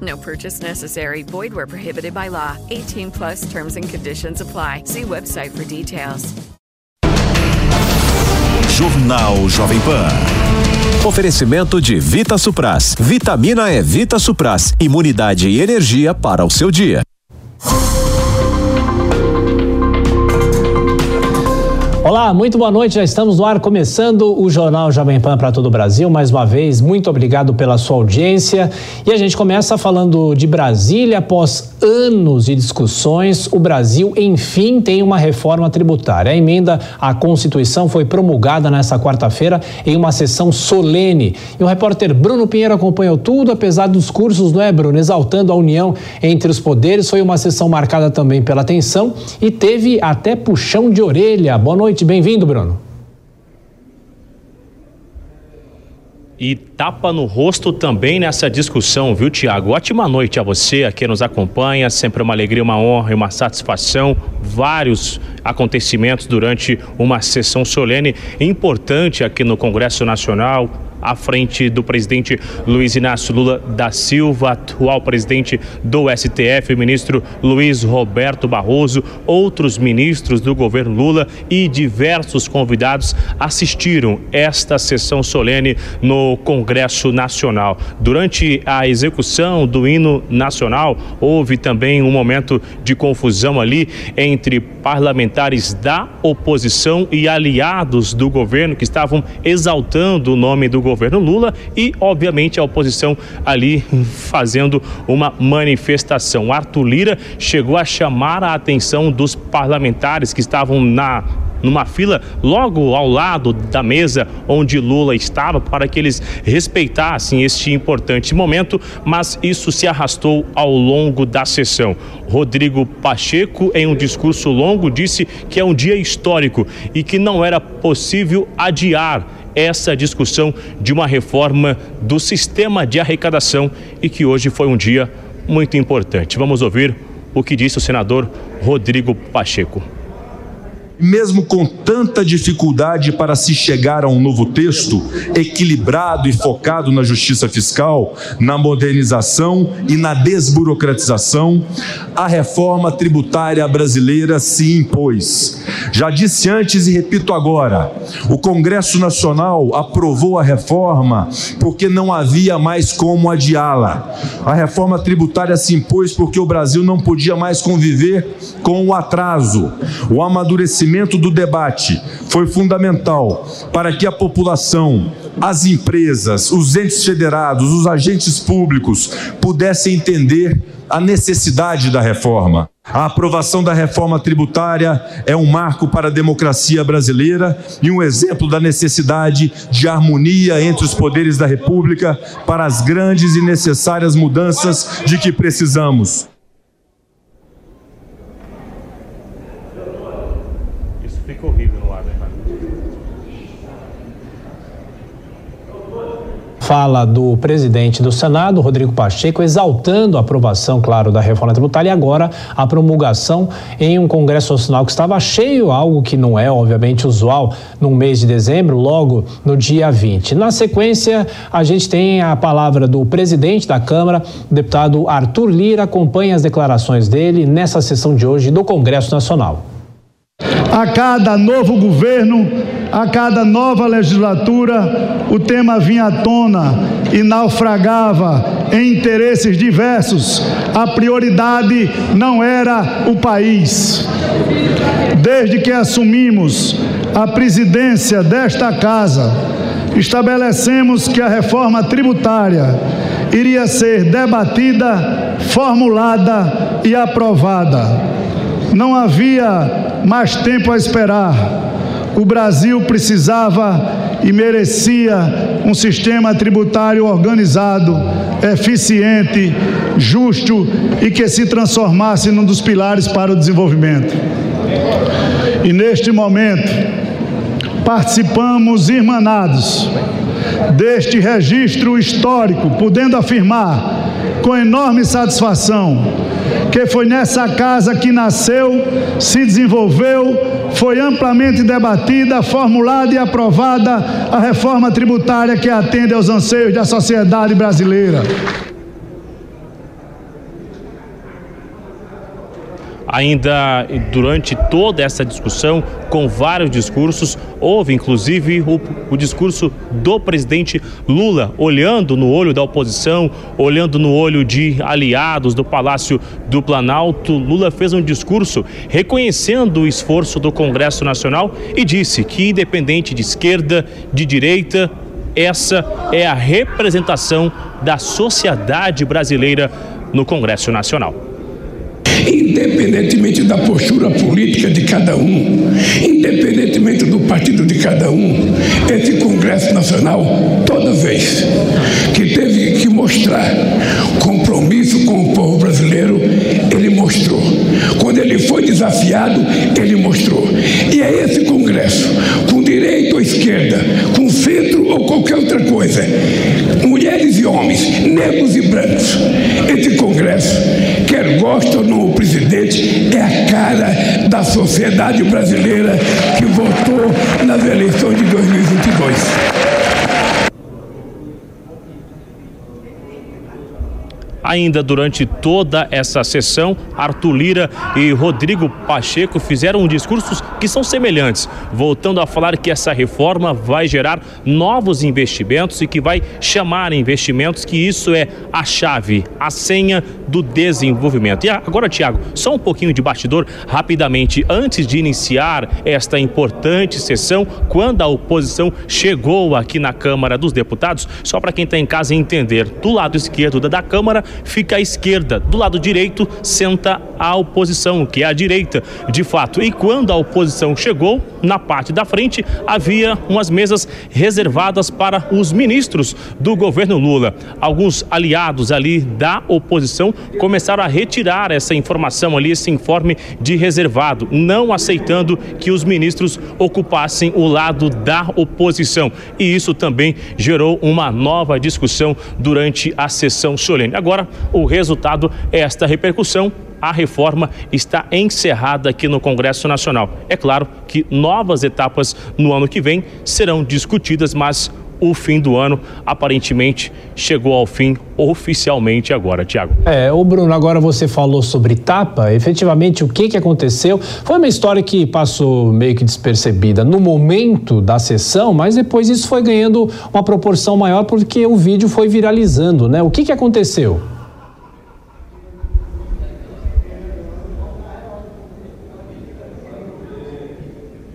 No purchase necessary. Void where prohibited by law. 18 plus terms and conditions apply. See website for details. Jornal Jovem Pan. Oferecimento de Vita Supras. Vitamina é Vita Supras. Imunidade e energia para o seu dia. Olá, muito boa noite. Já estamos no ar começando o Jornal Jovem Pan para todo o Brasil. Mais uma vez, muito obrigado pela sua audiência. E a gente começa falando de Brasília. Após anos de discussões, o Brasil, enfim, tem uma reforma tributária. A emenda à Constituição foi promulgada nesta quarta-feira em uma sessão solene. E o repórter Bruno Pinheiro acompanhou tudo, apesar dos cursos, não é, Bruno? Exaltando a união entre os poderes. Foi uma sessão marcada também pela tensão e teve até puxão de orelha. Boa noite bem-vindo, Bruno. E tapa no rosto também nessa discussão, viu, Tiago? Ótima noite a você, a quem nos acompanha. Sempre uma alegria, uma honra e uma satisfação. Vários acontecimentos durante uma sessão solene importante aqui no Congresso Nacional à frente do presidente Luiz Inácio Lula da Silva, atual presidente do STF, ministro Luiz Roberto Barroso, outros ministros do governo Lula e diversos convidados assistiram esta sessão solene no Congresso Nacional. Durante a execução do hino nacional, houve também um momento de confusão ali entre parlamentares da oposição e aliados do governo que estavam exaltando o nome do governo governo Lula e, obviamente, a oposição ali fazendo uma manifestação. Arthur Lira chegou a chamar a atenção dos parlamentares que estavam na numa fila logo ao lado da mesa onde Lula estava para que eles respeitassem este importante momento, mas isso se arrastou ao longo da sessão. Rodrigo Pacheco, em um discurso longo, disse que é um dia histórico e que não era possível adiar essa discussão de uma reforma do sistema de arrecadação e que hoje foi um dia muito importante. Vamos ouvir o que disse o senador Rodrigo Pacheco mesmo com tanta dificuldade para se chegar a um novo texto equilibrado e focado na justiça fiscal, na modernização e na desburocratização, a reforma tributária brasileira se impôs. Já disse antes e repito agora: o Congresso Nacional aprovou a reforma porque não havia mais como adiá-la. A reforma tributária se impôs porque o Brasil não podia mais conviver com o atraso, o amadurecimento do debate foi fundamental para que a população, as empresas, os entes federados, os agentes públicos pudessem entender a necessidade da reforma. A aprovação da reforma tributária é um marco para a democracia brasileira e um exemplo da necessidade de harmonia entre os poderes da República para as grandes e necessárias mudanças de que precisamos. Fala do presidente do Senado, Rodrigo Pacheco, exaltando a aprovação, claro, da reforma tributária e agora a promulgação em um Congresso Nacional que estava cheio, algo que não é, obviamente, usual no mês de dezembro, logo no dia 20. Na sequência, a gente tem a palavra do presidente da Câmara, deputado Arthur Lira, acompanha as declarações dele nessa sessão de hoje do Congresso Nacional. A cada novo governo, a cada nova legislatura, o tema vinha à tona e naufragava em interesses diversos, a prioridade não era o país. Desde que assumimos a presidência desta casa, estabelecemos que a reforma tributária iria ser debatida, formulada e aprovada. Não havia mais tempo a esperar. O Brasil precisava e merecia um sistema tributário organizado, eficiente, justo e que se transformasse num dos pilares para o desenvolvimento. E neste momento, participamos irmanados deste registro histórico, podendo afirmar com enorme satisfação que foi nessa casa que nasceu, se desenvolveu, foi amplamente debatida, formulada e aprovada a reforma tributária que atende aos anseios da sociedade brasileira. Ainda durante toda essa discussão, com vários discursos, houve inclusive o, o, discurso do presidente Lula, olhando no olho da oposição, olhando no olho de aliados do Palácio do Planalto. Lula fez um discurso reconhecendo o esforço do Congresso Nacional e disse que, independente de esquerda, de direita, essa é a representação da sociedade brasileira no Congresso Nacional independentemente da postura política de cada um, independentemente do partido de cada um, esse Congresso Nacional, toda vez que teve que mostrar compromisso com o povo brasileiro, ele mostrou. Quando ele foi desafiado, ele mostrou. E é esse Congresso, com direita ou esquerda, com centro ou qualquer outra coisa, mulheres e homens, negros e brancos, esse Congresso, quer goste ou não o presidente, é a cara da sociedade brasileira que votou nas eleições de 2022. Ainda durante toda essa sessão, Arthur Lira e Rodrigo Pacheco fizeram discursos que são semelhantes, voltando a falar que essa reforma vai gerar novos investimentos e que vai chamar investimentos, que isso é a chave, a senha do desenvolvimento. E agora, Tiago, só um pouquinho de bastidor, rapidamente, antes de iniciar esta importante sessão, quando a oposição chegou aqui na Câmara dos Deputados, só para quem está em casa entender, do lado esquerdo da Câmara fica à esquerda. Do lado direito senta a oposição, que é a direita, de fato. E quando a oposição chegou, na parte da frente havia umas mesas reservadas para os ministros do governo Lula. Alguns aliados ali da oposição começaram a retirar essa informação ali, esse informe de reservado, não aceitando que os ministros ocupassem o lado da oposição. E isso também gerou uma nova discussão durante a sessão solene. Agora, o resultado é esta repercussão a reforma está encerrada aqui no Congresso Nacional. É claro que novas etapas no ano que vem serão discutidas, mas o fim do ano aparentemente chegou ao fim oficialmente agora, Tiago. É, o Bruno, agora você falou sobre tapa, efetivamente o que que aconteceu? Foi uma história que passou meio que despercebida no momento da sessão, mas depois isso foi ganhando uma proporção maior porque o vídeo foi viralizando, né? O que que aconteceu?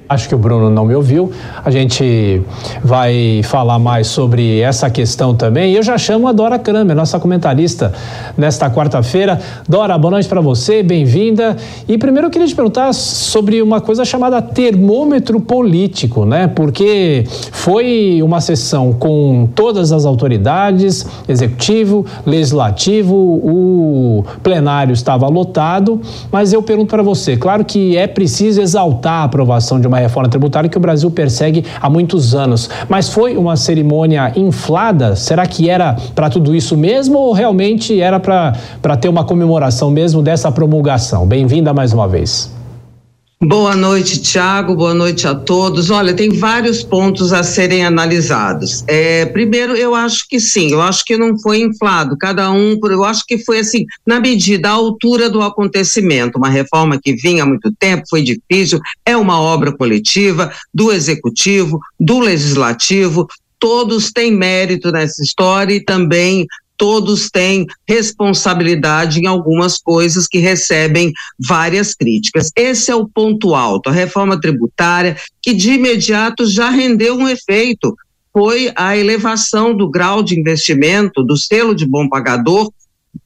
Acho que o Bruno não me ouviu. A gente vai falar mais sobre essa questão também. Eu já chamo a Dora Kramer, nossa comentarista, nesta quarta-feira. Dora, boa noite para você, bem-vinda. E primeiro eu queria te perguntar sobre uma coisa chamada termômetro político, né? Porque foi uma sessão com todas as autoridades, executivo, legislativo, o plenário estava lotado, mas eu pergunto para você, claro que é preciso exaltar a aprovação de uma uma reforma tributária que o Brasil persegue há muitos anos. Mas foi uma cerimônia inflada? Será que era para tudo isso mesmo ou realmente era para ter uma comemoração mesmo dessa promulgação? Bem-vinda mais uma vez. Boa noite, Tiago. Boa noite a todos. Olha, tem vários pontos a serem analisados. É, primeiro, eu acho que sim, eu acho que não foi inflado, cada um, eu acho que foi assim, na medida, a altura do acontecimento. Uma reforma que vinha há muito tempo, foi difícil, é uma obra coletiva do executivo, do legislativo, todos têm mérito nessa história e também todos têm responsabilidade em algumas coisas que recebem várias críticas. Esse é o ponto alto. A reforma tributária, que de imediato já rendeu um efeito, foi a elevação do grau de investimento, do selo de bom pagador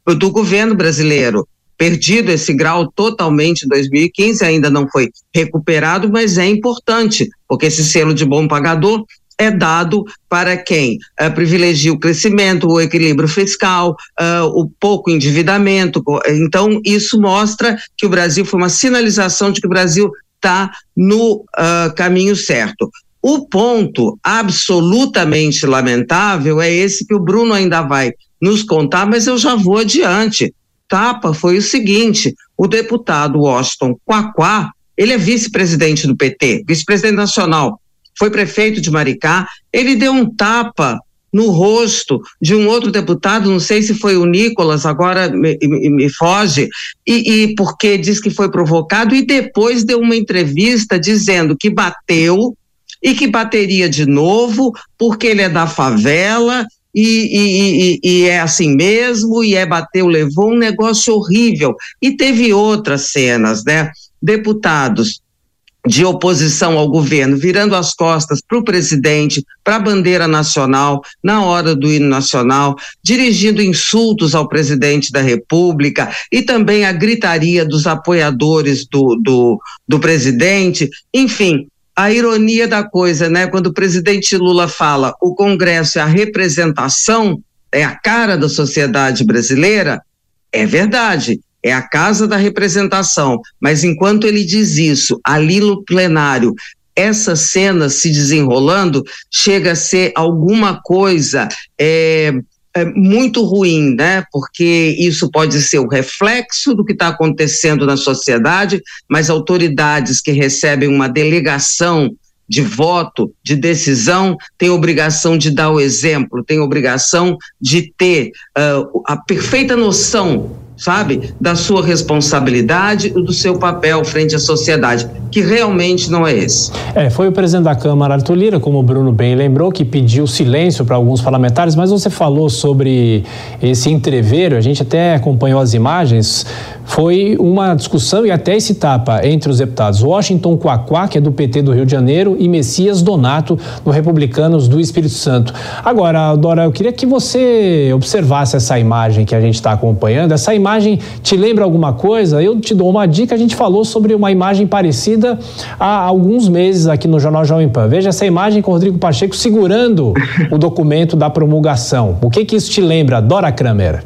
do governo brasileiro perdido esse grau totalmente em 2015, ainda não foi recuperado, mas é importante, porque esse selo de bom pagador é dado para quem uh, privilegia o crescimento, o equilíbrio fiscal, uh, o pouco endividamento. Então, isso mostra que o Brasil foi uma sinalização de que o Brasil está no uh, caminho certo. O ponto absolutamente lamentável é esse que o Bruno ainda vai nos contar, mas eu já vou adiante tapa foi o seguinte: o deputado Washington Quaquá, ele é vice-presidente do PT, vice-presidente nacional, foi prefeito de Maricá, ele deu um tapa no rosto de um outro deputado, não sei se foi o Nicolas, agora me, me, me foge, e, e, porque diz que foi provocado, e depois deu uma entrevista dizendo que bateu e que bateria de novo, porque ele é da favela e, e, e, é assim mesmo, e é bateu, levou um negócio horrível. E teve outras cenas, né? Deputados de oposição ao governo virando as costas para o presidente, para a bandeira nacional, na hora do hino nacional, dirigindo insultos ao presidente da República e também a gritaria dos apoiadores do, do, do presidente. Enfim, a ironia da coisa, né? Quando o presidente Lula fala o Congresso é a representação, é a cara da sociedade brasileira, é verdade, é a casa da representação. Mas enquanto ele diz isso, ali no plenário, essa cena se desenrolando chega a ser alguma coisa é, é muito ruim, né? Porque isso pode ser o reflexo do que está acontecendo na sociedade, mas autoridades que recebem uma delegação de voto, de decisão, têm obrigação de dar o exemplo, têm obrigação de ter uh, a perfeita noção sabe, da sua responsabilidade do seu papel frente à sociedade, que realmente não é esse. É, foi o presidente da Câmara, Arthur Lira, como o Bruno bem lembrou, que pediu silêncio para alguns parlamentares, mas você falou sobre esse entreveiro, a gente até acompanhou as imagens, foi uma discussão e até esse tapa entre os deputados Washington Quaquá, que é do PT do Rio de Janeiro, e Messias Donato, do Republicanos do Espírito Santo. Agora, Dora, eu queria que você observasse essa imagem que a gente está acompanhando. Essa imagem te lembra alguma coisa? Eu te dou uma dica, a gente falou sobre uma imagem parecida há alguns meses aqui no Jornal Jovem Pan. Veja essa imagem com o Rodrigo Pacheco segurando o documento da promulgação. O que que isso te lembra, Dora Kramer?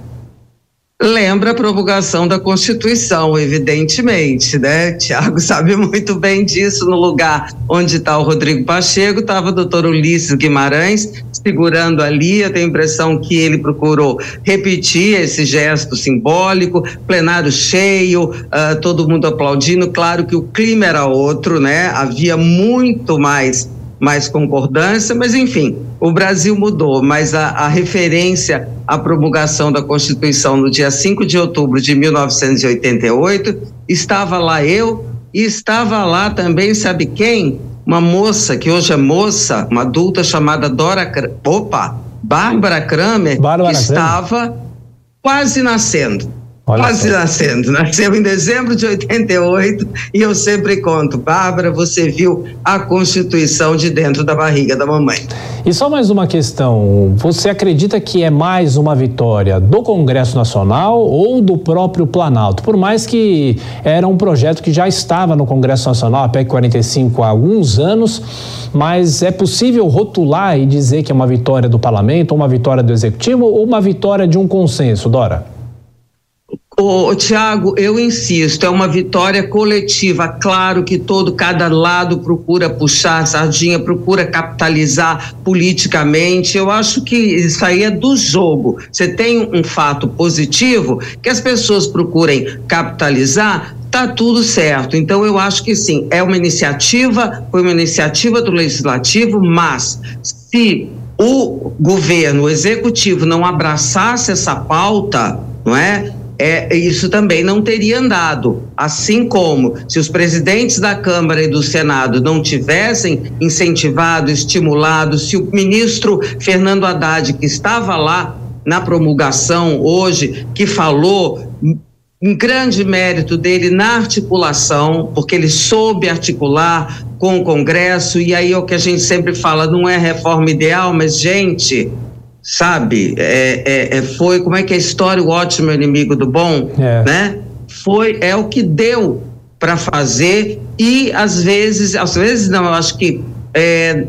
Lembra a promulgação da Constituição, evidentemente, né? Tiago sabe muito bem disso. No lugar onde está o Rodrigo Pacheco, estava o doutor Ulisses Guimarães segurando ali. Eu tenho a impressão que ele procurou repetir esse gesto simbólico, plenário cheio, uh, todo mundo aplaudindo. Claro que o clima era outro, né? Havia muito mais mais concordância, mas enfim, o Brasil mudou, mas a, a, referência à promulgação da Constituição no dia 5 de outubro de 1988, estava lá eu e estava lá também, sabe quem? Uma moça, que hoje é moça, uma adulta chamada Dora, opa, Bárbara Kramer, Bárbara que estava Kramer. quase nascendo Olha Quase só. nascendo. Nasceu em dezembro de 88 e eu sempre conto, Bárbara, você viu a Constituição de dentro da barriga da mamãe. E só mais uma questão: você acredita que é mais uma vitória do Congresso Nacional ou do próprio Planalto? Por mais que era um projeto que já estava no Congresso Nacional, a PEC 45, há alguns anos, mas é possível rotular e dizer que é uma vitória do Parlamento, ou uma vitória do Executivo ou uma vitória de um consenso, Dora? O Tiago, eu insisto, é uma vitória coletiva. Claro que todo cada lado procura puxar a sardinha, procura capitalizar politicamente. Eu acho que isso aí é do jogo. Você tem um fato positivo que as pessoas procurem capitalizar, tá tudo certo. Então eu acho que sim, é uma iniciativa, foi uma iniciativa do legislativo, mas se o governo, o executivo não abraçasse essa pauta, não é? É, isso também não teria andado. Assim como se os presidentes da Câmara e do Senado não tivessem incentivado, estimulado, se o ministro Fernando Haddad, que estava lá na promulgação hoje, que falou um grande mérito dele na articulação, porque ele soube articular com o Congresso, e aí é o que a gente sempre fala, não é reforma ideal, mas, gente, sabe, é, é, é foi, como é que é a história, o ótimo inimigo do bom, é. né? Foi, é o que deu para fazer, e às vezes, às vezes não, eu acho que é,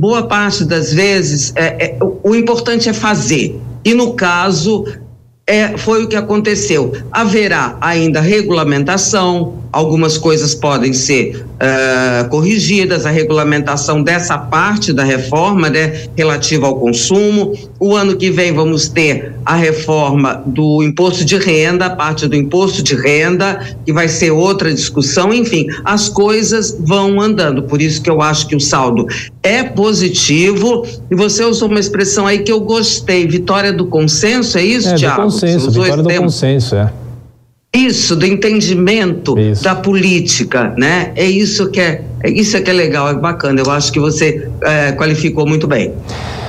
boa parte das vezes, é, é, o importante é fazer. E no caso, é, foi o que aconteceu. Haverá ainda regulamentação, algumas coisas podem ser uh, corrigidas, a regulamentação dessa parte da reforma, né, relativa ao consumo. O ano que vem vamos ter a reforma do imposto de renda, a parte do imposto de renda, que vai ser outra discussão. Enfim, as coisas vão andando. Por isso que eu acho que o saldo é positivo. E você usou uma expressão aí que eu gostei, vitória do consenso, é isso, é, Tiago? Consenso, vitória do consenso, é. Isso, do entendimento isso. da política, né? É isso que é, é, isso é que é legal, é bacana. Eu acho que você é, qualificou muito bem.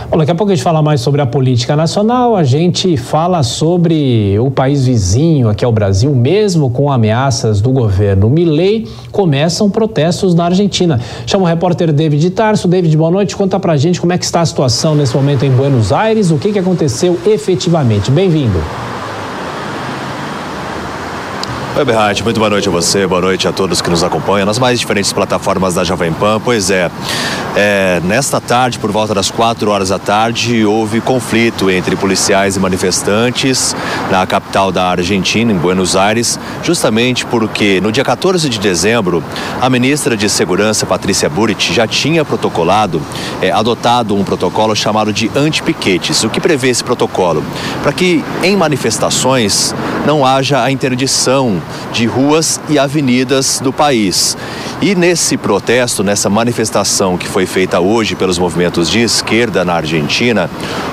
Bom, daqui a pouco a gente fala mais sobre a política nacional, a gente fala sobre o país vizinho, aqui é o Brasil, mesmo com ameaças do governo Milei, começam protestos na Argentina. Chama o repórter David Tarso. David, boa noite, conta pra gente como é que está a situação nesse momento em Buenos Aires, o que, que aconteceu efetivamente. Bem-vindo. Oi, Berrante, muito boa noite a você, boa noite a todos que nos acompanham nas mais diferentes plataformas da Jovem Pan. Pois é, é, nesta tarde, por volta das 4 horas da tarde, houve conflito entre policiais e manifestantes na capital da Argentina, em Buenos Aires, justamente porque no dia 14 de dezembro, a ministra de Segurança, Patrícia Burrit, já tinha protocolado, é, adotado um protocolo chamado de anti-piquetes. O que prevê esse protocolo? Para que em manifestações não haja a interdição de ruas e avenidas do país. E nesse protesto, nessa manifestação que foi feita hoje pelos movimentos de esquerda na Argentina,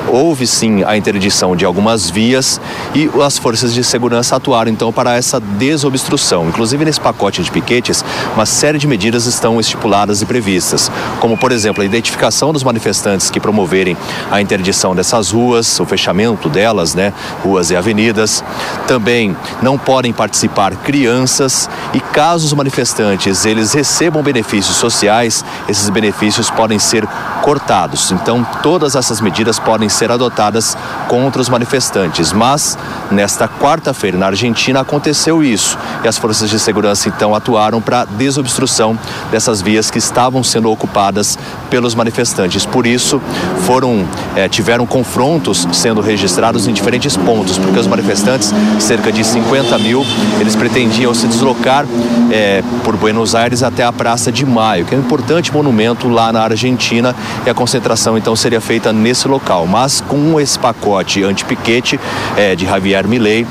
houve sim a interdição de algumas vias e as forças de segurança atuaram então para essa desobstrução. Inclusive nesse pacote de piquetes, uma série de medidas estão estipuladas e previstas, como por exemplo a identificação dos manifestantes que promoverem a interdição dessas ruas, o fechamento delas, né, ruas e avenidas. Também não podem participar crianças e caso os manifestantes eles recebam benefícios sociais, esses benefícios podem ser cortados. Então, todas essas medidas podem ser adotadas contra os manifestantes. Mas, nesta quarta-feira, na Argentina, aconteceu isso. E as forças de segurança, então, atuaram para desobstrução dessas vias que estavam sendo ocupadas pelos manifestantes. Por isso, foram, é, tiveram confrontos sendo registrados em diferentes pontos, porque os manifestantes, cerca de 50 mil, eles pretendiam se deslocar é, por Buenos Aires até a Praça de Maio, que é um importante monumento lá na Argentina, e a concentração então seria feita nesse local. Mas com esse pacote anti-piquete é, de Javier Milei,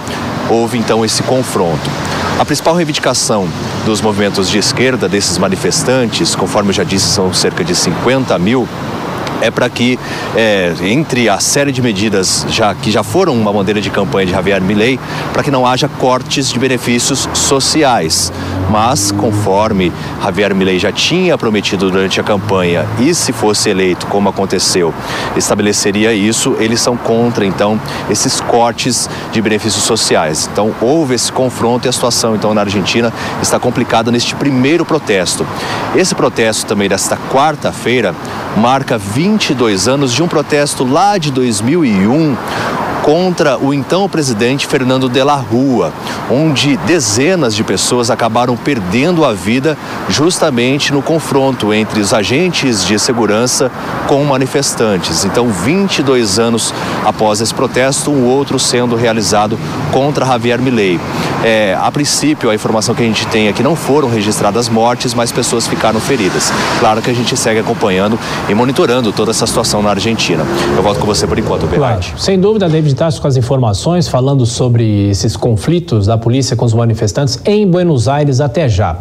houve então esse confronto. A principal reivindicação dos movimentos de esquerda, desses manifestantes, conforme eu já disse, são cerca de 50 mil, é para que, é, entre a série de medidas já, que já foram uma bandeira de campanha de Javier Milei, para que não haja cortes de benefícios sociais. Mas, conforme Javier Milei já tinha prometido durante a campanha, e se fosse eleito, como aconteceu, estabeleceria isso, eles são contra, então, esses cortes de benefícios sociais. Então, houve esse confronto e a situação, então, na Argentina está complicada neste primeiro protesto. Esse protesto também desta quarta-feira marca 22 anos de um protesto lá de 2001 contra o então presidente Fernando de la Rua, onde dezenas de pessoas acabaram perdendo a vida justamente no confronto entre os agentes de segurança com manifestantes. Então, 22 anos após esse protesto, um outro sendo realizado contra Javier Milei. É, a princípio, a informação que a gente tem é que não foram registradas mortes, mas pessoas ficaram feridas. Claro que a gente segue acompanhando e monitorando toda essa situação na Argentina. Eu volto com você por enquanto, Bernardo. Claro. Sem dúvida, David Tasso com as informações, falando sobre esses conflitos da polícia com os manifestantes em Buenos Aires até já.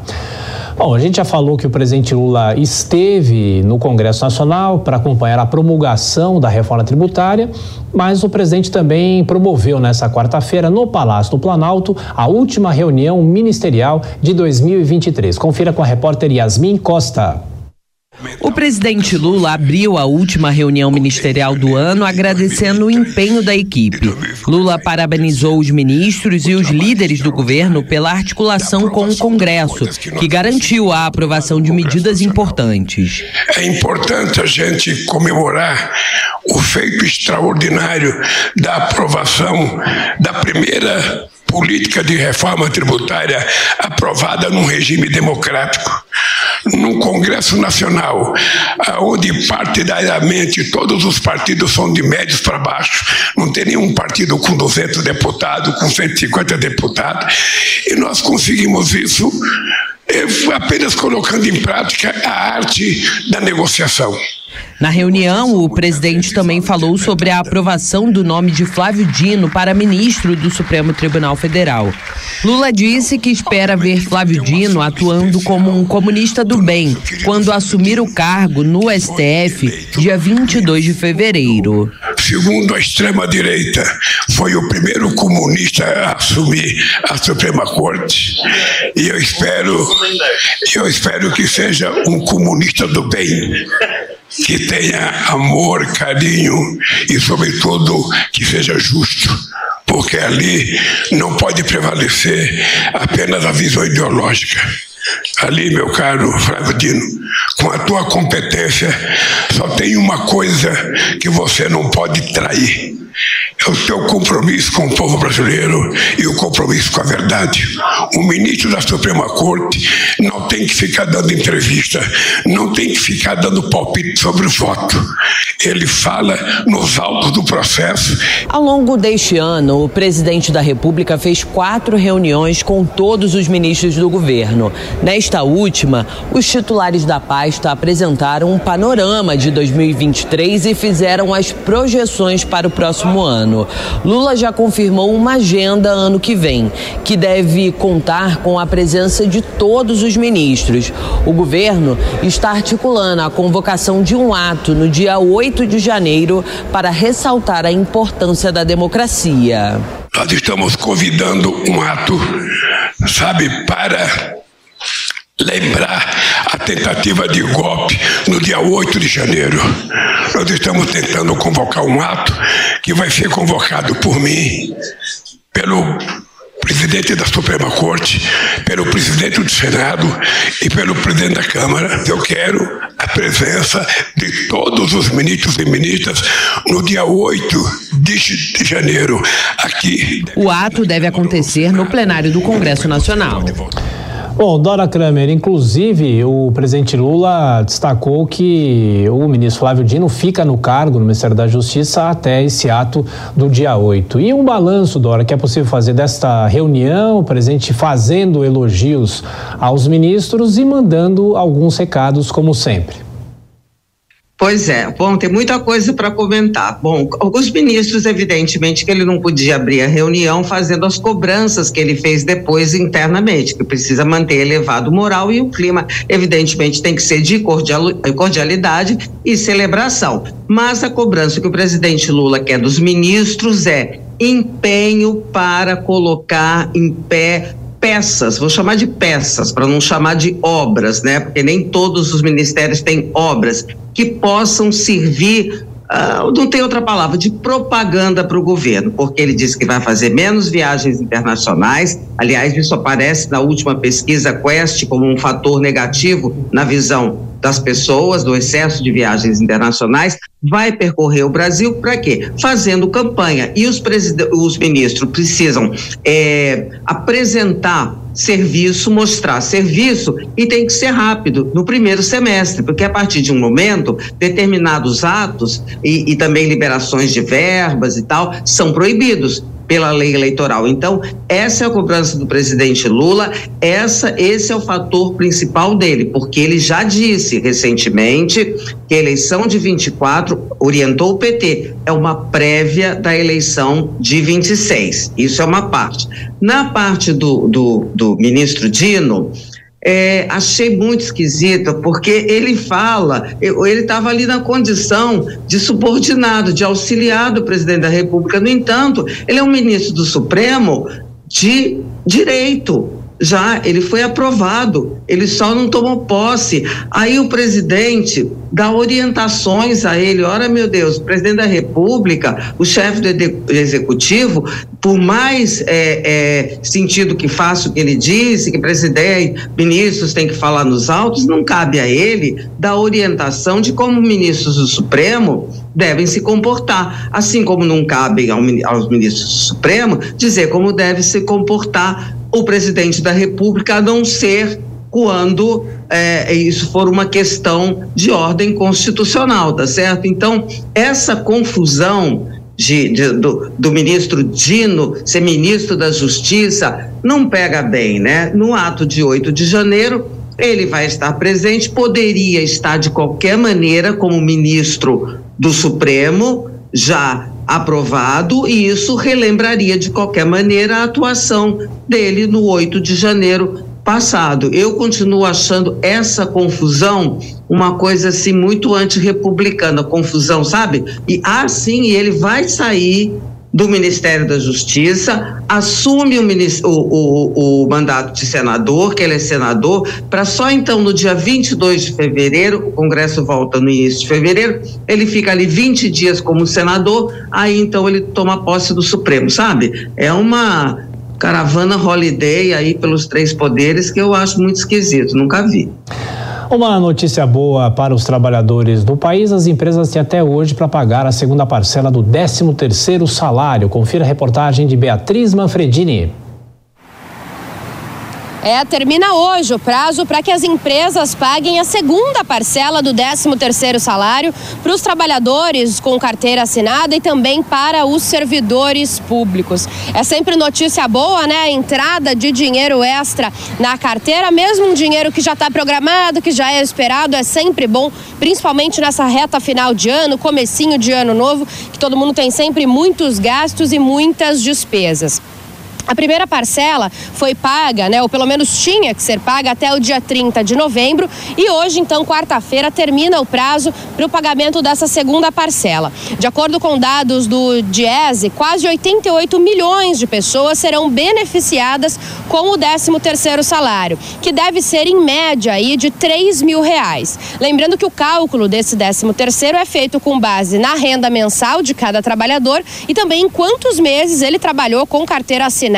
Bom, a gente já falou que o presidente Lula esteve no Congresso Nacional para acompanhar a promulgação da reforma tributária, mas o presidente também promoveu nessa quarta-feira no Palácio do Planalto a última reunião ministerial de 2023. Confira com a repórter Yasmin Costa. O presidente Lula abriu a última reunião ministerial do ano agradecendo o empenho da equipe. Lula parabenizou os ministros e os líderes do governo pela articulação com o Congresso, que garantiu a aprovação de medidas importantes. É importante a gente comemorar o feito extraordinário da aprovação da primeira política de reforma tributária aprovada num regime democrático, num Congresso Nacional, onde partidariamente todos os partidos são de médios para baixo, não tem nenhum partido com 200 deputados, com 150 deputados, e nós conseguimos isso eh, apenas colocando em prática a arte da negociação. Na reunião, o presidente também falou sobre a aprovação do nome de Flávio Dino para ministro do Supremo Tribunal Federal. Lula disse que espera ver Flávio Dino atuando como um comunista do bem quando assumir o cargo no STF, dia 22 de fevereiro. Segundo a extrema-direita, foi o primeiro comunista a assumir a Suprema Corte. E eu espero, eu espero que seja um comunista do bem que tenha amor, carinho e, sobretudo, que seja justo, porque ali não pode prevalecer apenas a visão ideológica. Ali, meu caro Flávio Dino, com a tua competência, só tem uma coisa que você não pode trair é o teu compromisso com o povo brasileiro e o compromisso com a verdade. O ministro da Suprema Corte não tem que ficar dando entrevista, não tem que ficar dando palpite sobre o voto. Ele fala nos autos do processo. Ao longo deste ano, o presidente da República fez quatro reuniões com todos os ministros do governo. Nesta última, os titulares da pasta apresentaram um panorama de 2023 e fizeram as projeções para o próximo ano ano. Lula já confirmou uma agenda ano que vem, que deve contar com a presença de todos os ministros. O governo está articulando a convocação de um ato no dia 8 de janeiro para ressaltar a importância da democracia. Nós estamos convidando um ato, sabe, para lembrar a tentativa de golpe no dia 8 de janeiro. Nós estamos tentando convocar um ato que vai ser convocado por mim, pelo presidente da Suprema Corte, pelo presidente do Senado e pelo presidente da Câmara. Eu quero a presença de todos os ministros e ministras no dia 8 de janeiro aqui. O ato deve acontecer no plenário do Congresso Nacional. Bom, Dora Kramer, inclusive o presidente Lula destacou que o ministro Flávio Dino fica no cargo no Ministério da Justiça até esse ato do dia 8. E um balanço, Dora, que é possível fazer desta reunião, o presidente fazendo elogios aos ministros e mandando alguns recados, como sempre. Pois é, bom, tem muita coisa para comentar. Bom, os ministros, evidentemente, que ele não podia abrir a reunião fazendo as cobranças que ele fez depois internamente, que precisa manter elevado moral e o clima, evidentemente, tem que ser de cordialidade e celebração. Mas a cobrança que o presidente Lula quer dos ministros é empenho para colocar em pé peças, vou chamar de peças, para não chamar de obras, né? Porque nem todos os ministérios têm obras que possam servir Uh, não tem outra palavra, de propaganda para o governo, porque ele disse que vai fazer menos viagens internacionais. Aliás, isso aparece na última pesquisa Quest como um fator negativo na visão das pessoas, do excesso de viagens internacionais, vai percorrer o Brasil para quê? Fazendo campanha. E os, os ministros precisam é, apresentar serviço, mostrar serviço e tem que ser rápido no primeiro semestre, porque a partir de um momento, determinados atos e, e também liberações de verbas e tal são proibidos pela lei eleitoral. Então, essa é a cobrança do presidente Lula, essa esse é o fator principal dele, porque ele já disse recentemente que a eleição de 24 orientou o PT, é uma prévia da eleição de 26. Isso é uma parte. Na parte do, do, do ministro Dino, é, achei muito esquisita, porque ele fala, ele estava ali na condição de subordinado, de auxiliar do presidente da República. No entanto, ele é um ministro do Supremo de direito. Já ele foi aprovado, ele só não tomou posse. Aí o presidente dá orientações a ele. Ora, meu Deus, o presidente da República, o chefe do executivo, por mais é, é, sentido que faça o que ele disse, que presidente, ministros têm que falar nos autos, não cabe a ele dar orientação de como ministros do Supremo devem se comportar, assim como não cabe aos ministros do Supremo dizer como deve se comportar o presidente da República, a não ser quando é, isso for uma questão de ordem constitucional, tá certo? Então, essa confusão de, de, do, do, ministro Dino ser ministro da Justiça não pega bem, né? No ato de 8 de janeiro, ele vai estar presente, poderia estar de qualquer maneira como ministro do Supremo, já aprovado, e isso relembraria de qualquer maneira a atuação dele no 8 de janeiro passado. Eu continuo achando essa confusão uma coisa assim muito antirrepublicana, confusão, sabe? E assim ele vai sair do Ministério da Justiça, assume o, o, o, mandato de senador, que ele é senador, para só então no dia 22 de fevereiro, o Congresso volta no início de fevereiro, ele fica ali 20 dias como senador, aí então ele toma posse do Supremo, sabe? É uma caravana holiday aí pelos três poderes que eu acho muito esquisito, nunca vi. Uma notícia boa para os trabalhadores do país: as empresas têm até hoje para pagar a segunda parcela do 13 terceiro salário. Confira a reportagem de Beatriz Manfredini. É, termina hoje o prazo para que as empresas paguem a segunda parcela do 13º salário para os trabalhadores com carteira assinada e também para os servidores públicos. É sempre notícia boa, né? A entrada de dinheiro extra na carteira, mesmo um dinheiro que já está programado, que já é esperado, é sempre bom, principalmente nessa reta final de ano, comecinho de ano novo, que todo mundo tem sempre muitos gastos e muitas despesas. A primeira parcela foi paga, né, ou pelo menos tinha que ser paga até o dia 30 de novembro e hoje, então, quarta-feira, termina o prazo para o pagamento dessa segunda parcela. De acordo com dados do Diese, quase 88 milhões de pessoas serão beneficiadas com o 13º salário, que deve ser em média aí de 3 mil reais. Lembrando que o cálculo desse 13º é feito com base na renda mensal de cada trabalhador e também em quantos meses ele trabalhou com carteira assinada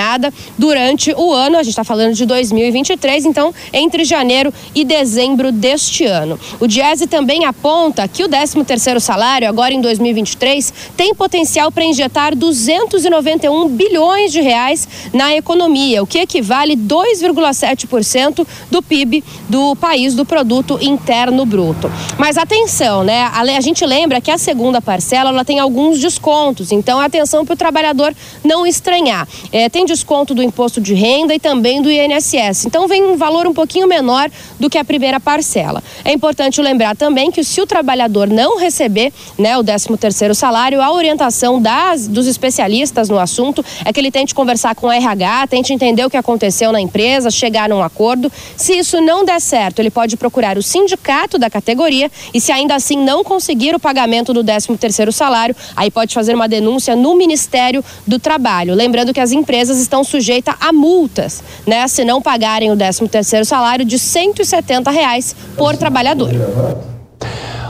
durante o ano. A gente está falando de 2023, então entre janeiro e dezembro deste ano. O Diese também aponta que o 13º salário, agora em 2023, tem potencial para injetar 291 bilhões de reais na economia, o que equivale 2,7% do PIB do país, do produto interno bruto. Mas atenção, né? A gente lembra que a segunda parcela ela tem alguns descontos, então atenção para o trabalhador não estranhar. É, tem desconto do imposto de renda e também do INSS. Então vem um valor um pouquinho menor do que a primeira parcela. É importante lembrar também que se o trabalhador não receber né, o 13 terceiro salário, a orientação das, dos especialistas no assunto é que ele tente conversar com o RH, tente entender o que aconteceu na empresa, chegar num acordo. Se isso não der certo, ele pode procurar o sindicato da categoria e se ainda assim não conseguir o pagamento do 13 terceiro salário, aí pode fazer uma denúncia no Ministério do Trabalho. Lembrando que as empresas estão sujeitas a multas, né? Se não pagarem o 13 terceiro salário de 170 reais por trabalhador.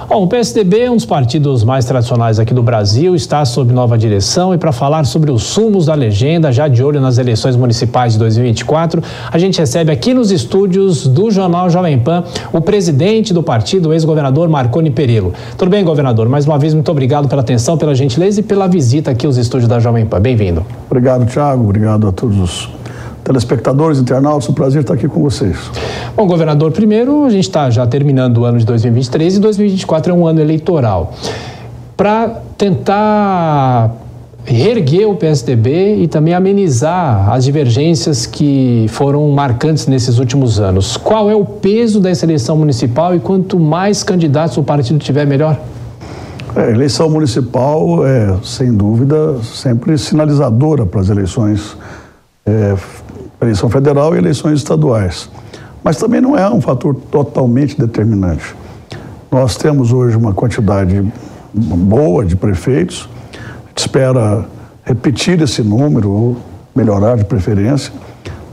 Bom, o PSDB, um dos partidos mais tradicionais aqui do Brasil, está sob nova direção e para falar sobre os sumos da legenda, já de olho nas eleições municipais de 2024, a gente recebe aqui nos estúdios do Jornal Jovem Pan o presidente do partido, o ex-governador Marconi Perillo. Tudo bem, governador? Mais uma vez, muito obrigado pela atenção, pela gentileza e pela visita aqui aos estúdios da Jovem Pan. Bem-vindo. Obrigado, Tiago. Obrigado a todos os telespectadores, internautas, um prazer estar aqui com vocês. Bom, governador, primeiro a gente está já terminando o ano de 2023 e 2024 é um ano eleitoral. Para tentar reerguer o PSDB e também amenizar as divergências que foram marcantes nesses últimos anos. Qual é o peso dessa eleição municipal e quanto mais candidatos o partido tiver, melhor? É, eleição municipal é, sem dúvida, sempre sinalizadora para as eleições é, eleição federal e eleições estaduais. Mas também não é um fator totalmente determinante. Nós temos hoje uma quantidade boa de prefeitos, espera repetir esse número ou melhorar de preferência.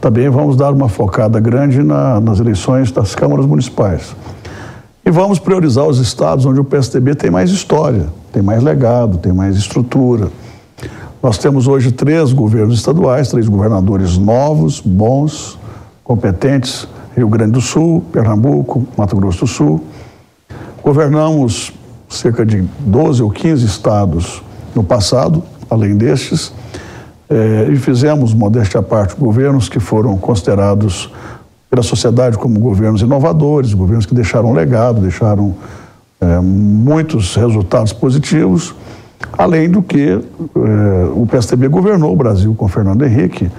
também vamos dar uma focada grande na, nas eleições das câmaras municipais. E vamos priorizar os estados onde o PSDB tem mais história, tem mais legado, tem mais estrutura. Nós temos hoje três governos estaduais, três governadores novos, bons, competentes: Rio Grande do Sul, Pernambuco, Mato Grosso do Sul. Governamos cerca de 12 ou 15 estados no passado, além destes, eh, e fizemos, modéstia à parte, governos que foram considerados pela sociedade como governos inovadores, governos que deixaram legado, deixaram eh, muitos resultados positivos, além do que eh, o PSDB governou o Brasil com Fernando Henrique,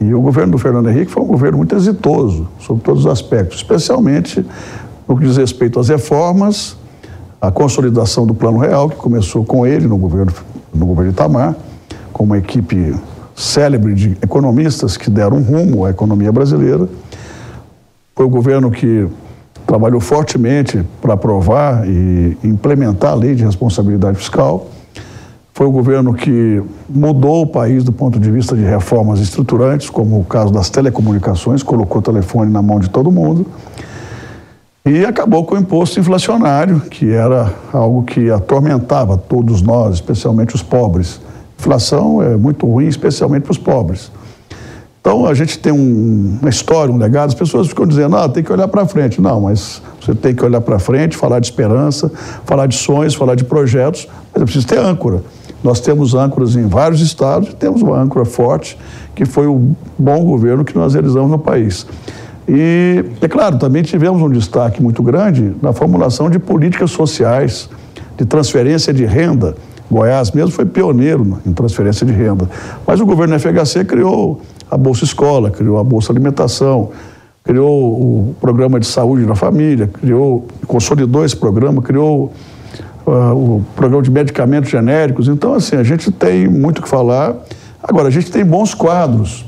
e o governo do Fernando Henrique foi um governo muito exitoso, sob todos os aspectos, especialmente no que diz respeito às reformas, a consolidação do Plano Real, que começou com ele no governo, no governo Itamar, com uma equipe célebre de economistas que deram rumo à economia brasileira. Foi o governo que trabalhou fortemente para aprovar e implementar a lei de responsabilidade fiscal. Foi o governo que mudou o país do ponto de vista de reformas estruturantes, como o caso das telecomunicações, colocou o telefone na mão de todo mundo. E acabou com o imposto inflacionário, que era algo que atormentava todos nós, especialmente os pobres. Inflação é muito ruim, especialmente para os pobres. Então a gente tem um, uma história, um legado. As pessoas ficam dizendo, ah, tem que olhar para frente. Não, mas você tem que olhar para frente, falar de esperança, falar de sonhos, falar de projetos, mas é preciso ter âncora. Nós temos âncoras em vários estados, temos uma âncora forte, que foi o bom governo que nós realizamos no país. E, é claro, também tivemos um destaque muito grande na formulação de políticas sociais, de transferência de renda. Goiás mesmo foi pioneiro em transferência de renda. Mas o governo FHC criou a Bolsa Escola, criou a Bolsa Alimentação, criou o programa de saúde na família, criou, consolidou esse programa, criou o programa de medicamentos genéricos. Então, assim, a gente tem muito que falar. Agora, a gente tem bons quadros.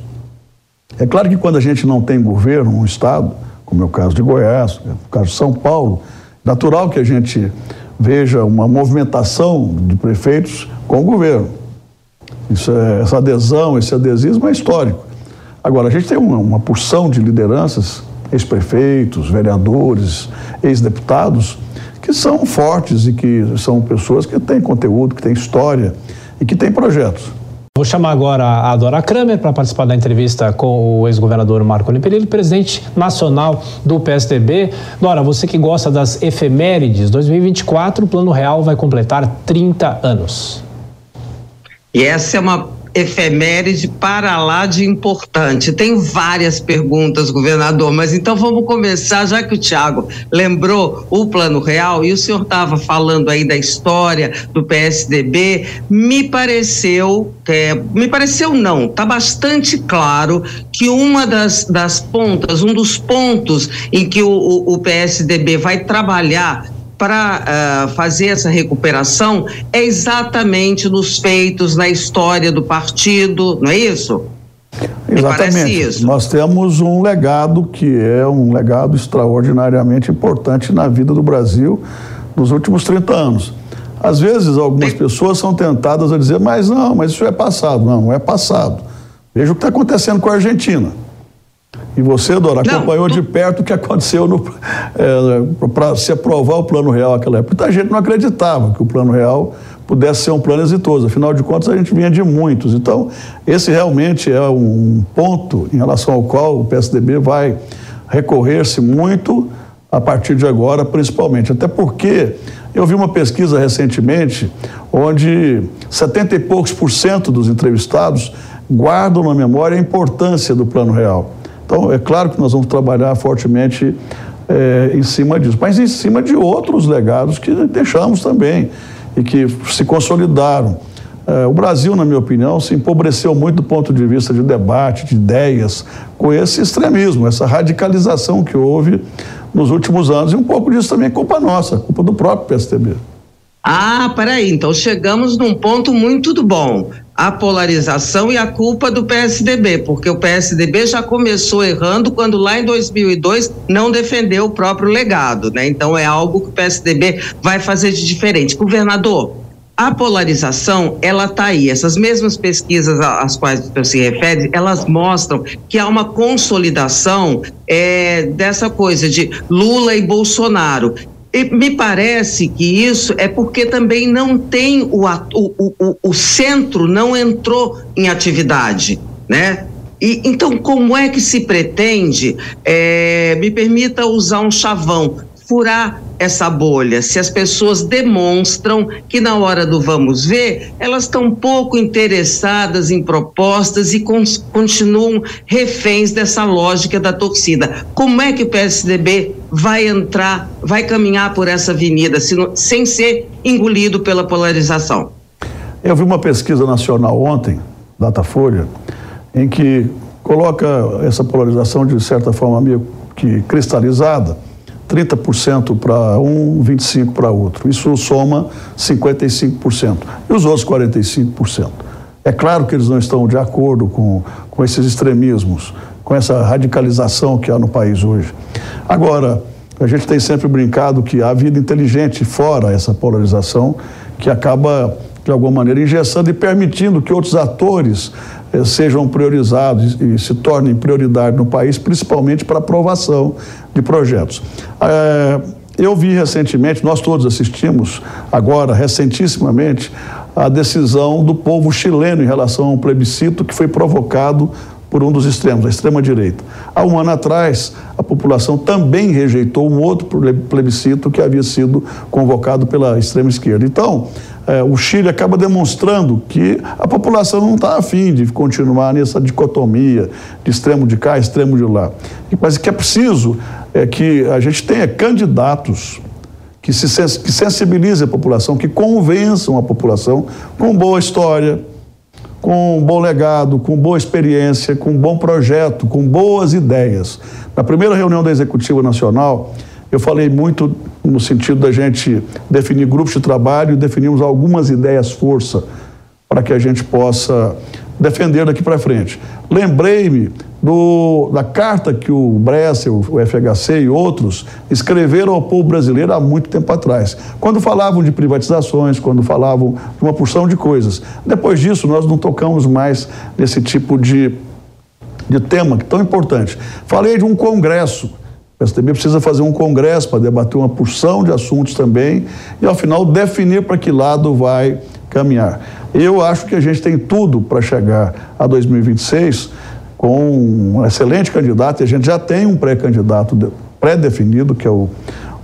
É claro que quando a gente não tem governo, um Estado, como é o caso de Goiás, é o caso de São Paulo, natural que a gente veja uma movimentação de prefeitos com o governo. É, essa adesão, esse adesismo é histórico. Agora, a gente tem uma, uma porção de lideranças, ex-prefeitos, vereadores, ex-deputados, que são fortes e que são pessoas que têm conteúdo, que têm história e que têm projetos. Vou chamar agora a Dora Kramer para participar da entrevista com o ex-governador Marco Perillo, presidente nacional do PSDB. Dora, você que gosta das efemérides, 2024 o Plano Real vai completar 30 anos. E essa é uma efeméride para lá de importante. Tem várias perguntas, governador, mas então vamos começar, já que o Tiago lembrou o Plano Real e o senhor estava falando aí da história do PSDB, me pareceu, é, me pareceu não, está bastante claro que uma das, das pontas, um dos pontos em que o, o, o PSDB vai trabalhar para uh, fazer essa recuperação é exatamente nos feitos, na história do partido, não é isso? Exatamente. Isso. Nós temos um legado que é um legado extraordinariamente importante na vida do Brasil nos últimos 30 anos. Às vezes, algumas pessoas são tentadas a dizer, mas não, mas isso é passado. Não, não é passado. Veja o que está acontecendo com a Argentina. E você, Dora, acompanhou não, de perto o que aconteceu é, para se aprovar o Plano Real naquela época. Muita gente não acreditava que o Plano Real pudesse ser um plano exitoso. Afinal de contas, a gente vinha de muitos. Então, esse realmente é um ponto em relação ao qual o PSDB vai recorrer-se muito a partir de agora, principalmente. Até porque eu vi uma pesquisa recentemente onde 70 e poucos por cento dos entrevistados guardam na memória a importância do Plano Real. Então, é claro que nós vamos trabalhar fortemente é, em cima disso, mas em cima de outros legados que deixamos também e que se consolidaram. É, o Brasil, na minha opinião, se empobreceu muito do ponto de vista de debate, de ideias, com esse extremismo, essa radicalização que houve nos últimos anos. E um pouco disso também é culpa nossa, culpa do próprio PSDB. Ah, peraí, então chegamos num ponto muito bom a polarização e a culpa do PSDB, porque o PSDB já começou errando quando lá em 2002 não defendeu o próprio legado, né? Então é algo que o PSDB vai fazer de diferente. Governador, a polarização, ela está aí. Essas mesmas pesquisas às quais você se refere, elas mostram que há uma consolidação é, dessa coisa de Lula e Bolsonaro. E me parece que isso é porque também não tem o, o, o, o centro não entrou em atividade, né? E, então, como é que se pretende, é, me permita usar um chavão, furar essa bolha, se as pessoas demonstram que na hora do vamos ver, elas estão pouco interessadas em propostas e con continuam reféns dessa lógica da torcida. Como é que o PSDB vai entrar, vai caminhar por essa avenida sem ser engolido pela polarização? Eu vi uma pesquisa nacional ontem, Datafolha, em que coloca essa polarização de certa forma meio que cristalizada 30% para um, 25% para outro. Isso soma 55%. E os outros 45%. É claro que eles não estão de acordo com, com esses extremismos, com essa radicalização que há no país hoje. Agora, a gente tem sempre brincado que há vida inteligente fora essa polarização, que acaba, de alguma maneira, engessando e permitindo que outros atores eh, sejam priorizados e se tornem prioridade no país, principalmente para aprovação de projetos. Eh, eu vi recentemente, nós todos assistimos agora, recentissimamente, a decisão do povo chileno em relação a um plebiscito que foi provocado por um dos extremos, a extrema-direita. Há um ano atrás, a população também rejeitou um outro plebiscito que havia sido convocado pela extrema-esquerda. Então, é, o Chile acaba demonstrando que a população não está afim de continuar nessa dicotomia de extremo de cá, extremo de lá. Mas que é preciso é que a gente tenha candidatos que, se, que sensibilizem a população, que convençam a população com boa história, com um bom legado, com boa experiência, com um bom projeto, com boas ideias. Na primeira reunião da Executiva Nacional, eu falei muito no sentido da gente definir grupos de trabalho e definirmos algumas ideias força para que a gente possa defender daqui para frente. Lembrei-me da carta que o Bressel, o FHC e outros escreveram ao povo brasileiro há muito tempo atrás, quando falavam de privatizações, quando falavam de uma porção de coisas. Depois disso, nós não tocamos mais nesse tipo de, de tema tão importante. Falei de um congresso o PSDB precisa fazer um congresso para debater uma porção de assuntos também e, ao final, definir para que lado vai caminhar. Eu acho que a gente tem tudo para chegar a 2026 com um excelente candidato, e a gente já tem um pré-candidato pré-definido, que é o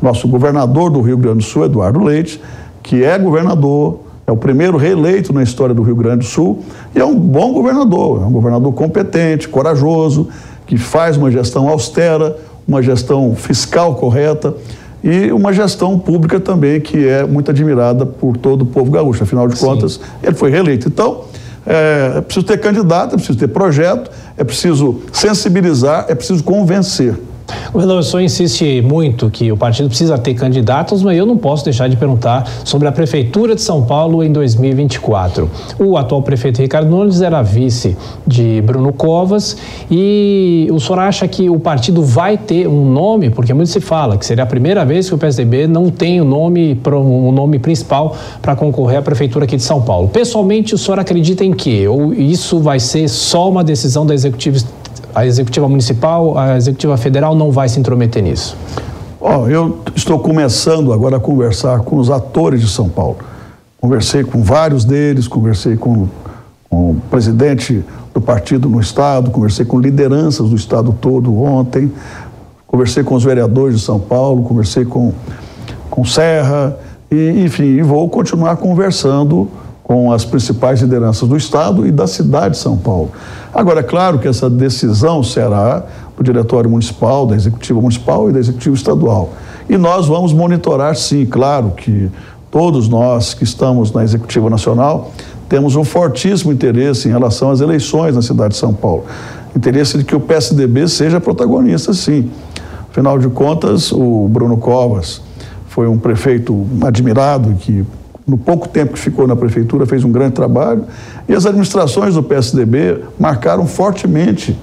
nosso governador do Rio Grande do Sul, Eduardo Leite, que é governador, é o primeiro reeleito na história do Rio Grande do Sul, e é um bom governador, é um governador competente, corajoso, que faz uma gestão austera, uma gestão fiscal correta e uma gestão pública também que é muito admirada por todo o povo gaúcho. Afinal de Sim. contas, ele foi reeleito. Então, é, é preciso ter candidato, é preciso ter projeto, é preciso sensibilizar, é preciso convencer. O senhor insiste muito que o partido precisa ter candidatos, mas eu não posso deixar de perguntar sobre a Prefeitura de São Paulo em 2024. O atual prefeito Ricardo Nunes era vice de Bruno Covas e o senhor acha que o partido vai ter um nome, porque muito se fala que seria a primeira vez que o PSDB não tem o um nome, um nome principal para concorrer à Prefeitura aqui de São Paulo. Pessoalmente, o senhor acredita em que? Ou isso vai ser só uma decisão da Executiva a executiva municipal, a executiva federal não vai se intrometer nisso? Oh, eu estou começando agora a conversar com os atores de São Paulo. Conversei com vários deles, conversei com, com o presidente do partido no estado, conversei com lideranças do estado todo ontem, conversei com os vereadores de São Paulo, conversei com, com Serra, e, enfim, vou continuar conversando com as principais lideranças do Estado e da cidade de São Paulo. Agora, é claro que essa decisão será do Diretório Municipal, da Executiva Municipal e da Executiva Estadual. E nós vamos monitorar, sim, claro que todos nós que estamos na Executiva Nacional temos um fortíssimo interesse em relação às eleições na cidade de São Paulo. Interesse de que o PSDB seja protagonista, sim. Afinal de contas, o Bruno Covas foi um prefeito admirado que no pouco tempo que ficou na prefeitura, fez um grande trabalho. E as administrações do PSDB marcaram fortemente,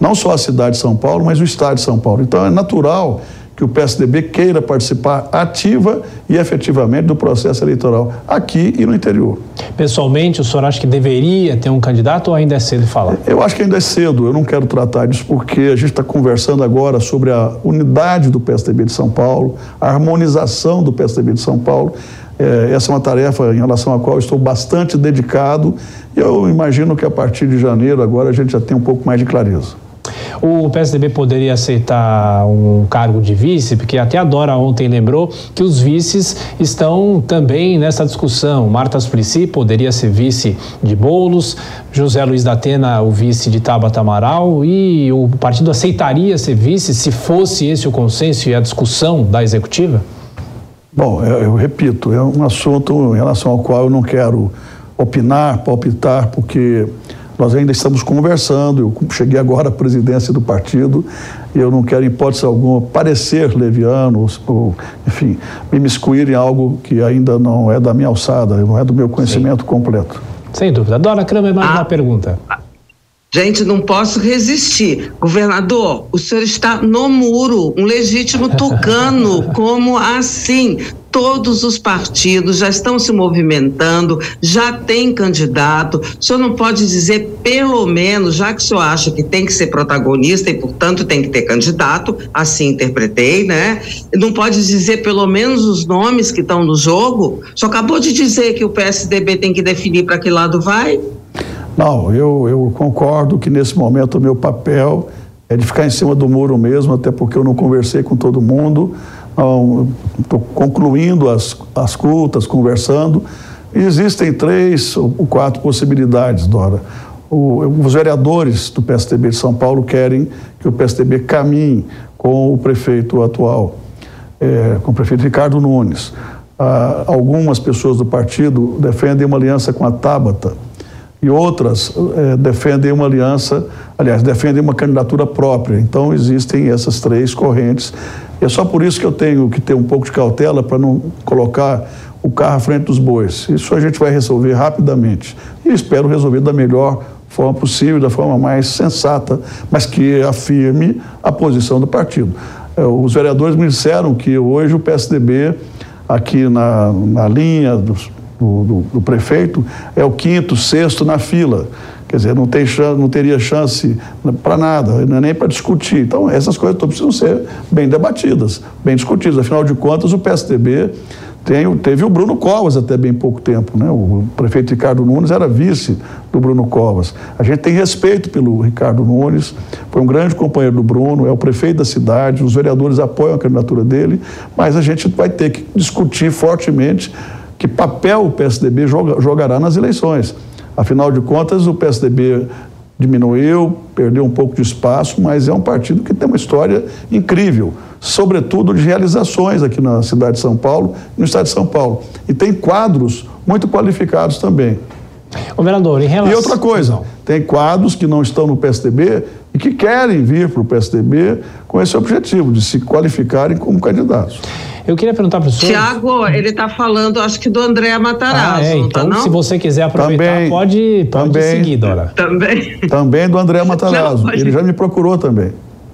não só a cidade de São Paulo, mas o estado de São Paulo. Então é natural que o PSDB queira participar ativa e efetivamente do processo eleitoral aqui e no interior. Pessoalmente, o senhor acha que deveria ter um candidato ou ainda é cedo falar? Eu acho que ainda é cedo, eu não quero tratar disso porque a gente está conversando agora sobre a unidade do PSDB de São Paulo, a harmonização do PSDB de São Paulo. É, essa é uma tarefa em relação à qual estou bastante dedicado eu imagino que a partir de janeiro agora a gente já tem um pouco mais de clareza. O PSDB poderia aceitar um cargo de vice, porque até a Dora ontem lembrou que os vices estão também nessa discussão. Marta Suplicy poderia ser vice de Bolos, José Luiz da Atena o vice de Tabata Amaral e o partido aceitaria ser vice se fosse esse o consenso e a discussão da executiva? Bom, eu, eu repito, é um assunto em relação ao qual eu não quero opinar, palpitar, porque nós ainda estamos conversando, eu cheguei agora à presidência do partido e eu não quero, em hipótese alguma, parecer leviano, ou, enfim, me miscuir em algo que ainda não é da minha alçada, não é do meu conhecimento Sim. completo. Sem dúvida. Dona Kramer, mais ah, uma pergunta. Gente, não posso resistir. Governador, o senhor está no muro, um legítimo tucano. Como assim? Todos os partidos já estão se movimentando, já tem candidato. O senhor não pode dizer, pelo menos, já que o senhor acha que tem que ser protagonista e, portanto, tem que ter candidato, assim interpretei, né? Não pode dizer, pelo menos, os nomes que estão no jogo? O senhor acabou de dizer que o PSDB tem que definir para que lado vai? Não, eu, eu concordo que nesse momento o meu papel é de ficar em cima do muro mesmo, até porque eu não conversei com todo mundo. Estou concluindo as, as cultas, conversando. Existem três ou quatro possibilidades, Dora. O, os vereadores do PSDB de São Paulo querem que o PSDB caminhe com o prefeito atual, é, com o prefeito Ricardo Nunes. Ah, algumas pessoas do partido defendem uma aliança com a Tabata e outras eh, defendem uma aliança, aliás, defendem uma candidatura própria. Então, existem essas três correntes. E é só por isso que eu tenho que ter um pouco de cautela para não colocar o carro à frente dos bois. Isso a gente vai resolver rapidamente. E espero resolver da melhor forma possível, da forma mais sensata, mas que afirme a posição do partido. Eh, os vereadores me disseram que hoje o PSDB, aqui na, na linha dos do, do, do prefeito é o quinto, sexto na fila. Quer dizer, não, tem chance, não teria chance para nada, é nem para discutir. Então, essas coisas precisam ser bem debatidas, bem discutidas. Afinal de contas, o PSDB tem, teve o Bruno Covas até bem pouco tempo. Né? O prefeito Ricardo Nunes era vice do Bruno Covas. A gente tem respeito pelo Ricardo Nunes, foi um grande companheiro do Bruno, é o prefeito da cidade, os vereadores apoiam a candidatura dele, mas a gente vai ter que discutir fortemente que papel o PSDB joga, jogará nas eleições. Afinal de contas, o PSDB diminuiu, perdeu um pouco de espaço, mas é um partido que tem uma história incrível, sobretudo de realizações aqui na cidade de São Paulo e no estado de São Paulo. E tem quadros muito qualificados também. Governador, em relação... E outra coisa, tem quadros que não estão no PSDB e que querem vir para o PSDB com esse objetivo, de se qualificarem como candidatos. Eu queria perguntar para o senhor. Tiago, ele está falando, acho que do André Matarazzo. Ah, é, então, tá, se você quiser aproveitar, também, pode, pode também, seguir, Dora. Também. Também do André Matarazzo. Não, ele já me procurou também.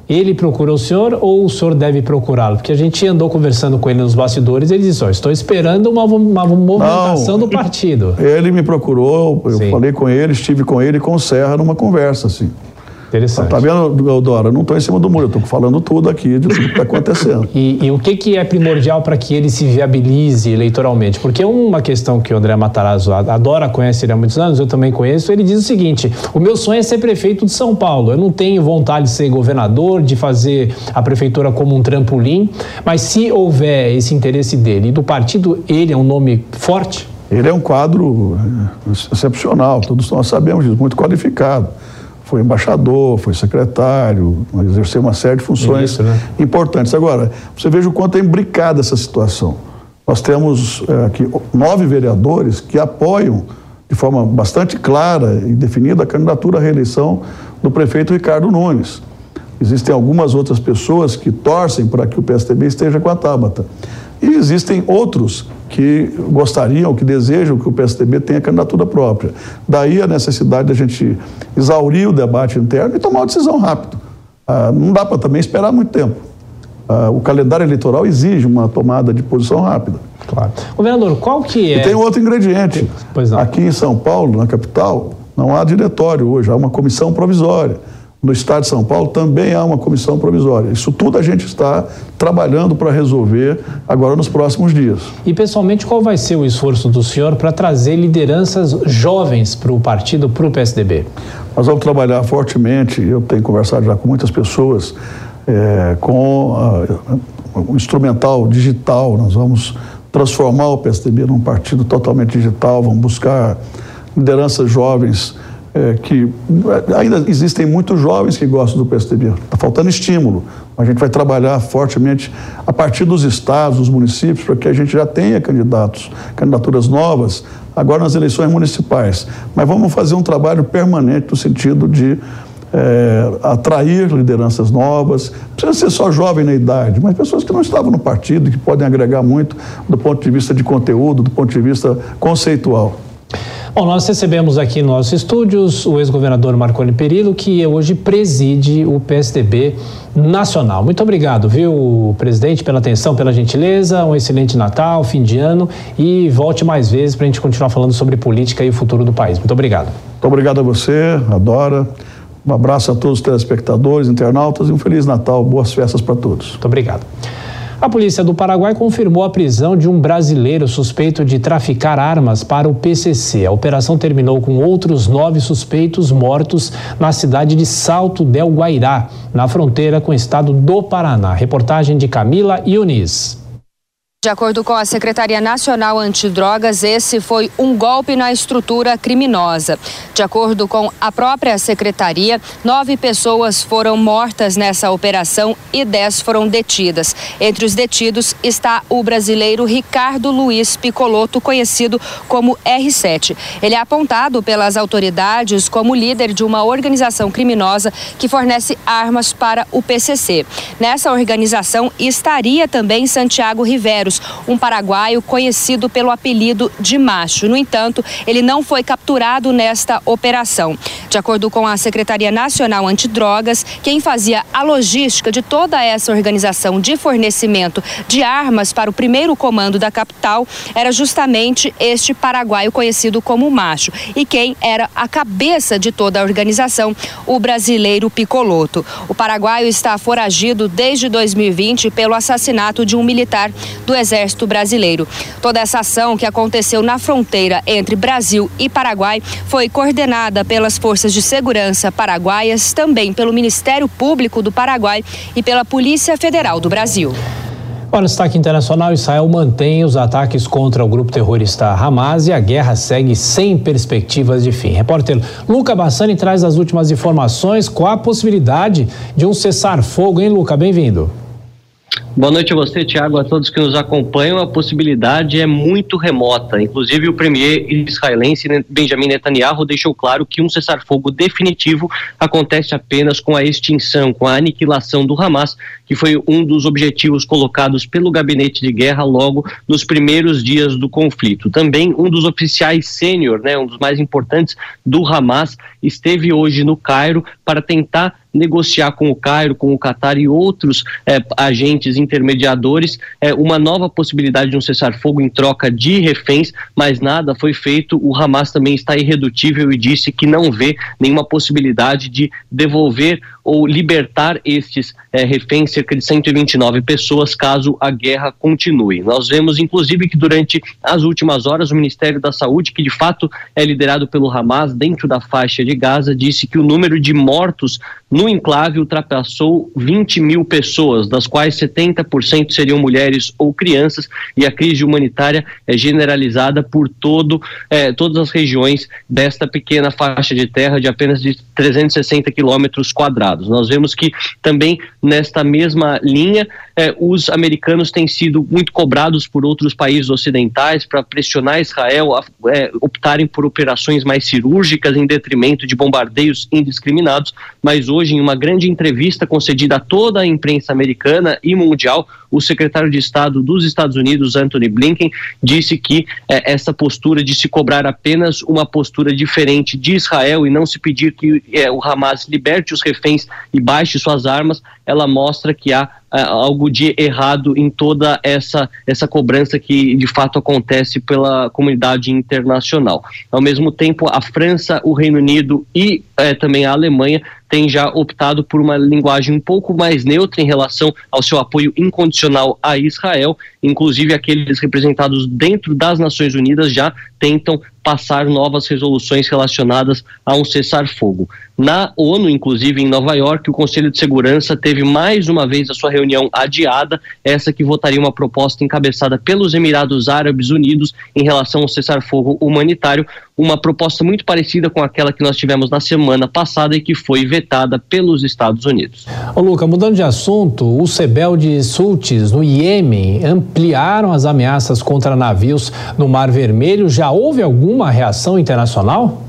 Ele procurou o senhor ou o senhor deve procurá-lo? Porque a gente andou conversando com ele nos bastidores e ele disse: oh, estou esperando uma, uma movimentação Não, do partido. Ele me procurou, eu Sim. falei com ele, estive com ele com o Serra numa conversa, assim. Interessante. Tá vendo, Dora? Eu não estou em cima do muro, eu estou falando tudo aqui de tudo que está acontecendo. e, e, o que, que é primordial para que ele se viabilize eleitoralmente? Porque uma questão que o André Matarazzo adora, conhece ele há muitos anos, eu também conheço, ele diz o seguinte: o meu sonho é ser prefeito de São Paulo. Eu não tenho vontade de ser governador, de fazer a prefeitura como um trampolim, mas se houver esse interesse dele e do partido, ele é um nome forte? Ele é um quadro eh, excepcional, todos nós sabemos disso, muito qualificado foi embaixador, foi secretário, exerceu uma série de funções Isso, né? importantes. Agora, você veja o quanto é imbricada essa situação. Nós temos é, aqui nove vereadores que apoiam de forma bastante clara e definida a candidatura à reeleição do prefeito Ricardo Nunes. Existem algumas outras pessoas que torcem para que o PSDB esteja com a Tabata. E existem outros que gostariam, que desejam que o PSDB tenha candidatura própria. Daí a necessidade da gente exaurir o debate interno e tomar uma decisão rápido. Ah, não dá para também esperar muito tempo. uh, o calendário eleitoral exige uma tomada de posição rápida. Claro. Governador, qual que é... E tem outro ingrediente. Aqui em São Paulo, na capital, não há diretório hoje, há uma comissão provisória. No estado de São Paulo também há uma comissão provisória. Isso tudo a gente está trabalhando para resolver agora nos próximos dias. E pessoalmente, qual vai ser o esforço do senhor para trazer lideranças jovens para o partido, para o PSDB? Nós vamos trabalhar fortemente, eu tenho conversado já com muitas pessoas, é, com a, o instrumental digital, nós vamos transformar o PSDB num partido totalmente digital, vamos buscar lideranças jovens é, que é, ainda existem muitos jovens que gostam do PSDB. Está faltando estímulo. A gente vai trabalhar fortemente a partir dos estados, dos municípios, para que a gente já tenha candidatos, candidaturas novas, agora nas eleições municipais. Mas vamos fazer um trabalho permanente no sentido de é, atrair lideranças novas, precisa ser só jovem na idade, mas pessoas que não estavam no partido, que podem agregar muito do ponto de vista de conteúdo, do ponto de vista conceitual. Bom, nós recebemos aqui nos nossos estúdios o ex-governador Marconi Perillo, que hoje preside o PSDB nacional. Muito obrigado, viu, presidente, pela atenção, pela gentileza. Um excelente Natal, fim de ano e volte mais vezes para a gente continuar falando sobre política e o futuro do país. Muito obrigado. Muito obrigado a você, Adora. Um abraço a todos os telespectadores, internautas e um Feliz Natal, boas festas para todos. Muito obrigado. A polícia do Paraguai confirmou a prisão de um brasileiro suspeito de traficar armas para o PCC. A operação terminou com outros nove suspeitos mortos na cidade de Salto del Guairá, na fronteira com o estado do Paraná. Reportagem de Camila Yunis. De acordo com a Secretaria Nacional Antidrogas, esse foi um golpe na estrutura criminosa. De acordo com a própria secretaria, nove pessoas foram mortas nessa operação e dez foram detidas. Entre os detidos está o brasileiro Ricardo Luiz Picoloto, conhecido como R7. Ele é apontado pelas autoridades como líder de uma organização criminosa que fornece armas para o PCC. Nessa organização estaria também Santiago Rivero um paraguaio conhecido pelo apelido de Macho. No entanto, ele não foi capturado nesta operação. De acordo com a Secretaria Nacional Antidrogas, quem fazia a logística de toda essa organização de fornecimento de armas para o primeiro comando da capital era justamente este paraguaio conhecido como Macho. E quem era a cabeça de toda a organização, o brasileiro Picoloto. O paraguaio está foragido desde 2020 pelo assassinato de um militar do Exército Brasileiro. Toda essa ação que aconteceu na fronteira entre Brasil e Paraguai foi coordenada pelas forças de segurança paraguaias, também pelo Ministério Público do Paraguai e pela Polícia Federal do Brasil. Para o destaque internacional, Israel mantém os ataques contra o grupo terrorista Hamas e a guerra segue sem perspectivas de fim. Repórter Luca Bassani traz as últimas informações com a possibilidade de um cessar-fogo, hein, Luca? Bem-vindo. Boa noite a você, Tiago, a todos que nos acompanham. A possibilidade é muito remota. Inclusive, o premier israelense Benjamin Netanyahu deixou claro que um cessar-fogo definitivo acontece apenas com a extinção, com a aniquilação do Hamas, que foi um dos objetivos colocados pelo gabinete de guerra logo nos primeiros dias do conflito. Também um dos oficiais sênior, né, um dos mais importantes do Hamas, esteve hoje no Cairo para tentar negociar com o Cairo, com o Catar e outros é, agentes intermediadores é, uma nova possibilidade de um cessar-fogo em troca de reféns, mas nada foi feito. O Hamas também está irredutível e disse que não vê nenhuma possibilidade de devolver ou libertar estes é, reféns, cerca de 129 pessoas, caso a guerra continue. Nós vemos, inclusive, que durante as últimas horas o Ministério da Saúde, que de fato é liderado pelo Hamas dentro da faixa de Gaza, disse que o número de mortos no enclave ultrapassou 20 mil pessoas, das quais 70% seriam mulheres ou crianças, e a crise humanitária é generalizada por todo, é, todas as regiões desta pequena faixa de terra de apenas de 360 quilômetros quadrados. Nós vemos que também nesta mesma linha eh, os americanos têm sido muito cobrados por outros países ocidentais para pressionar Israel a eh, optarem por operações mais cirúrgicas em detrimento de bombardeios indiscriminados. Mas hoje, em uma grande entrevista concedida a toda a imprensa americana e mundial, o secretário de Estado dos Estados Unidos, Anthony Blinken, disse que é, essa postura de se cobrar apenas uma postura diferente de Israel e não se pedir que é, o Hamas liberte os reféns e baixe suas armas, ela mostra que há algo de errado em toda essa, essa cobrança que de fato acontece pela comunidade internacional. Ao mesmo tempo, a França, o Reino Unido e eh, também a Alemanha tem já optado por uma linguagem um pouco mais neutra em relação ao seu apoio incondicional a Israel. Inclusive, aqueles representados dentro das Nações Unidas já tentam passar novas resoluções relacionadas a um cessar-fogo. Na ONU, inclusive em Nova York, o Conselho de Segurança teve mais uma vez a sua reunião adiada, essa que votaria uma proposta encabeçada pelos Emirados Árabes Unidos em relação ao cessar-fogo humanitário, uma proposta muito parecida com aquela que nós tivemos na semana passada e que foi vetada pelos Estados Unidos. Ô Luca, mudando de assunto, os rebeldes Houthis no Iêmen ampliaram as ameaças contra navios no Mar Vermelho. Já houve alguma reação internacional?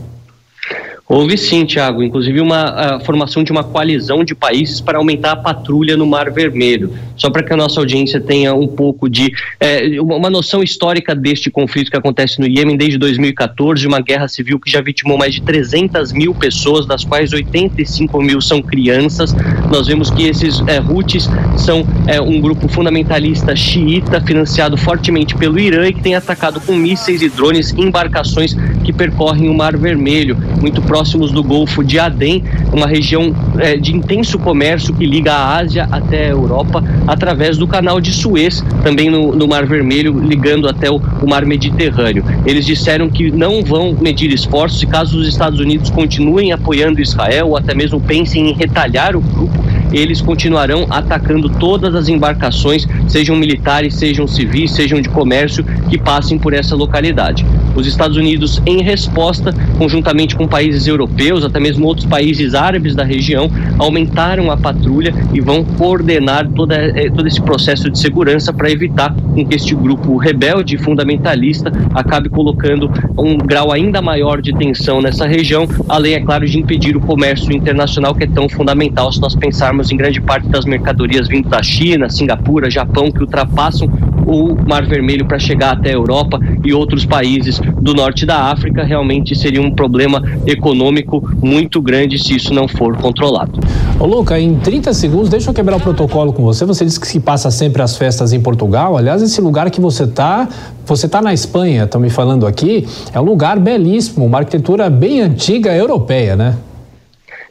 Houve sim, Tiago, inclusive uma formação de uma coalizão de países para aumentar a patrulha no Mar Vermelho. Só para que a nossa audiência tenha um pouco de é, uma noção histórica deste conflito que acontece no Iêmen desde 2014, uma guerra civil que já vitimou mais de 300 mil pessoas, das quais 85 mil são crianças. Nós vemos que esses é, Houthis são é, um grupo fundamentalista xiita, financiado fortemente pelo Irã e que tem atacado com mísseis e drones embarcações que percorrem o Mar Vermelho, muito próximo próximos do Golfo de Adem, uma região é, de intenso comércio que liga a Ásia até a Europa, através do canal de Suez, também no, no Mar Vermelho, ligando até o, o, Mar Mediterrâneo. Eles disseram que não vão medir esforços e caso os Estados Unidos continuem apoiando Israel ou até mesmo pensem em retalhar o grupo, eles continuarão atacando todas as embarcações, sejam militares, sejam civis, sejam de comércio, que passem por essa localidade. Os Estados Unidos, em resposta, conjuntamente com países europeus, até mesmo outros países árabes da região, aumentaram a patrulha e vão coordenar toda, eh, todo esse processo de segurança para evitar que este grupo rebelde e fundamentalista acabe colocando um grau ainda maior de tensão nessa região, além, é claro, de impedir o comércio internacional que é tão fundamental se nós pensarmos em grande parte das mercadorias vindo da China, Singapura, Japão, que ultrapassam o Mar Vermelho para chegar até a Europa e outros países do norte da África, realmente seria um problema econômico muito grande se isso não for controlado. Ô Luca, em 30 segundos, deixa eu quebrar o protocolo com você. Você disse que se passa sempre as festas em Portugal. Aliás, esse lugar que você está, você está na Espanha, estão me falando aqui, é um lugar belíssimo, uma arquitetura bem antiga europeia, né?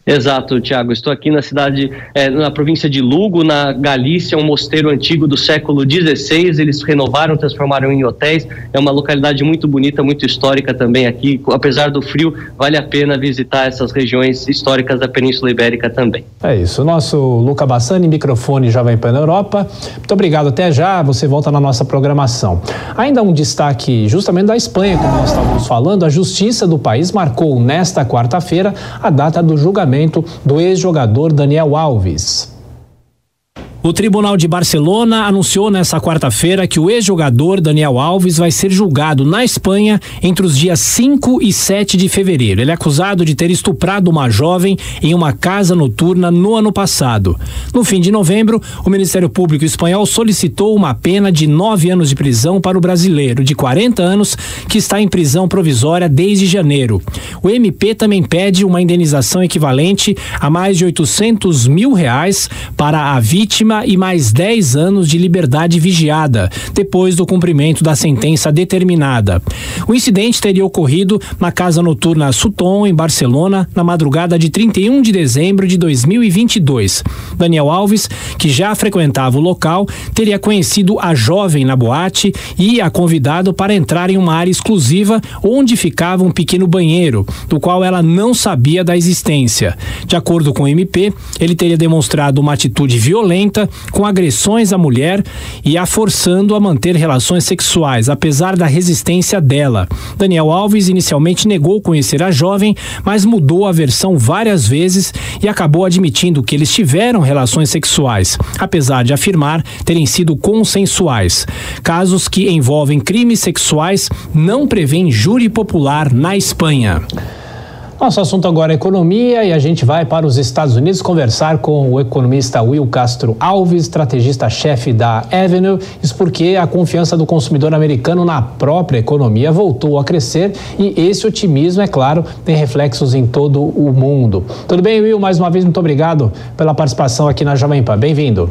Exato, Tiago. Estou aqui na cidade, é, na província de Lugo, na Galícia, um mosteiro antigo do século XVI. Eles renovaram, transformaram em hotéis. É uma localidade muito bonita, muito histórica também aqui. Apesar do frio, vale a pena visitar essas regiões históricas da Península Ibérica também. É isso. Nosso Luca Bassani, microfone Jovem Pan Europa. Muito obrigado. Até já. Você volta na nossa programação. Ainda um destaque justamente da Espanha, como nós estávamos falando. A justiça do país marcou nesta quarta-feira a data do julgamento do ex-jogador Daniel Alves. O Tribunal de Barcelona anunciou nesta quarta-feira que o ex-jogador Daniel Alves vai ser julgado na Espanha entre os dias 5 e 7 de fevereiro. Ele é acusado de ter estuprado uma jovem em uma casa noturna no ano passado. No fim de novembro, o Ministério Público espanhol solicitou uma pena de nove anos de prisão para o brasileiro de 40 anos que está em prisão provisória desde janeiro. O MP também pede uma indenização equivalente a mais de 800 mil reais para a vítima e mais 10 anos de liberdade vigiada, depois do cumprimento da sentença determinada. O incidente teria ocorrido na casa noturna Sutton, em Barcelona, na madrugada de 31 de dezembro de 2022. Daniel Alves, que já frequentava o local, teria conhecido a jovem na boate e a convidado para entrar em uma área exclusiva onde ficava um pequeno banheiro, do qual ela não sabia da existência. De acordo com o MP, ele teria demonstrado uma atitude violenta com agressões à mulher e a forçando a manter relações sexuais, apesar da resistência dela. Daniel Alves inicialmente negou conhecer a jovem, mas mudou a versão várias vezes e acabou admitindo que eles tiveram relações sexuais, apesar de afirmar terem sido consensuais. Casos que envolvem crimes sexuais não prevêem júri popular na Espanha. Nosso assunto agora é economia e a gente vai para os Estados Unidos conversar com o economista Will Castro Alves, estrategista-chefe da Avenue. Isso porque a confiança do consumidor americano na própria economia voltou a crescer e esse otimismo, é claro, tem reflexos em todo o mundo. Tudo bem, Will? Mais uma vez, muito obrigado pela participação aqui na Jovem Pan. Bem-vindo.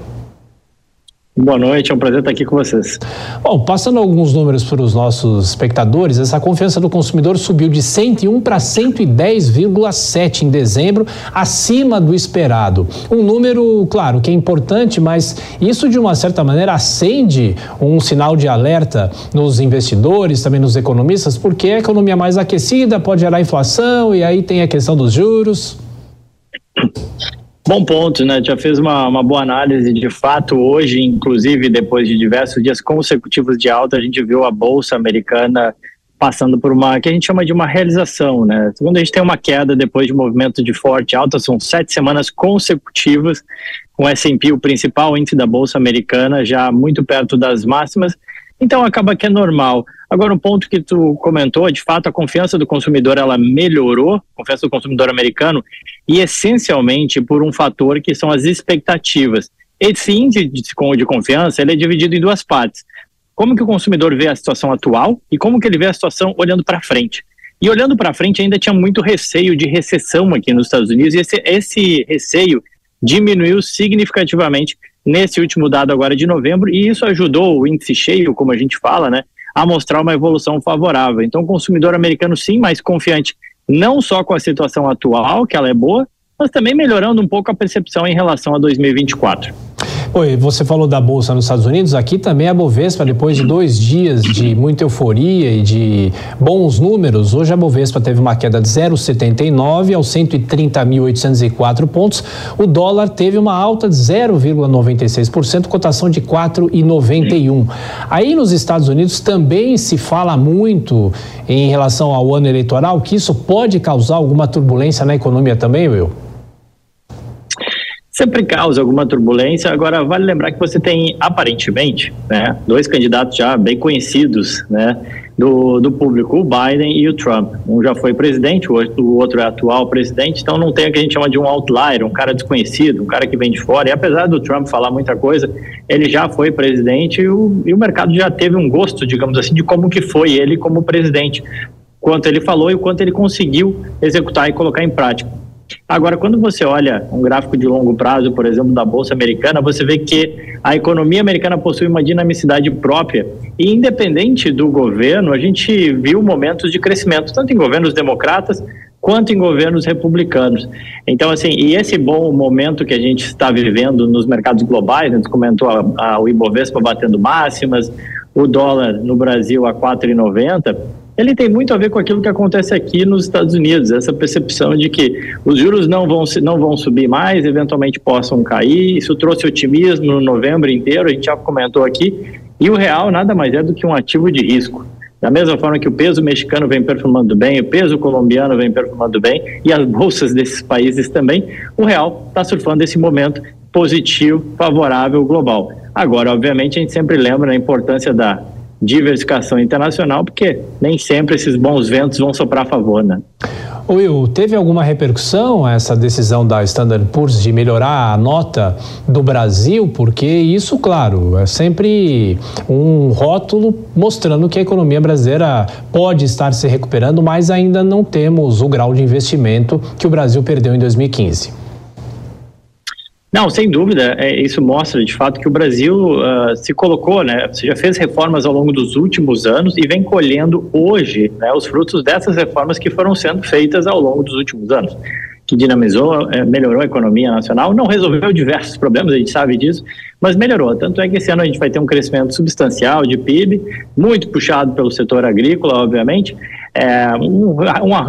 Boa noite, é um prazer estar aqui com vocês. Bom, passando alguns números para os nossos espectadores, essa confiança do consumidor subiu de 101 para 110,7 em dezembro, acima do esperado. Um número, claro, que é importante, mas isso de uma certa maneira acende um sinal de alerta nos investidores, também nos economistas, porque a economia mais aquecida pode gerar inflação e aí tem a questão dos juros. Bom ponto, né? Já fez uma, uma boa análise. De fato, hoje, inclusive, depois de diversos dias consecutivos de alta, a gente viu a Bolsa Americana passando por uma, que a gente chama de uma realização, né? Quando a gente tem uma queda depois de um movimento de forte alta, são sete semanas consecutivas, com o S&P, o principal índice da Bolsa Americana, já muito perto das máximas, então acaba que é normal. Agora, um ponto que tu comentou, de fato, a confiança do consumidor ela melhorou, a confiança do consumidor americano, e essencialmente por um fator que são as expectativas. Esse índice de, confiança ele é dividido em duas partes. Como que o consumidor vê a situação atual e como que ele vê a situação olhando para frente. E olhando para frente ainda tinha muito receio de recessão aqui nos Estados Unidos e esse, esse receio diminuiu significativamente nesse último dado agora de novembro e isso ajudou o índice cheio, como a gente fala, né, a mostrar uma evolução favorável. Então, o consumidor americano, sim, mais confiante, não só com a situação atual, que ela é boa, mas também melhorando um pouco a percepção em relação a 2024. Oi, você falou da Bolsa nos Estados Unidos, aqui também a Bovespa, depois de dois dias de muita euforia e de bons números, hoje a Bovespa teve uma queda de 0,79 aos 130.804 pontos, o dólar teve uma alta de 0,96%, cotação de 4,91. Aí nos Estados Unidos também se fala muito em relação ao ano eleitoral, que isso pode causar alguma turbulência na economia também, Will? Sempre causa alguma turbulência. Agora, vale lembrar que você tem, aparentemente, né, dois candidatos já bem conhecidos né, do, do público, o Biden e o Trump. Um já foi presidente, o outro é atual presidente, então não tem o que a gente chama de um outlier, um cara desconhecido, um cara que vem de fora. E apesar do Trump falar muita coisa, ele já foi presidente e o, e o mercado já teve um gosto, digamos assim, de como que foi ele como presidente. Quanto ele falou e o quanto ele conseguiu executar e colocar em prática. Agora, quando você olha um gráfico de longo prazo, por exemplo, da Bolsa Americana, você vê que a economia americana possui uma dinamicidade própria e, independente do governo, a gente viu momentos de crescimento, tanto em governos democratas quanto em governos republicanos. Então, assim, e esse bom momento que a gente está vivendo nos mercados globais, a gente comentou a, a, o Ibovespa batendo máximas, o dólar no Brasil a 4,90, ele tem muito a ver com aquilo que acontece aqui nos Estados Unidos, essa percepção de que os juros não vão, não vão subir mais, eventualmente possam cair. Isso trouxe otimismo no novembro inteiro, a gente já comentou aqui. E o real nada mais é do que um ativo de risco. Da mesma forma que o peso mexicano vem performando bem, o peso colombiano vem performando bem e as bolsas desses países também, o real está surfando esse momento positivo, favorável global. Agora, obviamente, a gente sempre lembra a importância da diversificação internacional, porque nem sempre esses bons ventos vão soprar a favor, né? Will, teve alguma repercussão essa decisão da Standard Poor's de melhorar a nota do Brasil? Porque isso, claro, é sempre um rótulo mostrando que a economia brasileira pode estar se recuperando, mas ainda não temos o grau de investimento que o Brasil perdeu em 2015. Não, sem dúvida, é, isso mostra de fato que o Brasil uh, se colocou, né? Já fez reformas ao longo dos últimos anos e vem colhendo hoje né, os frutos dessas reformas que foram sendo feitas ao longo dos últimos anos que dinamizou, é, melhorou a economia nacional, não resolveu diversos problemas, a gente sabe disso, mas melhorou. Tanto é que esse ano a gente vai ter um crescimento substancial de PIB, muito puxado pelo setor agrícola, obviamente, é, um,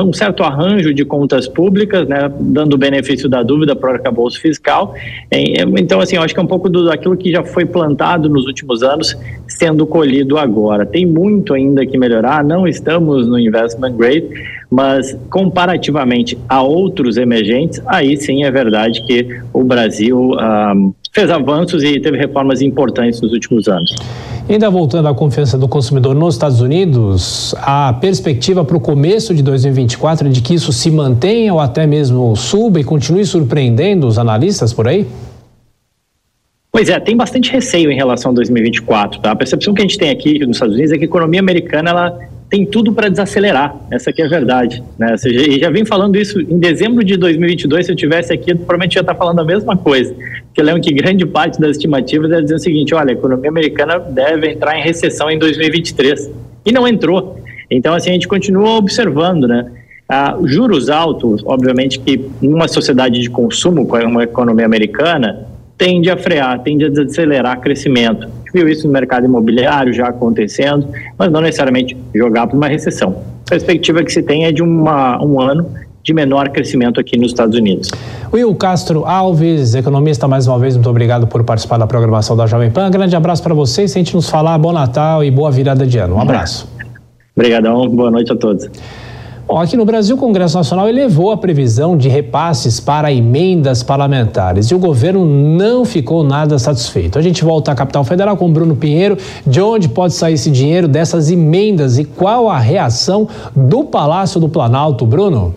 um, certo arranjo de contas públicas, né, dando o benefício da dúvida para o arcabouço fiscal. Então, assim, eu acho que é um pouco do, daquilo que já foi plantado nos últimos anos sendo colhido agora. Tem muito ainda que melhorar, não estamos no investment grade, mas comparativamente a outros emergentes, aí sim é verdade que o Brasil um, fez avanços e teve reformas importantes nos últimos anos. Ainda voltando à confiança do consumidor nos Estados Unidos, a perspectiva para o começo de 2024 é de que isso se mantenha ou até mesmo suba e continue surpreendendo os analistas por aí? Pois é, tem bastante receio em relação a 2024. Tá? A percepção que a gente tem aqui nos Estados Unidos é que a economia americana ela tem tudo para desacelerar. Essa aqui é a verdade. Né? E já vem falando isso em dezembro de 2022. Se eu tivesse aqui, eu provavelmente ia estar falando a mesma coisa. Porque eu lembro que grande parte das estimativas é dizer o seguinte: olha, a economia americana deve entrar em recessão em 2023. E não entrou. Então, assim, a gente continua observando, né? Ah, juros altos, obviamente que numa sociedade de consumo, como uma economia americana, tende a frear, tende a desacelerar crescimento. A gente viu isso no mercado imobiliário já acontecendo, mas não necessariamente jogar para uma recessão. A perspectiva que se tem é de uma, um ano de menor crescimento aqui nos Estados Unidos. Will Castro Alves, economista, mais uma vez, muito obrigado por participar da programação da Jovem Pan. Grande abraço para vocês, sente nos falar bom Natal e boa virada de ano. Um abraço. Obrigadão, boa noite a todos. Bom, aqui no Brasil, o Congresso Nacional elevou a previsão de repasses para emendas parlamentares e o governo não ficou nada satisfeito. A gente volta à capital federal com Bruno Pinheiro. De onde pode sair esse dinheiro dessas emendas e qual a reação do Palácio do Planalto, Bruno?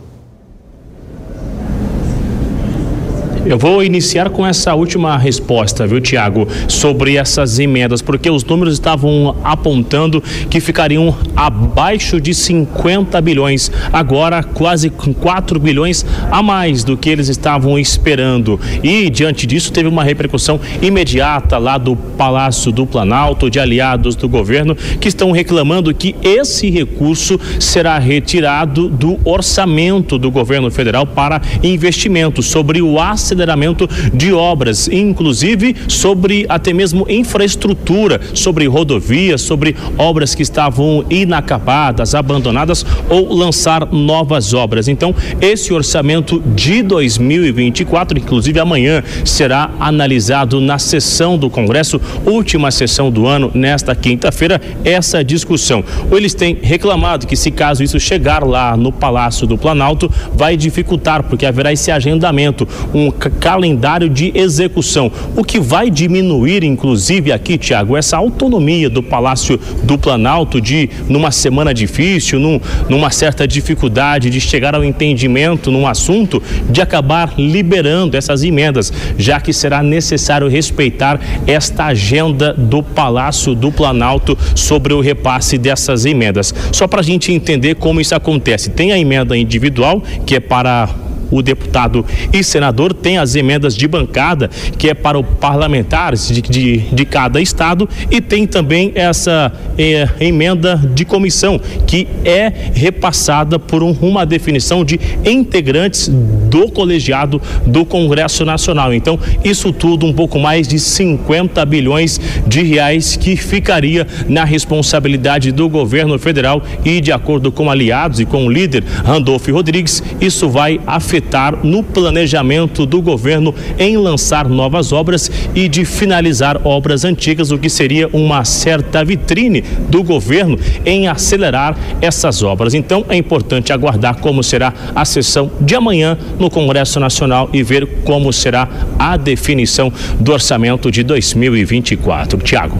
Eu vou iniciar com essa última resposta, viu, Tiago, sobre essas emendas, porque os números estavam apontando que ficariam abaixo de 50 bilhões, agora quase 4 bilhões a mais do que eles estavam esperando. E diante disso teve uma repercussão imediata lá do Palácio do Planalto, de aliados do governo, que estão reclamando que esse recurso será retirado do orçamento do governo federal para investimentos sobre o aceleramento aceleramento de obras, inclusive sobre até mesmo infraestrutura, sobre rodovias, sobre obras que estavam inacabadas, abandonadas ou lançar novas obras. Então, esse orçamento de 2024, inclusive amanhã, será analisado na sessão do Congresso, última sessão do ano, nesta quinta-feira, essa discussão. Eles têm reclamado que, se caso isso chegar lá no Palácio do Planalto, vai dificultar, porque haverá esse agendamento, um calendário de execução, o que vai diminuir, inclusive aqui, Tiago, essa autonomia do Palácio do Planalto de, numa semana difícil, num, numa certa dificuldade de chegar ao entendimento num assunto, de acabar liberando essas emendas, já que será necessário respeitar esta agenda do Palácio do Planalto sobre o repasse dessas emendas. Só para a gente entender como isso acontece, tem a emenda individual, que é para o deputado e senador tem as emendas de bancada, que é para os parlamentares de, de, de cada estado, e tem também essa é, emenda de comissão, que é repassada por um, uma definição de integrantes do colegiado do Congresso Nacional. Então, isso tudo um pouco mais de 50 bilhões de reais que ficaria na responsabilidade do governo federal e de acordo com aliados e com o líder Randolph Rodrigues, isso vai afetar afetar no planejamento do governo em lançar novas obras e de finalizar obras antigas, o que seria uma certa vitrine do governo em acelerar essas obras. Então é importante aguardar como será a sessão de amanhã no Congresso Nacional e ver como será a definição do orçamento de 2024. Tiago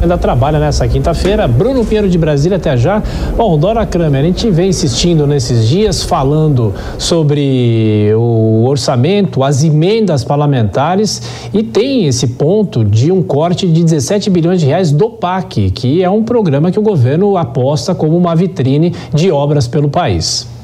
ainda trabalha nessa quinta-feira. Bruno Pinheiro de Brasília, até já. Bom, Dora Kramer, a gente vem insistindo nesses dias falando sobre o orçamento, as emendas parlamentares e tem esse ponto de um corte de 17 bilhões de reais do PAC, que é um programa que o governo aposta como uma vitrine de obras pelo país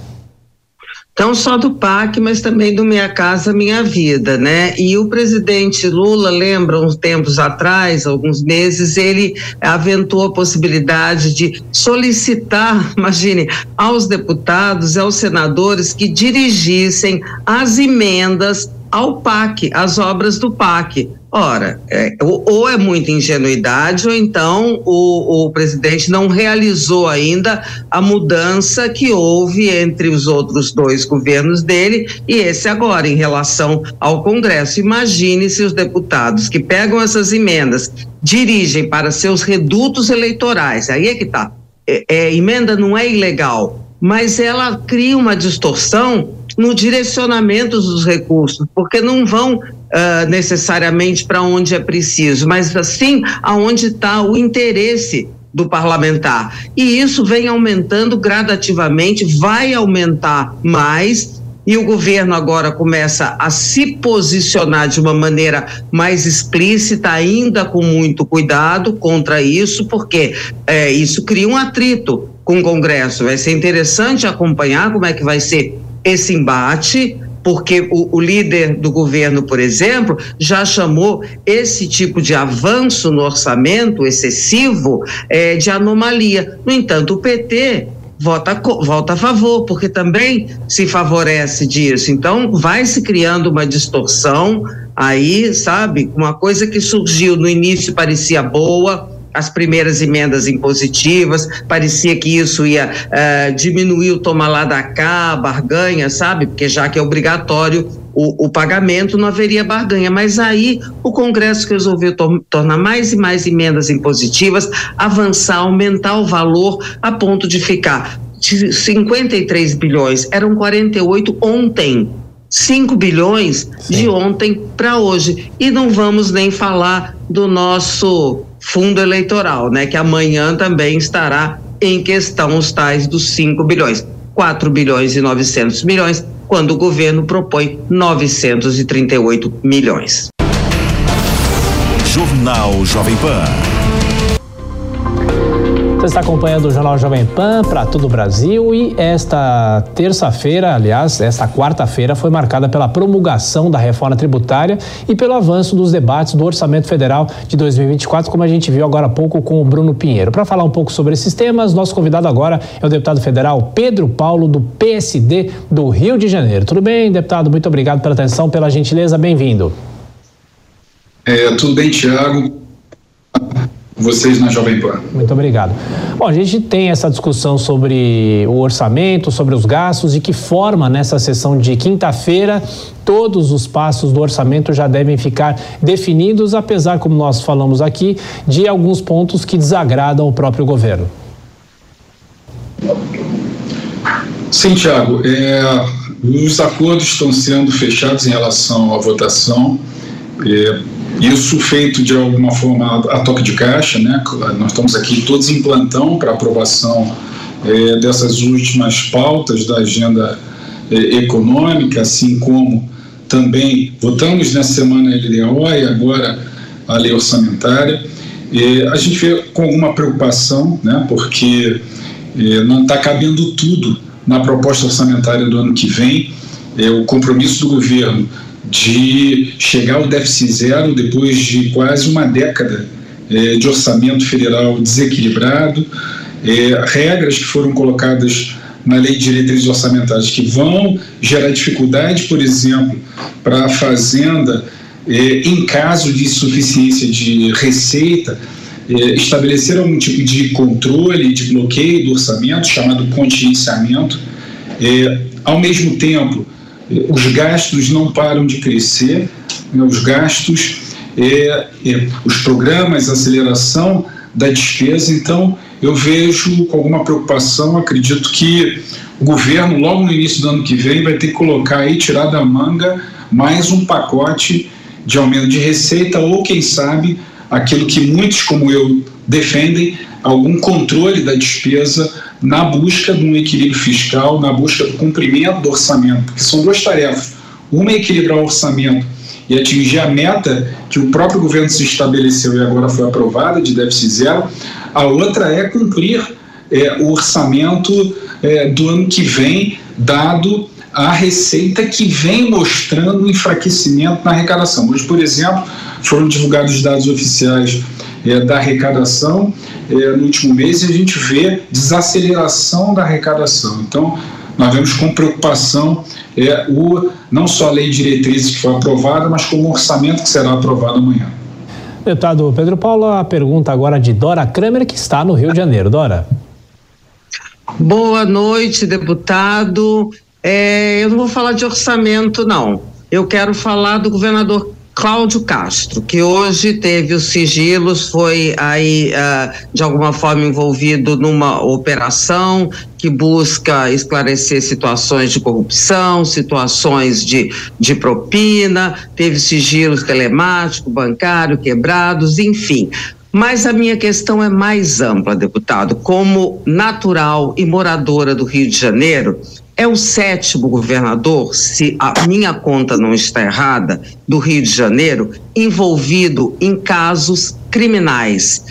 não só do PAC, mas também do Minha Casa Minha Vida, né? E o presidente Lula, lembra, uns tempos atrás, alguns meses, ele aventou a possibilidade de solicitar, imagine, aos deputados e aos senadores que dirigissem as emendas ao PAC, às obras do PAC. Ora, é, ou é muita ingenuidade, ou então o, o, presidente não realizou ainda a mudança que houve entre os outros dois governos dele e esse agora, em relação ao Congresso. Imagine se os deputados que pegam essas emendas dirigem para seus redutos eleitorais. Aí é que está. É, é, emenda não é ilegal, mas ela cria uma distorção no direcionamento dos recursos, porque não vão uh, necessariamente para onde é preciso, mas assim aonde está o interesse do parlamentar. E isso vem aumentando gradativamente, vai aumentar mais. E o governo agora começa a se posicionar de uma maneira mais explícita, ainda com muito cuidado contra isso, porque é, isso cria um atrito com o Congresso. Vai ser interessante acompanhar como é que vai ser esse embate porque o, o, líder do governo, por exemplo, já chamou esse tipo de avanço no orçamento excessivo é, de anomalia. No entanto, o PT vota, vota a favor, porque também se favorece disso. Então, vai se criando uma distorção aí, sabe? Uma coisa que surgiu no início parecia boa as primeiras emendas impositivas, parecia que isso ia uh, diminuir o toma lá da cá, barganha, sabe? Porque já que é obrigatório o, o, pagamento, não haveria barganha. Mas aí o Congresso resolveu to tornar mais e mais emendas impositivas, avançar, aumentar o valor a ponto de ficar 53 bilhões, eram 48 ontem. 5 bilhões Sim. de ontem para hoje. E não vamos nem falar do nosso fundo eleitoral, né? Que amanhã também estará em questão os tais dos 5 bilhões. 4 bilhões e 900 milhões, quando o governo propõe 938 milhões. Jornal Jovem Pan. Você está acompanhando o Jornal Jovem Pan para todo o Brasil e esta terça-feira, aliás, esta quarta-feira foi marcada pela promulgação da reforma tributária e pelo avanço dos debates do Orçamento Federal de 2024, como a gente viu agora há pouco com o Bruno Pinheiro. Para falar um pouco sobre esses temas, nosso convidado agora é o deputado federal Pedro Paulo, do PSD do Rio de Janeiro. Tudo bem, deputado? Muito obrigado pela atenção, pela gentileza. Bem-vindo. É, tudo bem, Tiago vocês na Jovem Pan. Muito obrigado. Bom, a gente tem essa discussão sobre o orçamento, sobre os gastos, de que forma nessa sessão de quinta-feira todos os passos do orçamento já devem ficar definidos, apesar, como nós falamos aqui, de alguns pontos que desagradam o próprio governo. Sim, Tiago. É, os acordos estão sendo fechados em relação à votação. É, isso feito de alguma forma a toque de caixa, né? Nós estamos aqui todos em plantão para aprovação é, dessas últimas pautas da agenda é, econômica, assim como também votamos nessa semana a LDO e agora a lei orçamentária. É, a gente vê com alguma preocupação, né? Porque não está cabendo tudo na proposta orçamentária do ano que vem. o compromisso do governo de chegar ao déficit zero depois de quase uma década é, de orçamento federal desequilibrado, é, regras que foram colocadas na lei de diretrizes orçamentárias que vão gerar dificuldade, por exemplo, para a fazenda é, em caso de insuficiência de receita, é, estabelecer algum tipo de controle, de bloqueio do orçamento, chamado contingenciamento. É, ao mesmo tempo, os gastos não param de crescer, né, os gastos, é, é, os programas, a aceleração da despesa. Então, eu vejo com alguma preocupação, acredito que o governo, logo no início do ano que vem, vai ter que colocar aí, tirar da manga, mais um pacote de aumento de receita, ou quem sabe, aquilo que muitos como eu defendem, algum controle da despesa na busca de um equilíbrio fiscal, na busca do cumprimento do orçamento, porque são duas tarefas. Uma é equilibrar o orçamento e atingir a meta que o próprio governo se estabeleceu e agora foi aprovada, de déficit zero. A outra é cumprir é, o orçamento é, do ano que vem, dado a receita que vem mostrando enfraquecimento na arrecadação. Hoje, por exemplo, foram divulgados dados oficiais é, da arrecadação é, no último mês e a gente vê desaceleração da arrecadação. Então, nós vemos com preocupação é, o, não só a lei de diretrizes que foi aprovada, mas como o orçamento que será aprovado amanhã. Deputado Pedro Paulo, a pergunta agora de Dora Kramer, que está no Rio de Janeiro. Dora. Boa noite, deputado. É, eu não vou falar de orçamento, não. Eu quero falar do governador Cláudio Castro, que hoje teve os sigilos, foi aí uh, de alguma forma envolvido numa operação que busca esclarecer situações de corrupção, situações de, de propina, teve sigilos telemático, bancário quebrados, enfim. Mas a minha questão é mais ampla, deputado. Como natural e moradora do Rio de Janeiro, é o sétimo governador, se a minha conta não está errada, do Rio de Janeiro, envolvido em casos criminais.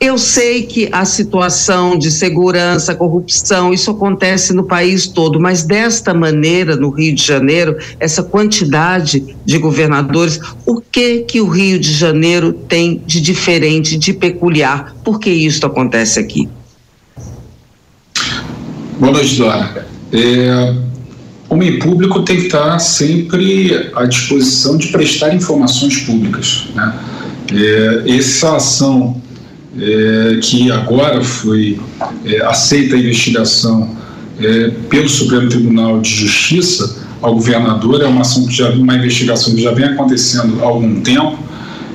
Eu sei que a situação de segurança, corrupção, isso acontece no país todo, mas desta maneira, no Rio de Janeiro, essa quantidade de governadores, o que que o Rio de Janeiro tem de diferente, de peculiar? Por que isso acontece aqui? Boa noite, Dora. É, o meio público tem que estar sempre à disposição de prestar informações públicas. Né? É, essa ação é, que agora foi é, aceita a investigação é, pelo Supremo Tribunal de Justiça ao governador é uma ação que já uma investigação que já vem acontecendo há algum tempo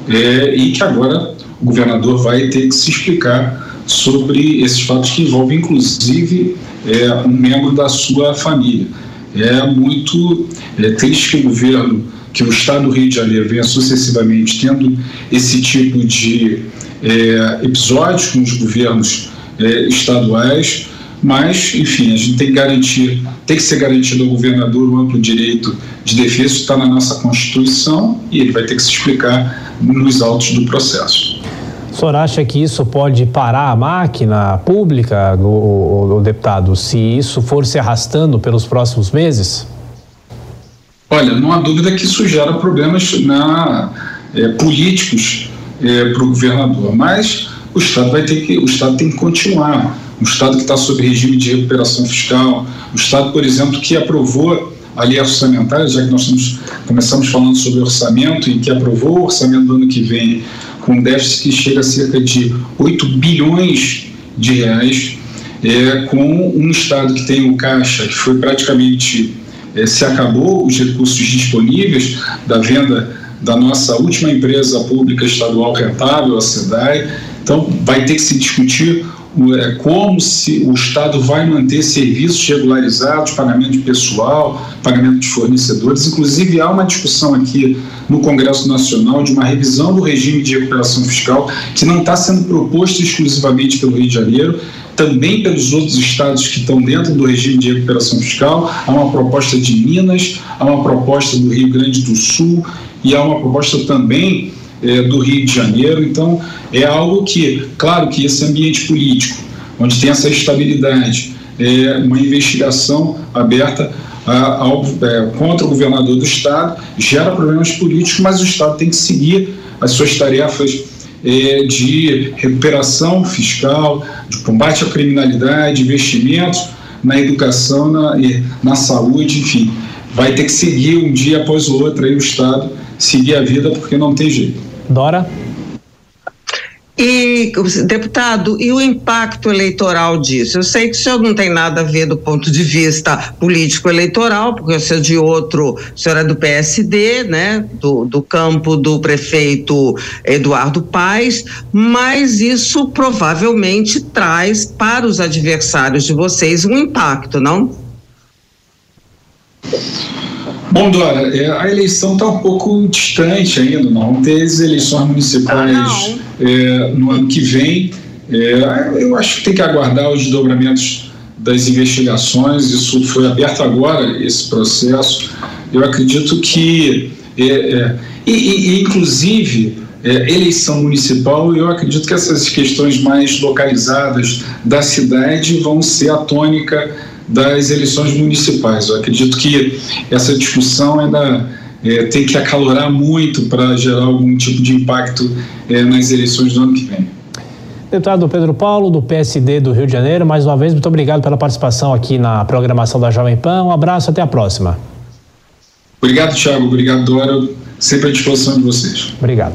é, e que agora o governador vai ter que se explicar sobre esses fatos que envolvem inclusive é, um membro da sua família. É muito é, triste que o governo, que o Estado do Rio de Janeiro venha sucessivamente tendo esse tipo de é, episódios com os governos é, estaduais, mas, enfim, a gente tem que garantir, tem que ser garantido ao governador o amplo direito de defesa, está na nossa Constituição e ele vai ter que se explicar nos autos do processo. O senhor acha que isso pode parar a máquina pública, o, o, o deputado, se isso for se arrastando pelos próximos meses? Olha, não há dúvida que isso gera problemas na, é, políticos é, para o governador, mas o Estado vai ter que, o Estado tem que continuar. O Estado que está sob regime de recuperação fiscal, o Estado, por exemplo, que aprovou a lei orçamentária, já que nós estamos, começamos falando sobre orçamento e que aprovou o orçamento do ano que vem com déficit que chega a cerca de 8 bilhões de reais, é, com um Estado que tem o caixa que foi praticamente é, se acabou os recursos disponíveis da venda da nossa última empresa pública estadual rentável, a SEDAI. Então, vai ter que se discutir como se o Estado vai manter serviços regularizados, pagamento de pessoal, pagamento de fornecedores. Inclusive, há uma discussão aqui no Congresso Nacional de uma revisão do regime de recuperação fiscal que não está sendo proposto exclusivamente pelo Rio de Janeiro, também pelos outros estados que estão dentro do regime de recuperação fiscal. Há uma proposta de Minas, há uma proposta do Rio Grande do Sul e há uma proposta também é, do Rio de Janeiro. Então, é algo que, claro que esse ambiente político, onde tem essa estabilidade, é, uma investigação aberta a, ao, é, contra o governador do Estado, gera problemas políticos, mas o Estado tem que seguir as suas tarefas é, de recuperação fiscal, de combate à criminalidade, investimentos na educação, na, na saúde, enfim. Vai ter que seguir um dia após o outro aí o Estado seguir a vida porque não tem jeito. Dora? E, deputado, e o impacto eleitoral disso? Eu sei que o senhor não tem nada a ver do ponto de vista político-eleitoral, porque o senhor é de outro, o senhor é do PSD, né, do, do campo do prefeito Eduardo Paes, mas isso provavelmente traz para os adversários de vocês um impacto, não? Bom, Dora, é, a eleição está um pouco distante ainda, não vamos ter as eleições municipais ah, é, no ano que vem. É, eu acho que tem que aguardar os desdobramentos das investigações, isso foi aberto agora, esse processo. Eu acredito que, é, é, e, e, inclusive, é, eleição municipal, eu acredito que essas questões mais localizadas da cidade vão ser a tônica das eleições municipais. Eu acredito que essa discussão ainda é, tem que acalorar muito para gerar algum tipo de impacto é, nas eleições do ano que vem. Deputado Pedro Paulo, do PSD do Rio de Janeiro, mais uma vez, muito obrigado pela participação aqui na programação da Jovem Pan. Um abraço, até a próxima. Obrigado, Thiago. Obrigado, Dora. Sempre à disposição de vocês. Obrigado.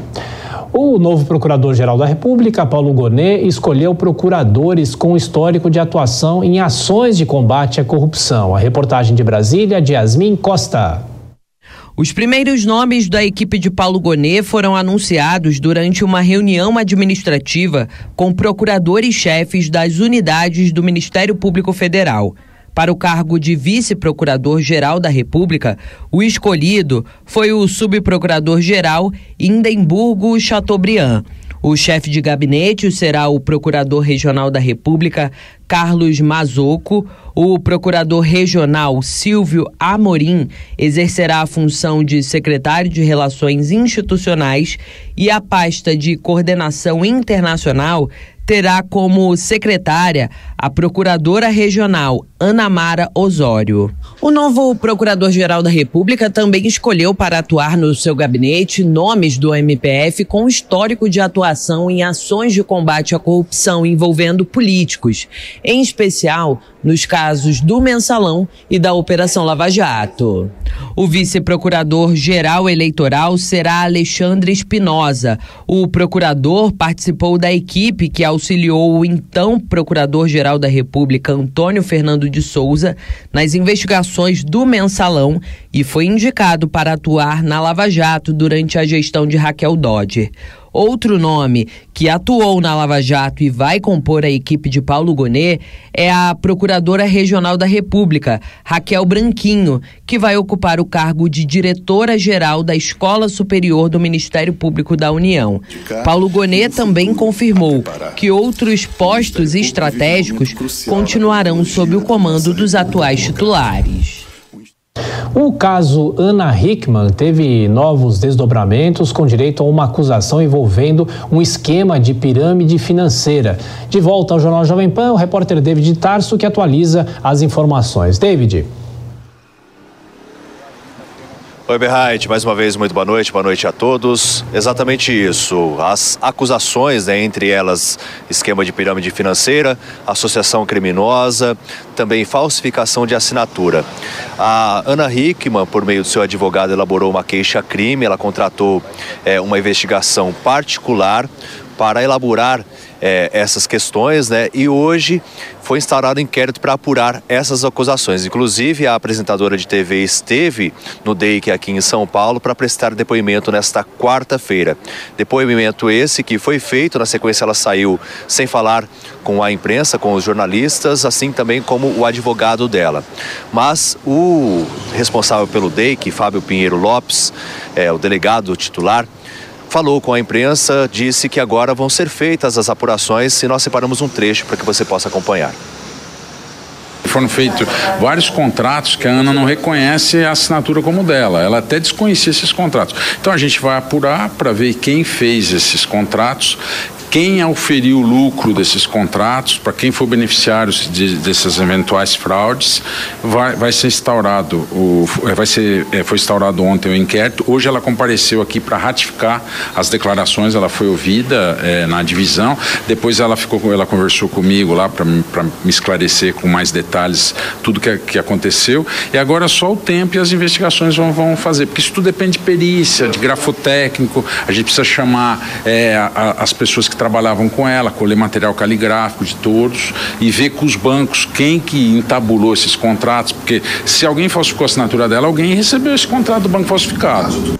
O novo Procurador-Geral da República, Paulo Gonet, escolheu procuradores com histórico de atuação em ações de combate à corrupção. A reportagem de Brasília, de Yasmin Costa. Os primeiros nomes da equipe de Paulo Gonet foram anunciados durante uma reunião administrativa com procuradores-chefes das unidades do Ministério Público Federal. Para o cargo de vice-procurador-geral da República, o escolhido foi o subprocurador-geral Indemburgo Chateaubriand. O chefe de gabinete será o Procurador Regional da República, Carlos Mazoco. O Procurador Regional Silvio Amorim exercerá a função de secretário de Relações Institucionais e a pasta de Coordenação Internacional terá como secretária a Procuradora Regional Ana Mara Osório. O novo Procurador-Geral da República também escolheu para atuar no seu gabinete nomes do MPF com histórico de atuação em ações de combate à corrupção envolvendo políticos, em especial nos casos do Mensalão e da Operação Lava Jato. O vice-procurador-geral eleitoral será Alexandre Espinosa. O procurador participou da equipe que auxiliou o então procurador-geral da República, Antônio Fernando de Souza, nas investigações do Mensalão e foi indicado para atuar na Lava Jato durante a gestão de Raquel Dodge. Outro nome que atuou na Lava Jato e vai compor a equipe de Paulo Gonet é a Procuradora Regional da República, Raquel Branquinho, que vai ocupar o cargo de diretora-geral da Escola Superior do Ministério Público da União. Paulo Gonet também confirmou que outros postos estratégicos continuarão sob o comando dos atuais titulares. O caso Ana Hickman teve novos desdobramentos com direito a uma acusação envolvendo um esquema de pirâmide financeira. De volta ao Jornal Jovem Pan, o repórter David Tarso que atualiza as informações. David. Oi, Berrait, mais uma vez, muito boa noite, boa noite a todos. Exatamente isso. As acusações, né, entre elas esquema de pirâmide financeira, associação criminosa, também falsificação de assinatura. A Ana Hickman, por meio do seu advogado, elaborou uma queixa-crime, ela contratou é, uma investigação particular para elaborar é, essas questões, né? E hoje foi instaurado um inquérito para apurar essas acusações. Inclusive, a apresentadora de TV esteve no DEIC aqui em São Paulo para prestar depoimento nesta quarta-feira. Depoimento esse que foi feito, na sequência ela saiu sem falar com a imprensa, com os jornalistas, assim também como o advogado dela. Mas o responsável pelo DEIC, Fábio Pinheiro Lopes, é, o delegado titular, falou com a imprensa, disse que agora vão ser feitas as apurações e nós separamos um trecho para que você possa acompanhar. Foram feitos vários contratos que a Ana não reconhece a assinatura como dela. Ela até desconhecia esses contratos. Então a gente vai apurar para ver quem fez esses contratos quem auferiu o lucro desses contratos, para quem for beneficiário de, dessas eventuais fraudes, vai, vai ser instaurado, o, é, vai ser, é, foi instaurado ontem o inquérito. Hoje ela compareceu aqui para ratificar as declarações, ela foi ouvida é, na divisão. Depois ela ficou, ela conversou comigo lá para me esclarecer com mais detalhes tudo que, que aconteceu. E agora só o tempo e as investigações vão, vão fazer, porque isso tudo depende de perícia, de grafotécnico. A gente precisa chamar é, a, as pessoas que trabalhavam com ela, colher material caligráfico de todos e ver com os bancos quem que entabulou esses contratos, porque se alguém falsificou a assinatura dela, alguém recebeu esse contrato do banco falsificado.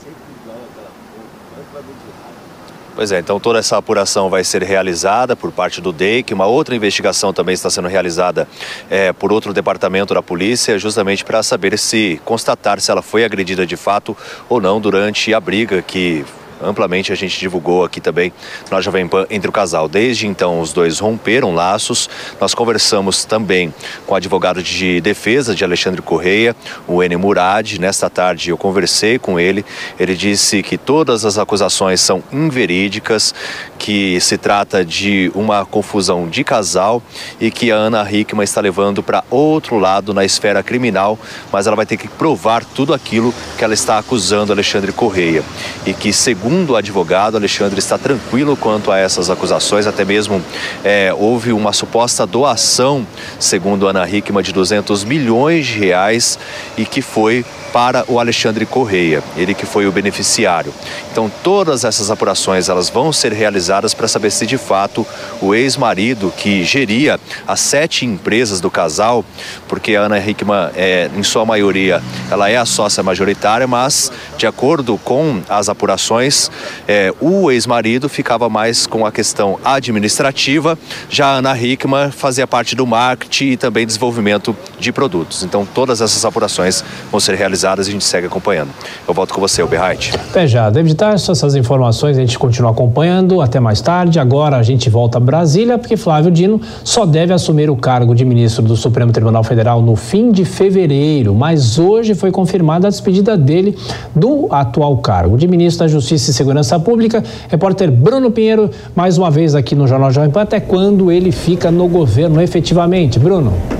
Pois é, então toda essa apuração vai ser realizada por parte do DEIC. Uma outra investigação também está sendo realizada é, por outro departamento da polícia, justamente para saber se constatar se ela foi agredida de fato ou não durante a briga que amplamente a gente divulgou aqui também na Jovem Pan entre o casal. Desde então, os dois romperam laços. Nós conversamos também com o advogado de defesa de Alexandre Correia, o N. Murad. Nesta tarde eu conversei com ele. Ele disse que todas as acusações são inverídicas, que se trata de uma confusão de casal e que a Ana Hickman está levando para outro lado na esfera criminal, mas ela vai ter que provar tudo aquilo que ela está acusando Alexandre Correia. E que, segundo Segundo o advogado, Alexandre está tranquilo quanto a essas acusações, até mesmo é, houve uma suposta doação, segundo Ana Hickman, de 200 milhões de reais e que foi para o Alexandre Correia, ele que foi o beneficiário. Então todas essas apurações elas vão ser realizadas para saber se de fato o ex-marido que geria as sete empresas do casal, porque a Ana Hickman é, em sua maioria ela é a sócia majoritária, mas de acordo com as apurações, é, o ex-marido ficava mais com a questão administrativa, já a Ana Hickman fazia parte do marketing e também desenvolvimento de produtos. Então todas essas apurações vão ser realizadas e a gente segue acompanhando. Eu volto com você, Oberheit. Até já, David Tarso, essas informações a gente continua acompanhando até mais tarde. Agora a gente volta a Brasília, porque Flávio Dino só deve assumir o cargo de ministro do Supremo Tribunal Federal no fim de fevereiro, mas hoje foi confirmada a despedida dele do atual cargo de ministro da Justiça e Segurança Pública. Repórter Bruno Pinheiro, mais uma vez aqui no Jornal Jovem Pan, até quando ele fica no governo efetivamente. Bruno.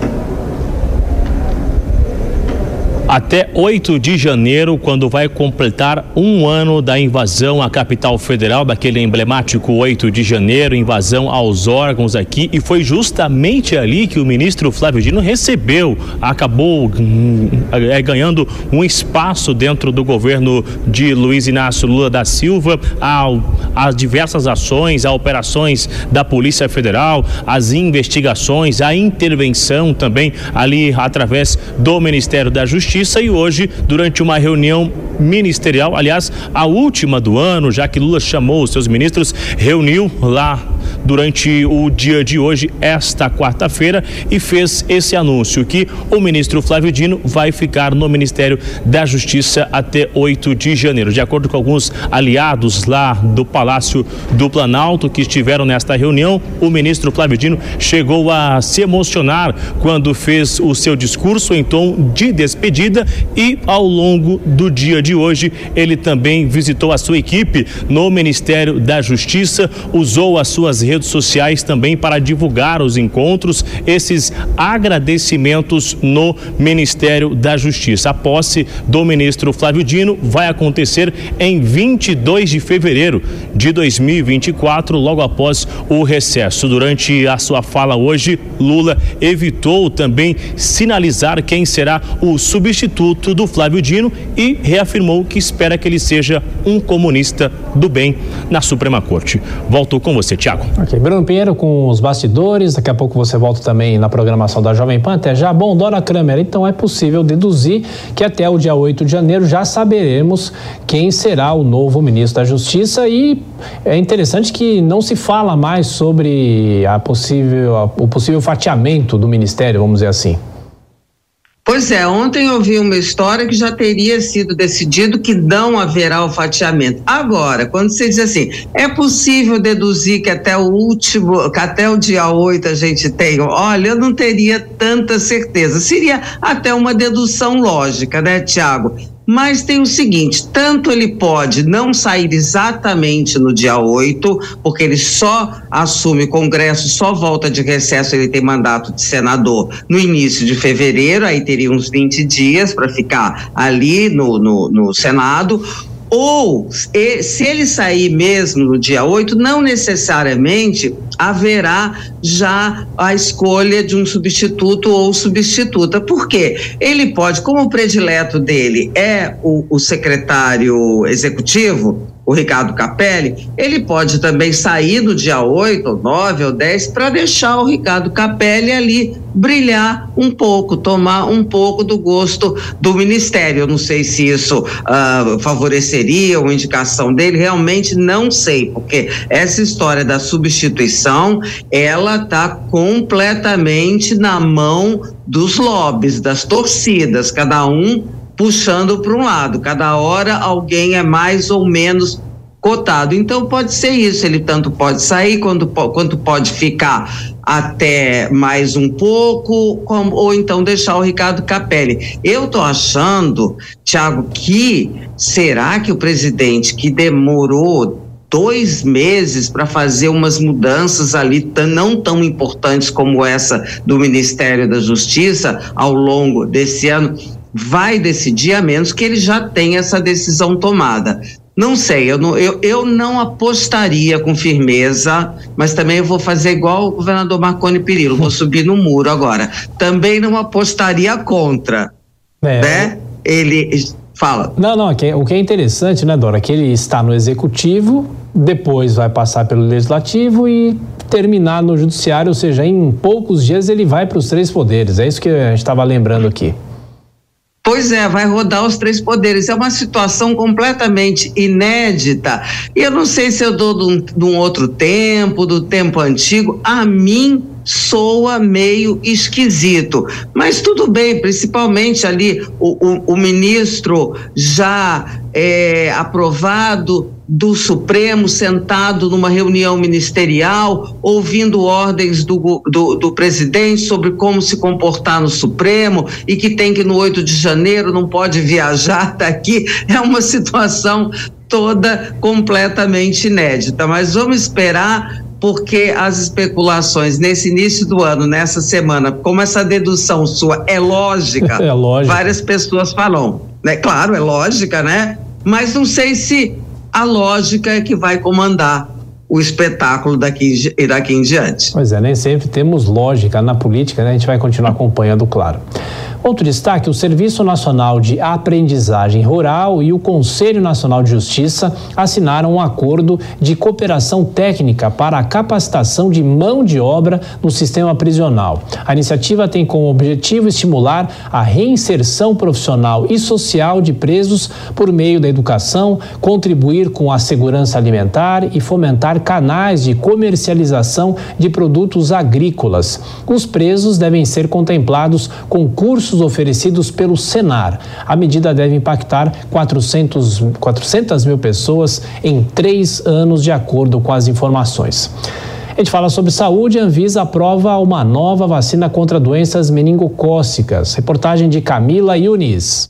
Até 8 de janeiro, quando vai completar um ano da invasão à capital federal, daquele emblemático 8 de janeiro, invasão aos órgãos aqui, e foi justamente ali que o ministro Flávio Dino recebeu, acabou hum, é, ganhando um espaço dentro do governo de Luiz Inácio Lula da Silva, a diversas ações, a operações da Polícia Federal, as investigações, a intervenção também ali através do Ministério da Justiça Justiça e hoje, durante uma reunião ministerial, aliás, a última do ano, já que Lula chamou os seus ministros, reuniu lá durante o dia de hoje, esta quarta-feira, e fez esse anúncio que o ministro Flávio Dino vai ficar no Ministério da Justiça até 8 de janeiro. De acordo com alguns aliados lá do Palácio do Planalto que estiveram nesta reunião, o ministro Flávio Dino chegou a se emocionar quando fez o seu discurso em tom de despedida e ao longo do dia de hoje ele também visitou a sua equipe no Ministério da Justiça, usou as suas redes sociais também para divulgar os encontros, esses agradecimentos no Ministério da Justiça. A posse do ministro Flávio Dino vai acontecer em 22 de fevereiro de 2024, logo após o recesso. Durante a sua fala hoje, Lula evitou também sinalizar quem será o substituto do Flávio Dino e reafirmou que espera que ele seja um comunista do bem na Suprema Corte. Volto com você, Tiago. Ok, Bruno Pinheiro com os bastidores, daqui a pouco você volta também na programação da Jovem Pan, até já. Bom, Dora Kramer, então é possível deduzir que até o dia 8 de janeiro já saberemos quem será o novo ministro da Justiça e é interessante que não se fala mais sobre a possível, o possível fatiamento do ministério, vamos dizer assim. Pois é, ontem eu vi uma história que já teria sido decidido que não haverá o fatiamento. Agora, quando você diz assim, é possível deduzir que até o último, que até o dia 8 a gente tem, olha, eu não teria tanta certeza. Seria até uma dedução lógica, né, Tiago? Mas tem o seguinte: tanto ele pode não sair exatamente no dia 8, porque ele só assume o Congresso, só volta de recesso, ele tem mandato de senador no início de fevereiro, aí teria uns 20 dias para ficar ali no, no, no Senado, ou se ele sair mesmo no dia 8, não necessariamente haverá já a escolha de um substituto ou substituta. Por quê? Ele pode, como o predileto dele é o, o secretário executivo, o Ricardo Capelli, ele pode também sair no dia 8, ou 9 ou 10 para deixar o Ricardo Capelli ali brilhar um pouco, tomar um pouco do gosto do ministério. Eu não sei se isso uh, favoreceria uma indicação dele, realmente não sei, porque essa história da substituição, ela está completamente na mão dos lobbies, das torcidas, cada um puxando para um lado. Cada hora alguém é mais ou menos cotado. Então pode ser isso, ele tanto pode sair quanto, quanto pode ficar até mais um pouco, como, ou então deixar o Ricardo Capelli. Eu tô achando, Tiago, que será que o presidente que demorou dois meses para fazer umas mudanças ali não tão importantes como essa do Ministério da Justiça ao longo desse ano vai decidir, a menos que ele já tenha essa decisão tomada. Não sei, eu não, eu, eu não apostaria com firmeza, mas também eu vou fazer igual o governador Marconi Perillo, vou subir no muro agora. Também não apostaria contra, é. né? ele fala. Não, não, o que é interessante, né, Dora, é que ele está no executivo, depois vai passar pelo legislativo e terminar no judiciário, ou seja, em poucos dias ele vai para os três poderes. É isso que a gente estava lembrando aqui. Pois é, vai rodar os três poderes. É uma situação completamente inédita. E eu não sei se eu dou de um, de um outro tempo, do tempo antigo. A mim soa meio esquisito. Mas tudo bem, principalmente ali o, o, o ministro já é, aprovado do Supremo sentado numa reunião ministerial, ouvindo ordens do, do, do, presidente sobre como se comportar no Supremo e que tem que no 8 de janeiro não pode viajar daqui. É uma situação toda completamente inédita. Mas vamos esperar porque as especulações nesse início do ano, nessa semana, como essa dedução sua é lógica, é lógica. várias pessoas falam, né? Claro, é lógica, né? Mas não sei se a lógica é que vai comandar o espetáculo daqui, daqui em diante. Pois é, nem sempre temos lógica na política, né? A gente vai continuar acompanhando, claro. Outro destaque: o Serviço Nacional de Aprendizagem Rural e o Conselho Nacional de Justiça assinaram um acordo de cooperação técnica para a capacitação de mão de obra no sistema prisional. A iniciativa tem como objetivo estimular a reinserção profissional e social de presos por meio da educação, contribuir com a segurança alimentar e fomentar canais de comercialização de produtos agrícolas. Os presos devem ser contemplados com cursos oferecidos pelo Senar. A medida deve impactar 400, 400 mil pessoas em três anos, de acordo com as informações. A gente fala sobre saúde. A Anvisa aprova uma nova vacina contra doenças meningocócicas. Reportagem de Camila Yunis.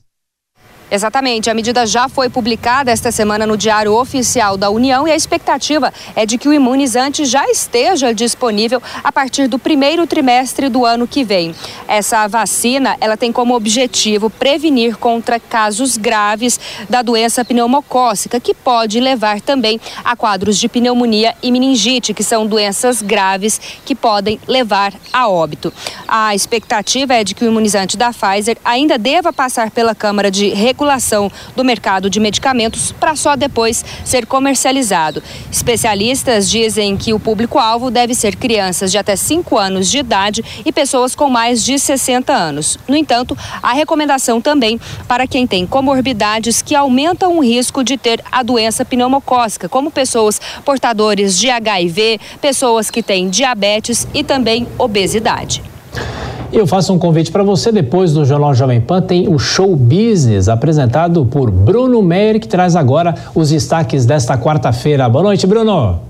Exatamente. A medida já foi publicada esta semana no Diário Oficial da União e a expectativa é de que o imunizante já esteja disponível a partir do primeiro trimestre do ano que vem. Essa vacina, ela tem como objetivo prevenir contra casos graves da doença pneumocócica, que pode levar também a quadros de pneumonia e meningite, que são doenças graves que podem levar a óbito. A expectativa é de que o imunizante da Pfizer ainda deva passar pela Câmara de do mercado de medicamentos para só depois ser comercializado. Especialistas dizem que o público-alvo deve ser crianças de até 5 anos de idade e pessoas com mais de 60 anos. No entanto, há recomendação também para quem tem comorbidades que aumentam o risco de ter a doença pneumocócica, como pessoas portadores de HIV, pessoas que têm diabetes e também obesidade. Eu faço um convite para você. Depois do Jornal Jovem Pan, tem o Show Business, apresentado por Bruno Meyer, que traz agora os destaques desta quarta-feira. Boa noite, Bruno.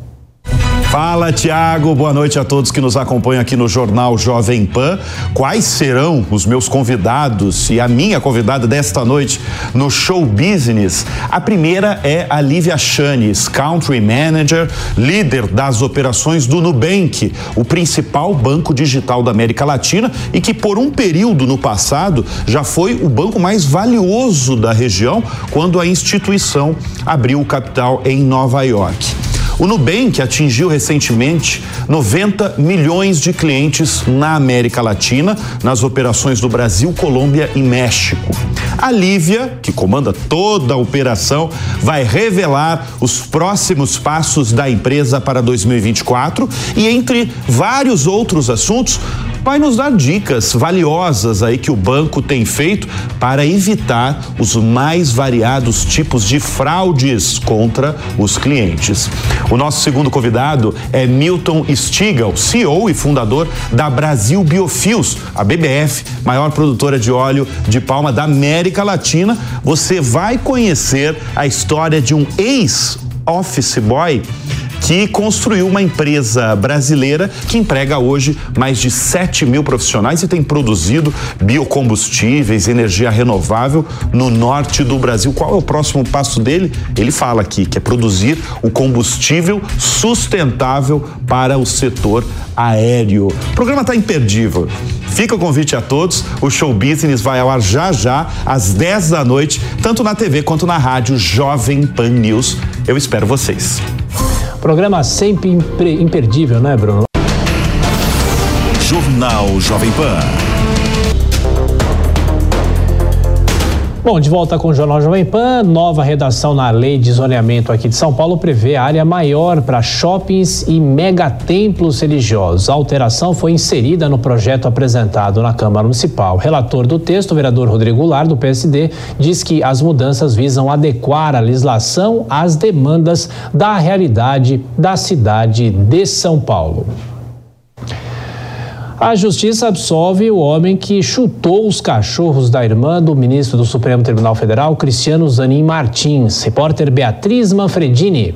Fala, Tiago. Boa noite a todos que nos acompanham aqui no Jornal Jovem Pan. Quais serão os meus convidados e a minha convidada desta noite no Show Business? A primeira é a Lívia Chanes, Country Manager, líder das operações do Nubank, o principal banco digital da América Latina e que por um período no passado já foi o banco mais valioso da região quando a instituição abriu o capital em Nova York. O Nubank atingiu recentemente 90 milhões de clientes na América Latina, nas operações do Brasil, Colômbia e México. A Lívia, que comanda toda a operação, vai revelar os próximos passos da empresa para 2024 e, entre vários outros assuntos, vai nos dar dicas valiosas aí que o banco tem feito para evitar os mais variados tipos de fraudes contra os clientes. O nosso segundo convidado é Milton Stigl, CEO e fundador da Brasil Biofios, a BBF, maior produtora de óleo de palma da América Latina. Você vai conhecer a história de um ex-office boy que construiu uma empresa brasileira que emprega hoje mais de 7 mil profissionais e tem produzido biocombustíveis, energia renovável no norte do Brasil. Qual é o próximo passo dele? Ele fala aqui que é produzir o combustível sustentável para o setor aéreo. O programa está imperdível. Fica o convite a todos. O Show Business vai ao ar já já, às 10 da noite, tanto na TV quanto na rádio Jovem Pan News. Eu espero vocês. Programa sempre imperdível, né, Bruno? Jornal Jovem Pan. Bom, de volta com o Jornal Jovem Pan, nova redação na lei de zoneamento aqui de São Paulo prevê área maior para shoppings e megatemplos religiosos. A alteração foi inserida no projeto apresentado na Câmara Municipal. Relator do texto, o vereador Rodrigo Goulart, do PSD, diz que as mudanças visam adequar a legislação às demandas da realidade da cidade de São Paulo. A justiça absolve o homem que chutou os cachorros da irmã do ministro do Supremo Tribunal Federal, Cristiano Zanin Martins. Repórter Beatriz Manfredini.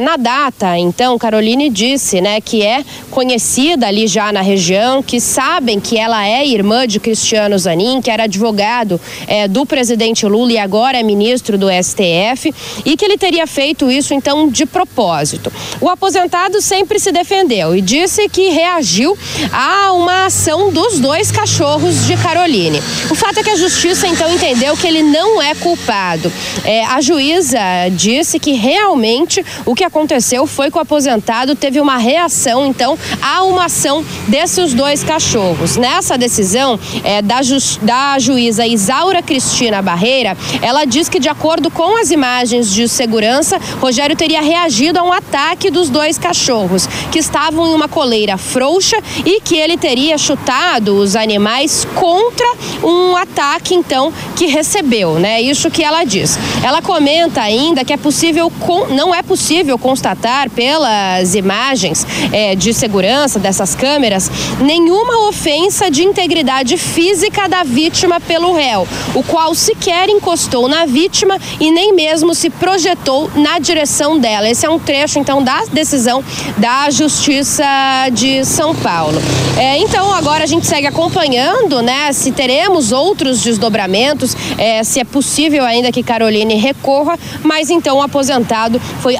Na data, então, Caroline disse, né, que é conhecida ali já na região, que sabem que ela é irmã de Cristiano Zanin, que era advogado é, do presidente Lula e agora é ministro do STF, e que ele teria feito isso, então, de propósito. O aposentado sempre se defendeu e disse que reagiu a uma ação dos dois cachorros de Caroline. O fato é que a justiça, então, entendeu que ele não é culpado. É, a juíza disse que realmente o que aconteceu foi que o aposentado teve uma reação, então, a uma ação desses dois cachorros. Nessa decisão é, da, ju da juíza Isaura Cristina Barreira, ela diz que, de acordo com as imagens de segurança, Rogério teria reagido a um ataque dos dois cachorros, que estavam em uma coleira frouxa e que ele teria chutado os animais contra um ataque, então, que recebeu, né? Isso que ela diz. Ela comenta ainda que é possível, não é possível constatar pelas imagens é, de segurança dessas câmeras nenhuma ofensa de integridade física da vítima pelo réu, o qual sequer encostou na vítima e nem mesmo se projetou na direção dela. Esse é um trecho, então, da decisão da Justiça de São Paulo. É, então, agora a gente segue acompanhando, né, se teremos outros desdobramentos, é, se é possível ainda que Caroline recorra, mas então o aposentado foi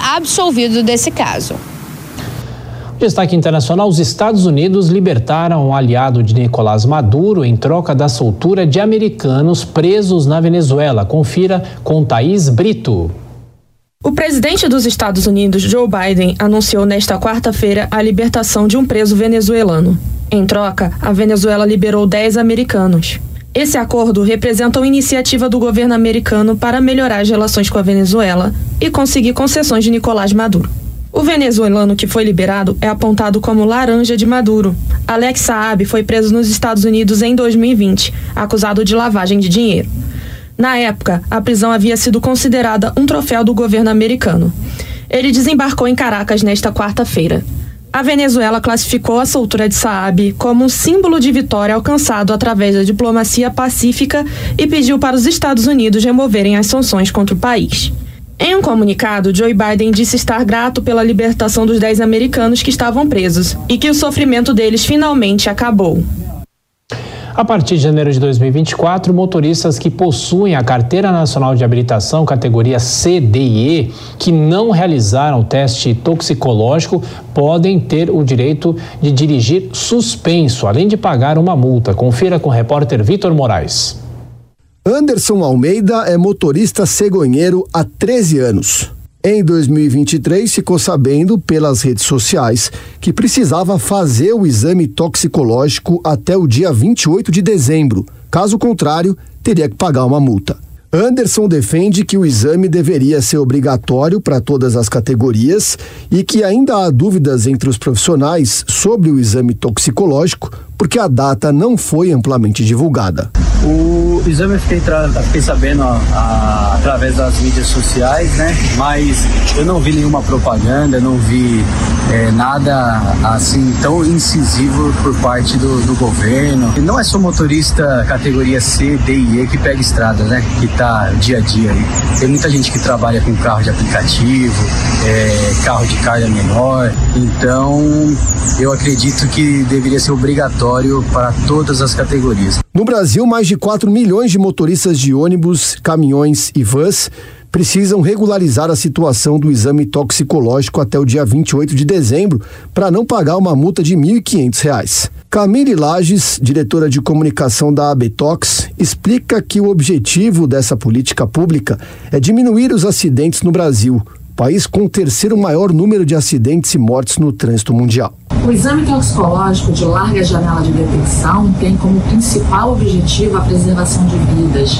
absolvido desse caso. Destaque internacional: os Estados Unidos libertaram o aliado de Nicolás Maduro em troca da soltura de americanos presos na Venezuela. Confira com Thaís Brito. O presidente dos Estados Unidos, Joe Biden, anunciou nesta quarta-feira a libertação de um preso venezuelano. Em troca, a Venezuela liberou 10 americanos. Esse acordo representa uma iniciativa do governo americano para melhorar as relações com a Venezuela e conseguir concessões de Nicolás Maduro. O venezuelano que foi liberado é apontado como laranja de Maduro. Alex Saab foi preso nos Estados Unidos em 2020, acusado de lavagem de dinheiro. Na época, a prisão havia sido considerada um troféu do governo americano. Ele desembarcou em Caracas nesta quarta-feira. A Venezuela classificou a soltura de Saab como um símbolo de vitória alcançado através da diplomacia pacífica e pediu para os Estados Unidos removerem as sanções contra o país. Em um comunicado, Joe Biden disse estar grato pela libertação dos 10 americanos que estavam presos e que o sofrimento deles finalmente acabou. A partir de janeiro de 2024, motoristas que possuem a Carteira Nacional de Habilitação categoria C, D e E, que não realizaram o teste toxicológico, podem ter o direito de dirigir suspenso, além de pagar uma multa. Confira com o repórter Vitor Moraes. Anderson Almeida é motorista cegonheiro há 13 anos. Em 2023, ficou sabendo pelas redes sociais que precisava fazer o exame toxicológico até o dia 28 de dezembro. Caso contrário, teria que pagar uma multa. Anderson defende que o exame deveria ser obrigatório para todas as categorias e que ainda há dúvidas entre os profissionais sobre o exame toxicológico, porque a data não foi amplamente divulgada. O exame eu fiquei, fiquei sabendo a, a, através das mídias sociais, né? Mas eu não vi nenhuma propaganda, não vi é, nada assim tão incisivo por parte do, do, governo. E não é só motorista categoria C, D e E que pega estrada, né? Que tá dia a dia aí. Tem muita gente que trabalha com carro de aplicativo, é, carro de carga menor. Então eu acredito que deveria ser obrigatório para todas as categorias. No Brasil, mais de 4 milhões de motoristas de ônibus, caminhões e vans precisam regularizar a situação do exame toxicológico até o dia 28 de dezembro para não pagar uma multa de R$ 1.500. Camille Lages, diretora de comunicação da Abetox, explica que o objetivo dessa política pública é diminuir os acidentes no Brasil, país com o terceiro maior número de acidentes e mortes no trânsito mundial. O exame toxicológico de larga janela de detecção tem como principal objetivo a preservação de vidas.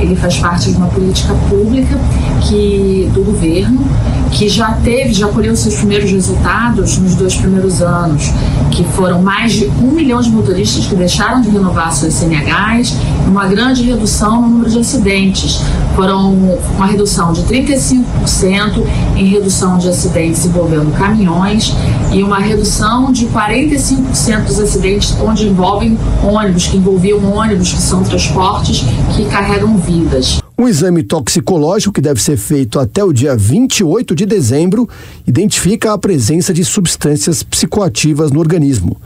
Ele faz parte de uma política pública que do governo que já teve, já colheu seus primeiros resultados nos dois primeiros anos, que foram mais de um milhão de motoristas que deixaram de renovar suas CNHs, uma grande redução no número de acidentes. Foram uma redução de 35% em redução de acidentes envolvendo caminhões e uma redução de 45% dos acidentes onde envolvem ônibus, que envolviam ônibus, que são transportes que carregam vidas. Um exame toxicológico que deve ser feito até o dia 28 de dezembro identifica a presença de substâncias psicoativas no organismo.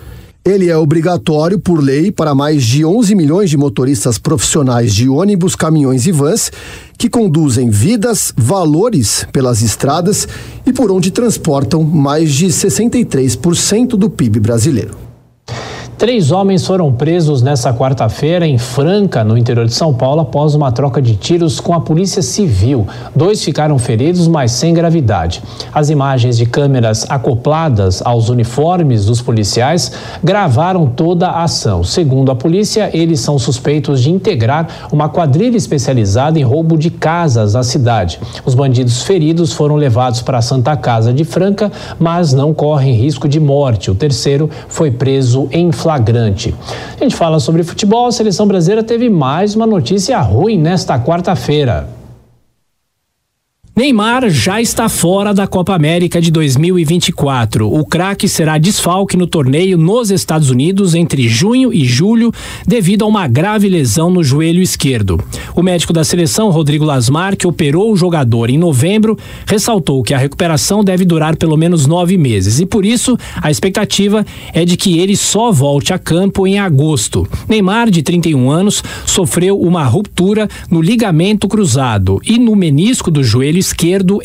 Ele é obrigatório por lei para mais de 11 milhões de motoristas profissionais de ônibus, caminhões e vans que conduzem vidas, valores pelas estradas e por onde transportam mais de 63% do PIB brasileiro. Três homens foram presos nessa quarta-feira em Franca, no interior de São Paulo, após uma troca de tiros com a Polícia Civil. Dois ficaram feridos, mas sem gravidade. As imagens de câmeras acopladas aos uniformes dos policiais gravaram toda a ação. Segundo a polícia, eles são suspeitos de integrar uma quadrilha especializada em roubo de casas na cidade. Os bandidos feridos foram levados para a Santa Casa de Franca, mas não correm risco de morte. O terceiro foi preso em Flamengo flagrante. A gente fala sobre futebol, a seleção brasileira teve mais uma notícia ruim nesta quarta-feira. Neymar já está fora da Copa América de 2024. O craque será desfalque no torneio nos Estados Unidos entre junho e julho devido a uma grave lesão no joelho esquerdo. O médico da seleção, Rodrigo Lasmar, que operou o jogador em novembro, ressaltou que a recuperação deve durar pelo menos nove meses e por isso a expectativa é de que ele só volte a campo em agosto. Neymar, de 31 anos, sofreu uma ruptura no ligamento cruzado e no menisco do joelho esquerdo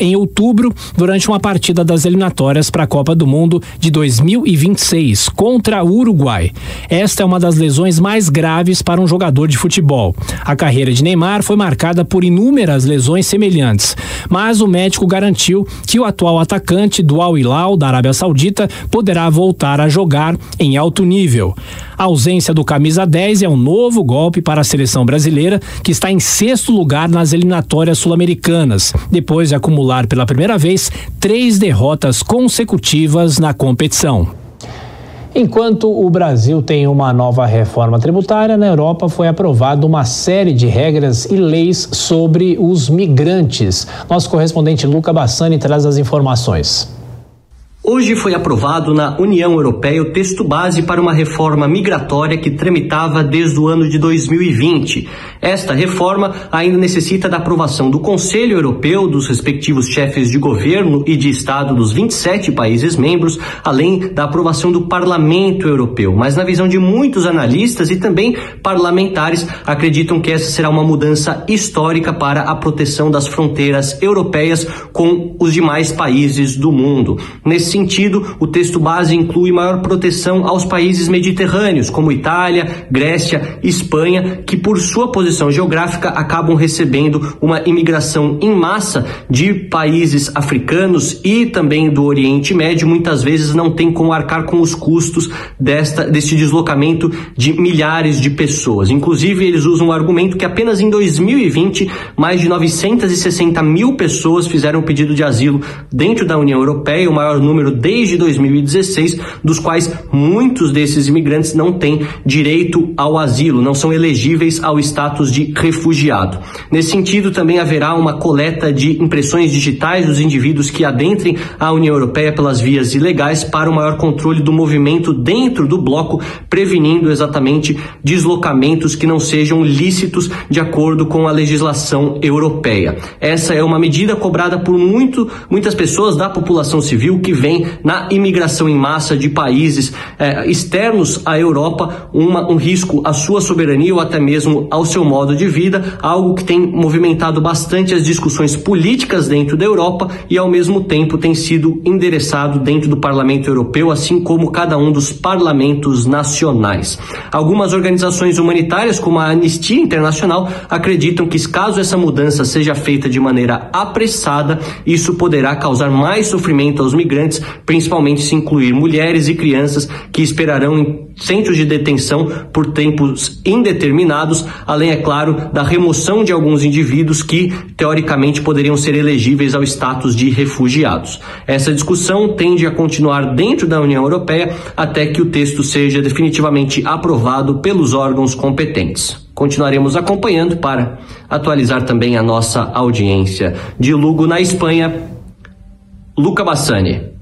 em outubro, durante uma partida das eliminatórias para a Copa do Mundo de 2026 contra o Uruguai. Esta é uma das lesões mais graves para um jogador de futebol. A carreira de Neymar foi marcada por inúmeras lesões semelhantes, mas o médico garantiu que o atual atacante do Al Hilal da Arábia Saudita poderá voltar a jogar em alto nível. A ausência do camisa 10 é um novo golpe para a seleção brasileira, que está em sexto lugar nas eliminatórias sul-americanas, depois de acumular pela primeira vez três derrotas consecutivas na competição. Enquanto o Brasil tem uma nova reforma tributária, na Europa foi aprovada uma série de regras e leis sobre os migrantes. Nosso correspondente Luca Bassani traz as informações. Hoje foi aprovado na União Europeia o texto base para uma reforma migratória que tramitava desde o ano de 2020. Esta reforma ainda necessita da aprovação do Conselho Europeu, dos respectivos chefes de governo e de Estado dos 27 países membros, além da aprovação do Parlamento Europeu. Mas, na visão de muitos analistas e também parlamentares, acreditam que essa será uma mudança histórica para a proteção das fronteiras europeias com os demais países do mundo. Nesse sentido, o texto base inclui maior proteção aos países mediterrâneos, como Itália, Grécia, Espanha, que por sua posição geográfica acabam recebendo uma imigração em massa de países africanos e também do Oriente Médio, muitas vezes não tem como arcar com os custos desta deste deslocamento de milhares de pessoas. Inclusive, eles usam o argumento que apenas em 2020 mais de 960 mil pessoas fizeram pedido de asilo dentro da União Europeia, o maior número número desde 2016, dos quais muitos desses imigrantes não têm direito ao asilo, não são elegíveis ao status de refugiado. Nesse sentido, também haverá uma coleta de impressões digitais dos indivíduos que adentrem a União Europeia pelas vias ilegais para o maior controle do movimento dentro do bloco, prevenindo exatamente deslocamentos que não sejam lícitos de acordo com a legislação europeia. Essa é uma medida cobrada por muito, muitas pessoas da população civil que vem também na imigração em massa de países eh, externos à Europa uma, um risco à sua soberania ou até mesmo ao seu modo de vida, algo que tem movimentado bastante as discussões políticas dentro da Europa e ao mesmo tempo tem sido endereçado dentro do Parlamento Europeu, assim como cada um dos parlamentos nacionais. Algumas organizações humanitárias, como a Anistia Internacional, acreditam que caso essa mudança seja feita de maneira apressada, isso poderá causar mais sofrimento aos migrantes principalmente se incluir mulheres e crianças que esperarão em centros de detenção por tempos indeterminados, além, é claro, da remoção de alguns indivíduos que, teoricamente, poderiam ser elegíveis ao status de refugiados. Essa discussão tende a continuar dentro da União Europeia até que o texto seja definitivamente aprovado pelos órgãos competentes. Continuaremos acompanhando para atualizar também a nossa audiência. De Lugo, na Espanha, Luca Bassani.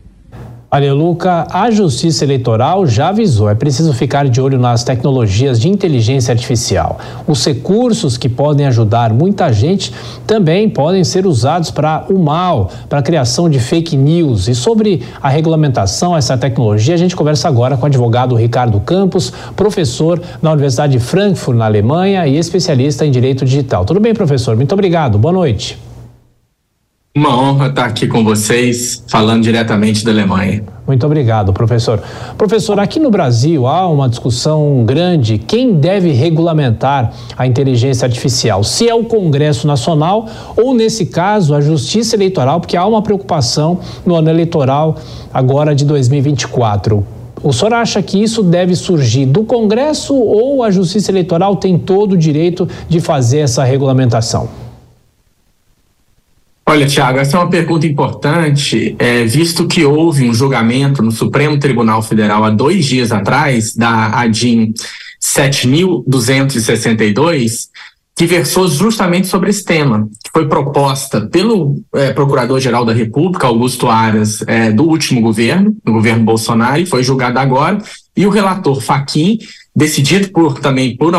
Olha, Luca, a Justiça Eleitoral já avisou, é preciso ficar de olho nas tecnologias de inteligência artificial. Os recursos que podem ajudar muita gente também podem ser usados para o mal, para a criação de fake news. E sobre a regulamentação, essa tecnologia, a gente conversa agora com o advogado Ricardo Campos, professor na Universidade de Frankfurt, na Alemanha, e especialista em direito digital. Tudo bem, professor? Muito obrigado. Boa noite. Uma honra estar aqui com vocês, falando diretamente da Alemanha. Muito obrigado, professor. Professor, aqui no Brasil há uma discussão grande: quem deve regulamentar a inteligência artificial? Se é o Congresso Nacional ou, nesse caso, a Justiça Eleitoral, porque há uma preocupação no ano eleitoral agora de 2024. O senhor acha que isso deve surgir do Congresso ou a Justiça Eleitoral tem todo o direito de fazer essa regulamentação? Olha, Tiago, essa é uma pergunta importante, é, visto que houve um julgamento no Supremo Tribunal Federal há dois dias atrás, da ADIM 7262, que versou justamente sobre esse tema, que foi proposta pelo é, Procurador-Geral da República, Augusto Aras, é, do último governo, do governo Bolsonaro, e foi julgado agora, e o relator Faquim decidido por também por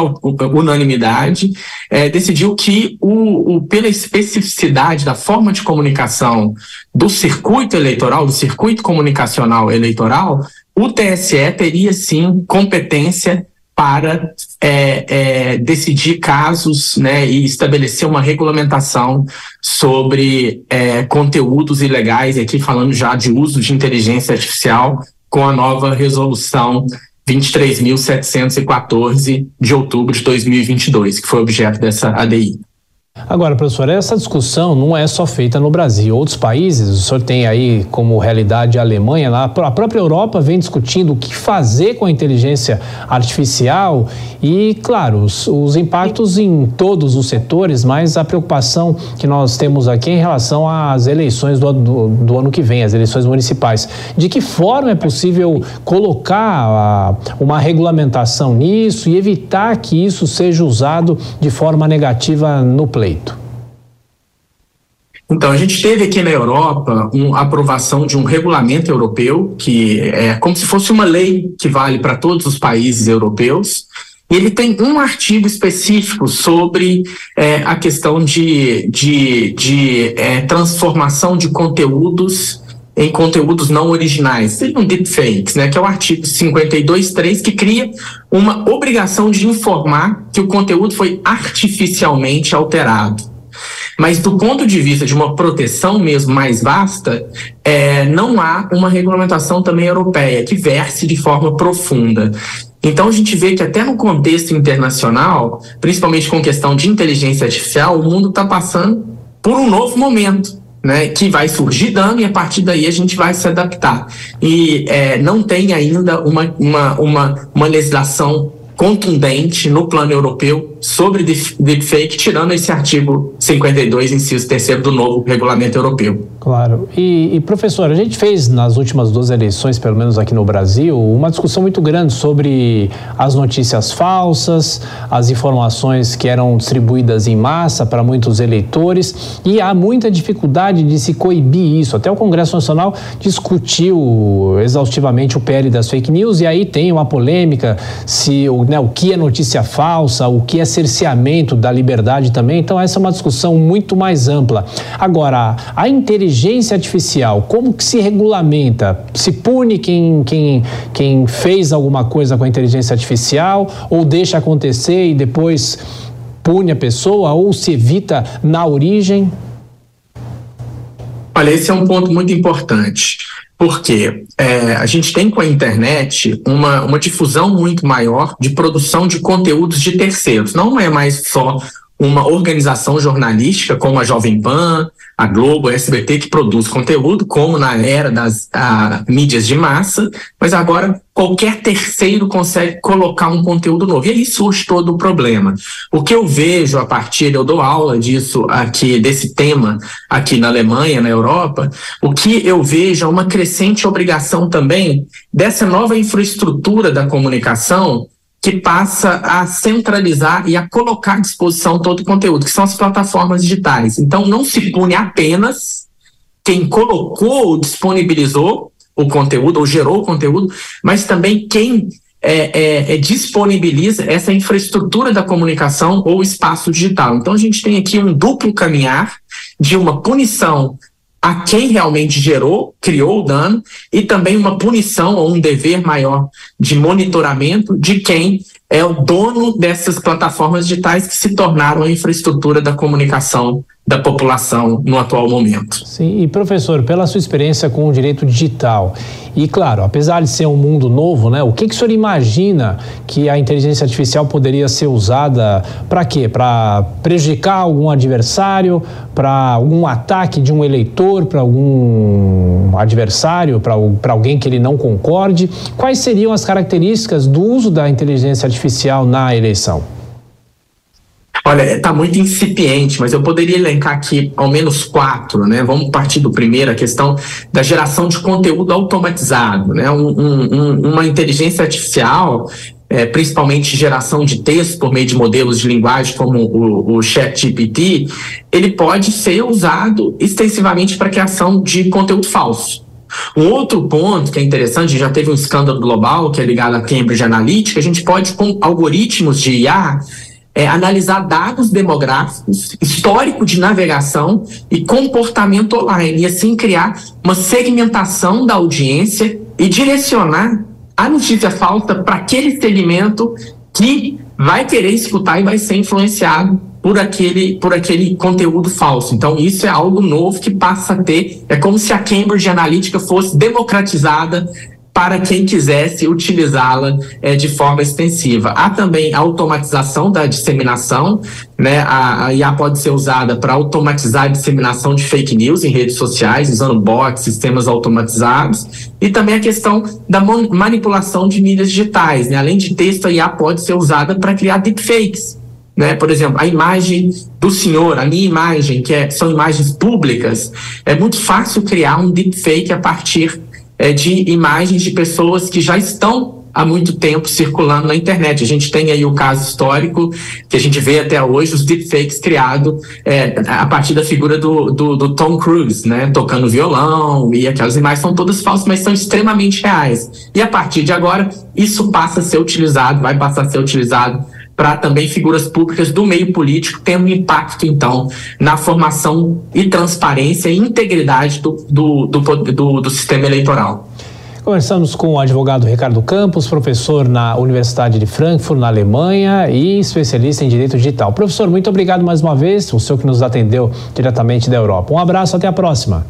unanimidade, é, decidiu que o, o, pela especificidade da forma de comunicação do circuito eleitoral, do circuito comunicacional eleitoral, o TSE teria sim competência para é, é, decidir casos né, e estabelecer uma regulamentação sobre é, conteúdos ilegais, aqui falando já de uso de inteligência artificial, com a nova resolução 23.714 de outubro de 2022, que foi objeto dessa ADI. Agora, professor, essa discussão não é só feita no Brasil. Outros países, o senhor tem aí como realidade a Alemanha, a própria Europa vem discutindo o que fazer com a inteligência artificial e, claro, os, os impactos em todos os setores, mas a preocupação que nós temos aqui em relação às eleições do, do, do ano que vem, as eleições municipais. De que forma é possível colocar uma regulamentação nisso e evitar que isso seja usado de forma negativa no pleito? Pleito? Então, a gente teve aqui na Europa uma aprovação de um regulamento europeu, que é como se fosse uma lei que vale para todos os países europeus. E ele tem um artigo específico sobre é, a questão de, de, de é, transformação de conteúdos em conteúdos não originais, seriam deepfakes, né, que é o artigo 52.3, que cria uma obrigação de informar que o conteúdo foi artificialmente alterado. Mas do ponto de vista de uma proteção mesmo mais vasta, é, não há uma regulamentação também europeia que verse de forma profunda. Então a gente vê que até no contexto internacional, principalmente com questão de inteligência artificial, o mundo está passando por um novo momento né, que vai surgir dano e a partir daí a gente vai se adaptar. E é, não tem ainda uma, uma, uma, uma legislação contundente no plano europeu sobre deepfake, tirando esse artigo 52, inciso terceiro do novo regulamento europeu. Claro. E, e, professor, a gente fez nas últimas duas eleições, pelo menos aqui no Brasil, uma discussão muito grande sobre as notícias falsas, as informações que eram distribuídas em massa para muitos eleitores, e há muita dificuldade de se coibir isso. Até o Congresso Nacional discutiu exaustivamente o PL das fake news, e aí tem uma polêmica se né, o que é notícia falsa, o que é cerceamento da liberdade também. Então, essa é uma discussão muito mais ampla. Agora, a inteligência artificial, como que se regulamenta? Se pune quem, quem, quem fez alguma coisa com a inteligência artificial ou deixa acontecer e depois pune a pessoa ou se evita na origem? Olha, esse é um ponto muito importante. Porque é, a gente tem com a internet uma, uma difusão muito maior de produção de conteúdos de terceiros. Não é mais só uma organização jornalística como a Jovem Pan, a Globo, a SBT que produz conteúdo, como na era das a, mídias de massa, mas agora qualquer terceiro consegue colocar um conteúdo novo. E aí surge todo o problema. O que eu vejo a partir, eu dou aula disso aqui, desse tema aqui na Alemanha, na Europa, o que eu vejo é uma crescente obrigação também dessa nova infraestrutura da comunicação que passa a centralizar e a colocar à disposição todo o conteúdo, que são as plataformas digitais. Então, não se pune apenas quem colocou ou disponibilizou o conteúdo, ou gerou o conteúdo, mas também quem é, é, é, disponibiliza essa infraestrutura da comunicação ou espaço digital. Então, a gente tem aqui um duplo caminhar de uma punição a quem realmente gerou, criou o dano, e também uma punição ou um dever maior de monitoramento de quem é o dono dessas plataformas digitais que se tornaram a infraestrutura da comunicação da população no atual momento. Sim, e professor, pela sua experiência com o direito digital, e claro, apesar de ser um mundo novo, né, o que, que o senhor imagina que a inteligência artificial poderia ser usada para quê? Para prejudicar algum adversário, para algum ataque de um eleitor, para algum adversário, para alguém que ele não concorde? Quais seriam as características do uso da inteligência artificial na eleição? Olha, está muito incipiente, mas eu poderia elencar aqui ao menos quatro, né? Vamos partir do primeiro, a questão da geração de conteúdo automatizado, né? Um, um, uma inteligência artificial, é, principalmente geração de texto por meio de modelos de linguagem como o, o ChatGPT, ele pode ser usado extensivamente para criação de conteúdo falso. Um outro ponto que é interessante, já teve um escândalo global que é ligado à Cambridge Analytica, a gente pode, com algoritmos de IA, é, analisar dados demográficos, histórico de navegação e comportamento online, e assim criar uma segmentação da audiência e direcionar a notícia falsa para aquele segmento que vai querer escutar e vai ser influenciado por aquele, por aquele conteúdo falso. Então, isso é algo novo que passa a ter. É como se a Cambridge Analytica fosse democratizada para quem quisesse utilizá-la é, de forma extensiva. Há também a automatização da disseminação, né? A, a IA pode ser usada para automatizar a disseminação de fake news em redes sociais, usando bots, sistemas automatizados, e também a questão da manipulação de mídias digitais, né? Além de texto, a IA pode ser usada para criar deepfakes. Né? Por exemplo, a imagem do senhor, a minha imagem, que é, são imagens públicas, é muito fácil criar um deepfake a partir é, de imagens de pessoas que já estão há muito tempo circulando na internet. A gente tem aí o caso histórico que a gente vê até hoje, os deepfakes criados é, a partir da figura do, do, do, Tom Cruise, né? Tocando violão e aquelas imagens são todas falsas, mas são extremamente reais. E a partir de agora, isso passa a ser utilizado, vai passar a ser utilizado para também figuras públicas do meio político, tendo um impacto, então, na formação e transparência e integridade do, do, do, do, do sistema eleitoral. Conversamos com o advogado Ricardo Campos, professor na Universidade de Frankfurt, na Alemanha, e especialista em direito digital. Professor, muito obrigado mais uma vez, o senhor que nos atendeu diretamente da Europa. Um abraço, até a próxima.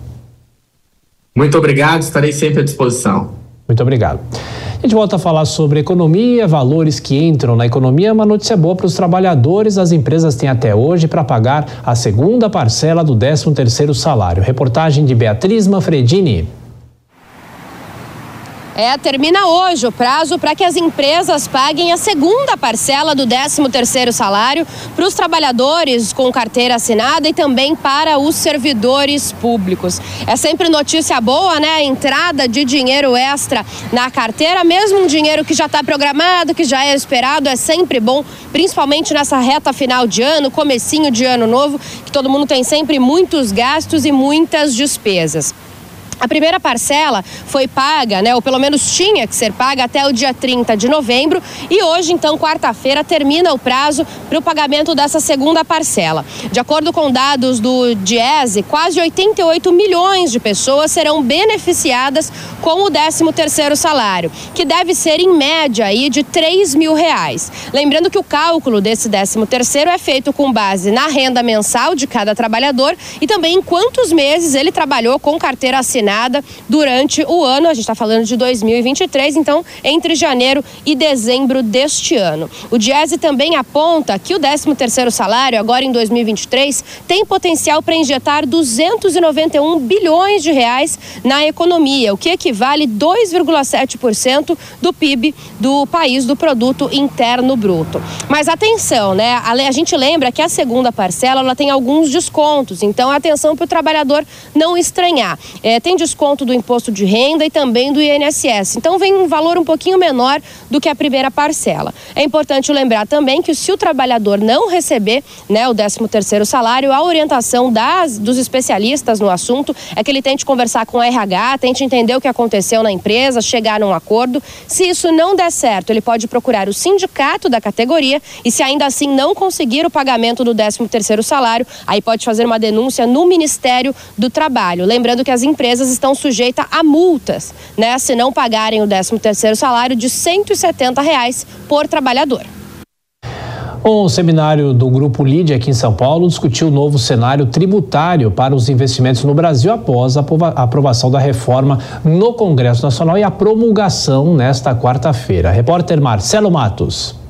Muito obrigado, estarei sempre à disposição. Muito obrigado. A gente volta a falar sobre economia, valores que entram na economia. Uma notícia boa para os trabalhadores. As empresas têm até hoje para pagar a segunda parcela do 13º salário. Reportagem de Beatriz Manfredini. É, termina hoje o prazo para que as empresas paguem a segunda parcela do 13º salário para os trabalhadores com carteira assinada e também para os servidores públicos. É sempre notícia boa, né? A entrada de dinheiro extra na carteira, mesmo um dinheiro que já está programado, que já é esperado, é sempre bom, principalmente nessa reta final de ano, comecinho de ano novo, que todo mundo tem sempre muitos gastos e muitas despesas. A primeira parcela foi paga, né, ou pelo menos tinha que ser paga até o dia 30 de novembro e hoje, então, quarta-feira, termina o prazo para o pagamento dessa segunda parcela. De acordo com dados do Diese, quase 88 milhões de pessoas serão beneficiadas com o 13º salário, que deve ser em média aí de 3 mil reais. Lembrando que o cálculo desse 13º é feito com base na renda mensal de cada trabalhador e também em quantos meses ele trabalhou com carteira assinada durante o ano. A gente está falando de 2023, então entre janeiro e dezembro deste ano. O Diese também aponta que o 13º salário, agora em 2023, tem potencial para injetar 291 bilhões de reais na economia, o que equivale 2,7% do PIB do país, do produto interno bruto. Mas atenção, né? A gente lembra que a segunda parcela ela tem alguns descontos, então atenção para o trabalhador não estranhar. É, tem desconto do imposto de renda e também do INSS. Então vem um valor um pouquinho menor do que a primeira parcela. É importante lembrar também que se o trabalhador não receber né, o 13 terceiro salário, a orientação das, dos especialistas no assunto é que ele tente conversar com o RH, tente entender o que aconteceu na empresa, chegar num acordo. Se isso não der certo, ele pode procurar o sindicato da categoria e se ainda assim não conseguir o pagamento do 13 terceiro salário, aí pode fazer uma denúncia no Ministério do Trabalho. Lembrando que as empresas estão sujeitas a multas, né, se não pagarem o 13 terceiro salário de 170 reais por trabalhador. Um seminário do Grupo LIDE aqui em São Paulo discutiu o novo cenário tributário para os investimentos no Brasil após a aprovação da reforma no Congresso Nacional e a promulgação nesta quarta-feira. Repórter Marcelo Matos.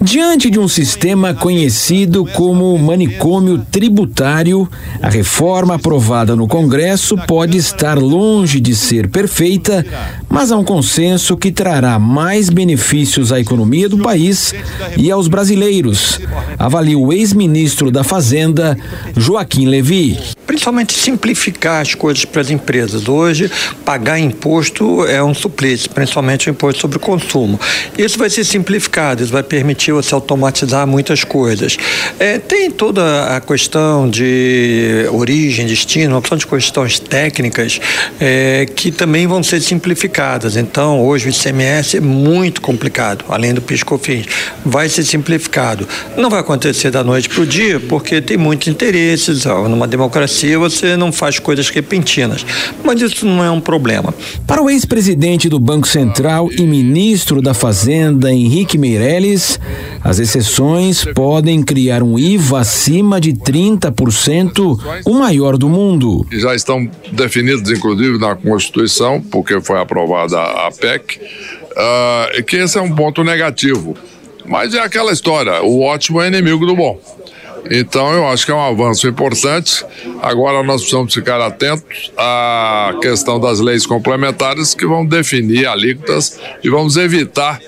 Diante de um sistema conhecido como manicômio tributário, a reforma aprovada no Congresso pode estar longe de ser perfeita, mas há um consenso que trará mais benefícios à economia do país e aos brasileiros, avalia o ex-ministro da Fazenda, Joaquim Levi. Principalmente simplificar as coisas para as empresas. Hoje, pagar imposto é um suplício, principalmente o imposto sobre o consumo. Isso vai ser simplificado, isso vai permitir você automatizar muitas coisas. É, tem toda a questão de origem, destino, uma opção de questões técnicas é, que também vão ser simplificadas. Então, hoje o ICMS é muito complicado, além do PIS/COFINS. Vai ser simplificado. Não vai acontecer da noite para o dia, porque tem muitos interesses. Numa democracia, você não faz coisas repentinas. Mas isso não é um problema. Para o ex-presidente do Banco Central e ministro da Fazenda, Henrique Meirelles, as exceções podem criar um IVA acima de 30%, o maior do mundo. Já estão definidos, inclusive, na Constituição, porque foi aprovada a PEC, uh, que esse é um ponto negativo. Mas é aquela história: o ótimo é inimigo do bom. Então, eu acho que é um avanço importante. Agora, nós precisamos ficar atentos à questão das leis complementares que vão definir alíquotas e vamos evitar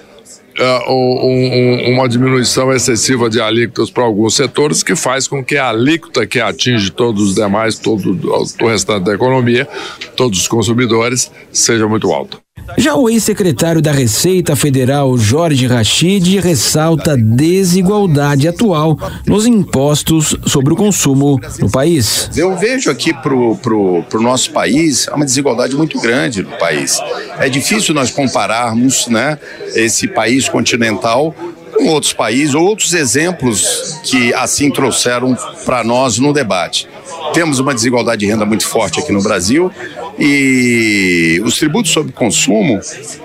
uh, um, uma diminuição excessiva de alíquotas para alguns setores, que faz com que a alíquota que atinge todos os demais, todo o restante da economia, todos os consumidores, seja muito alta. Já o ex-secretário da Receita Federal, Jorge Rachid, ressalta a desigualdade atual nos impostos sobre o consumo no país. Eu vejo aqui para o nosso país uma desigualdade muito grande no país. É difícil nós compararmos né, esse país continental com outros países, outros exemplos que assim trouxeram para nós no debate. Temos uma desigualdade de renda muito forte aqui no Brasil e os tributos sobre consumo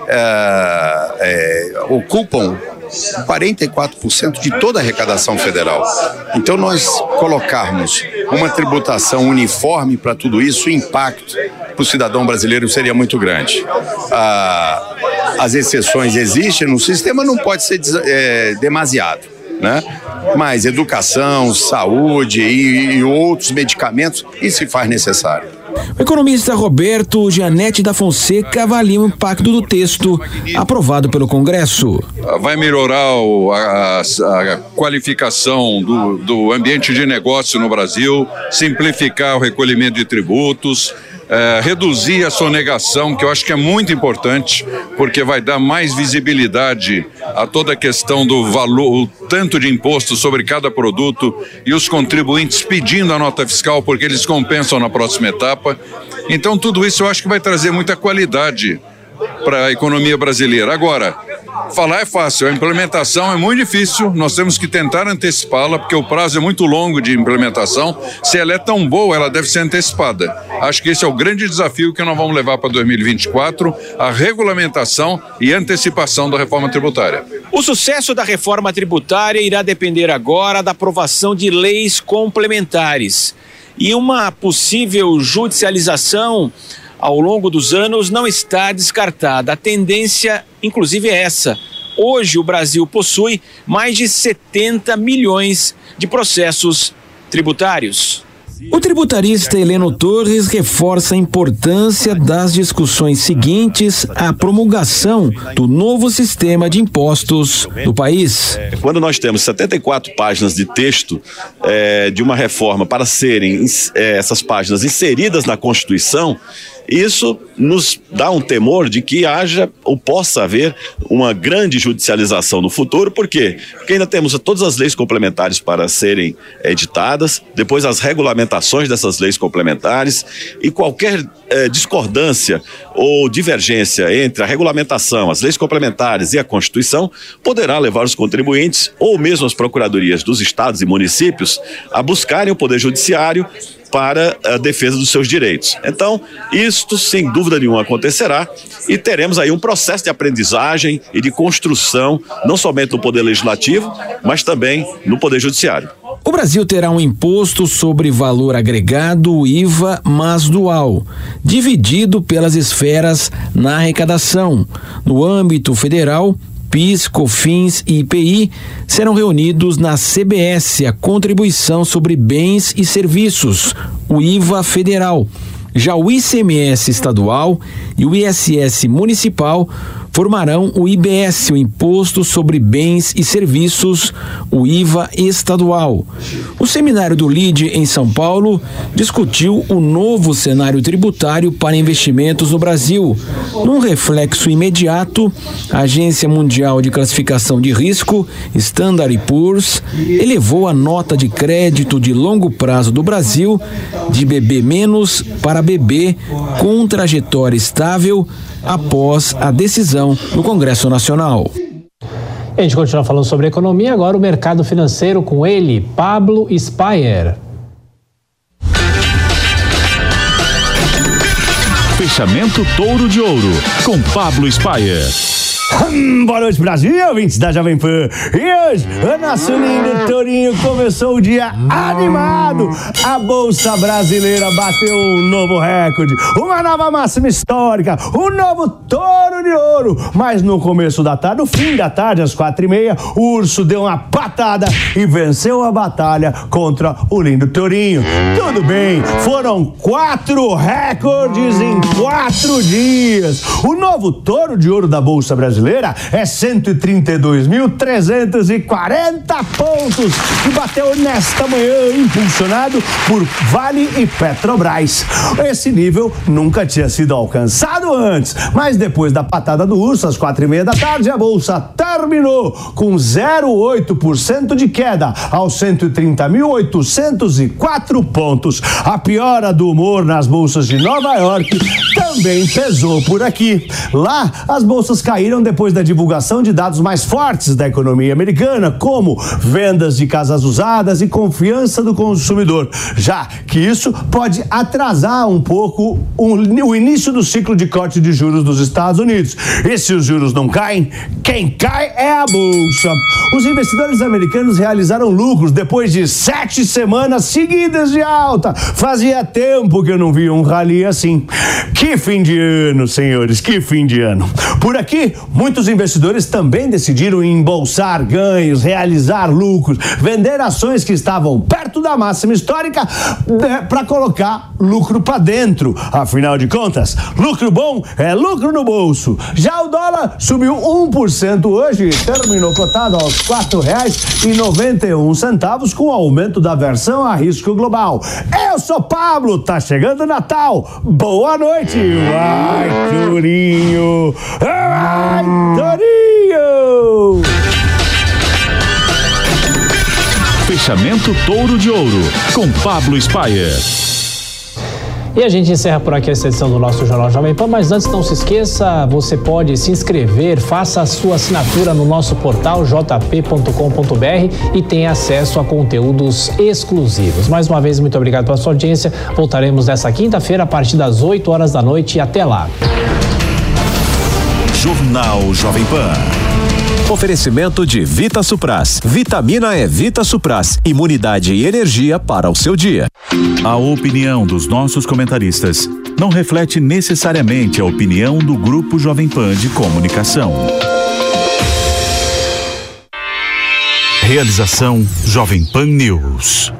é, é, ocupam 44% de toda a arrecadação federal. Então, nós colocarmos uma tributação uniforme para tudo isso, o impacto para o cidadão brasileiro seria muito grande. Ah, as exceções existem no sistema, não pode ser é, demasiado. Né? Mas educação, saúde e, e outros medicamentos, isso se faz necessário. O economista Roberto Gianetti da Fonseca avalia o impacto do texto aprovado pelo Congresso. Vai melhorar a, a, qualificação do, do ambiente de negócio no Brasil, simplificar o recolhimento de tributos, é, reduzir a sonegação, que eu acho que é muito importante, porque vai dar mais visibilidade a toda a questão do valor, o tanto de imposto sobre cada produto e os contribuintes pedindo a nota fiscal porque eles compensam na próxima etapa. Então, tudo isso eu acho que vai trazer muita qualidade para a economia brasileira. Agora, Falar é fácil, a implementação é muito difícil, nós temos que tentar antecipá-la, porque o prazo é muito longo de implementação. Se ela é tão boa, ela deve ser antecipada. Acho que esse é o grande desafio que nós vamos levar para 2024, a regulamentação e antecipação da reforma tributária. O sucesso da reforma tributária irá depender agora da aprovação de leis complementares e uma possível judicialização ao longo dos anos não está descartada. A tendência, inclusive, é essa. Hoje, o Brasil possui mais de 70 milhões de processos tributários. O tributarista Heleno Torres reforça a importância das discussões seguintes à promulgação do novo sistema de impostos do país. Quando nós temos 74 páginas de texto é, de uma reforma para serem é, essas páginas inseridas na Constituição, isso nos dá um temor de que haja ou possa haver uma grande judicialização no futuro, por quê? Porque ainda temos todas as leis complementares para serem editadas, depois as regulamentações dessas leis complementares e qualquer eh, discordância ou divergência entre a regulamentação, as leis complementares e a Constituição poderá levar os contribuintes ou mesmo as procuradorias dos estados e municípios a buscarem o Poder Judiciário para a defesa dos seus direitos. Então, isto sem dúvida nenhuma acontecerá e teremos aí um processo de aprendizagem e de construção, não somente no Poder Legislativo, mas também no Poder Judiciário. O Brasil terá um imposto sobre valor agregado, IVA, mas dual, dividido pelas esferas na arrecadação. No âmbito federal, PIS, COFINS e IPI serão reunidos na CBS, a Contribuição sobre Bens e Serviços, o IVA Federal. Já o ICMS estadual e o ISS municipal formarão o IBS, o Imposto sobre Bens e Serviços, o IVA estadual. O seminário do LIDE em São Paulo discutiu o novo cenário tributário para investimentos no Brasil. Num reflexo imediato, a Agência Mundial de Classificação de Risco, Standard Poor's, elevou a nota de crédito de longo prazo do Brasil de BB- para BB com trajetória estável após a decisão do Congresso Nacional. A gente continua falando sobre economia, agora o mercado financeiro com ele, Pablo Spayer. Fechamento Touro de Ouro, com Pablo Spayer. Boa noite, Brasil, ouvintes da Jovem Pan. E hoje, o nosso lindo Tourinho começou o dia animado. A Bolsa Brasileira bateu um novo recorde, uma nova máxima histórica, um novo touro de ouro. Mas no começo da tarde, no fim da tarde, às quatro e meia, o urso deu uma patada e venceu a batalha contra o lindo Tourinho. Tudo bem, foram quatro recordes em quatro dias. O novo touro de ouro da Bolsa Brasileira é 132.340 pontos e bateu nesta manhã, impulsionado por Vale e Petrobras. Esse nível nunca tinha sido alcançado antes, mas depois da patada do urso, às quatro e meia da tarde, a bolsa terminou com 0,8% de queda aos 130.804 pontos. A piora do humor nas bolsas de Nova York também pesou por aqui. Lá, as bolsas caíram depois da divulgação de dados mais fortes da economia americana, como vendas de casas usadas e confiança do consumidor, já que isso pode atrasar um pouco o, início do ciclo de corte de juros dos Estados Unidos. E se os juros não caem, quem cai é a bolsa. Os investidores americanos realizaram lucros depois de sete semanas seguidas de alta. Fazia tempo que eu não via um rally assim. Que fim de ano, senhores, que fim de ano. Por aqui, muitos investidores também decidiram embolsar ganhos, realizar lucros, vender ações que estavam perto da máxima histórica né, para colocar lucro para dentro. Afinal de contas, lucro bom é lucro no bolso. Já o dólar subiu 1% hoje, terminou cotado aos um centavos com o aumento da versão a risco global. Eu sou Pablo, tá chegando o Natal. Boa noite. Vai, Turinho. Vai, Torinho. Fechamento Touro de Ouro, com Pablo Spayer. E a gente encerra por aqui essa edição do nosso Jornal Jovem Pan, mas antes não se esqueça, você pode se inscrever, faça a sua assinatura no nosso portal jp.com.br e tenha acesso a conteúdos exclusivos. Mais uma vez, muito obrigado pela sua audiência. Voltaremos nessa quinta-feira a partir das 8 horas da noite e até lá. Jornal Jovem Pan. Oferecimento de Vita Supras. Vitamina é Vita Supras. Imunidade e energia para o seu dia. A opinião dos nossos comentaristas não reflete necessariamente a opinião do Grupo Jovem Pan de Comunicação. Realização Jovem Pan News.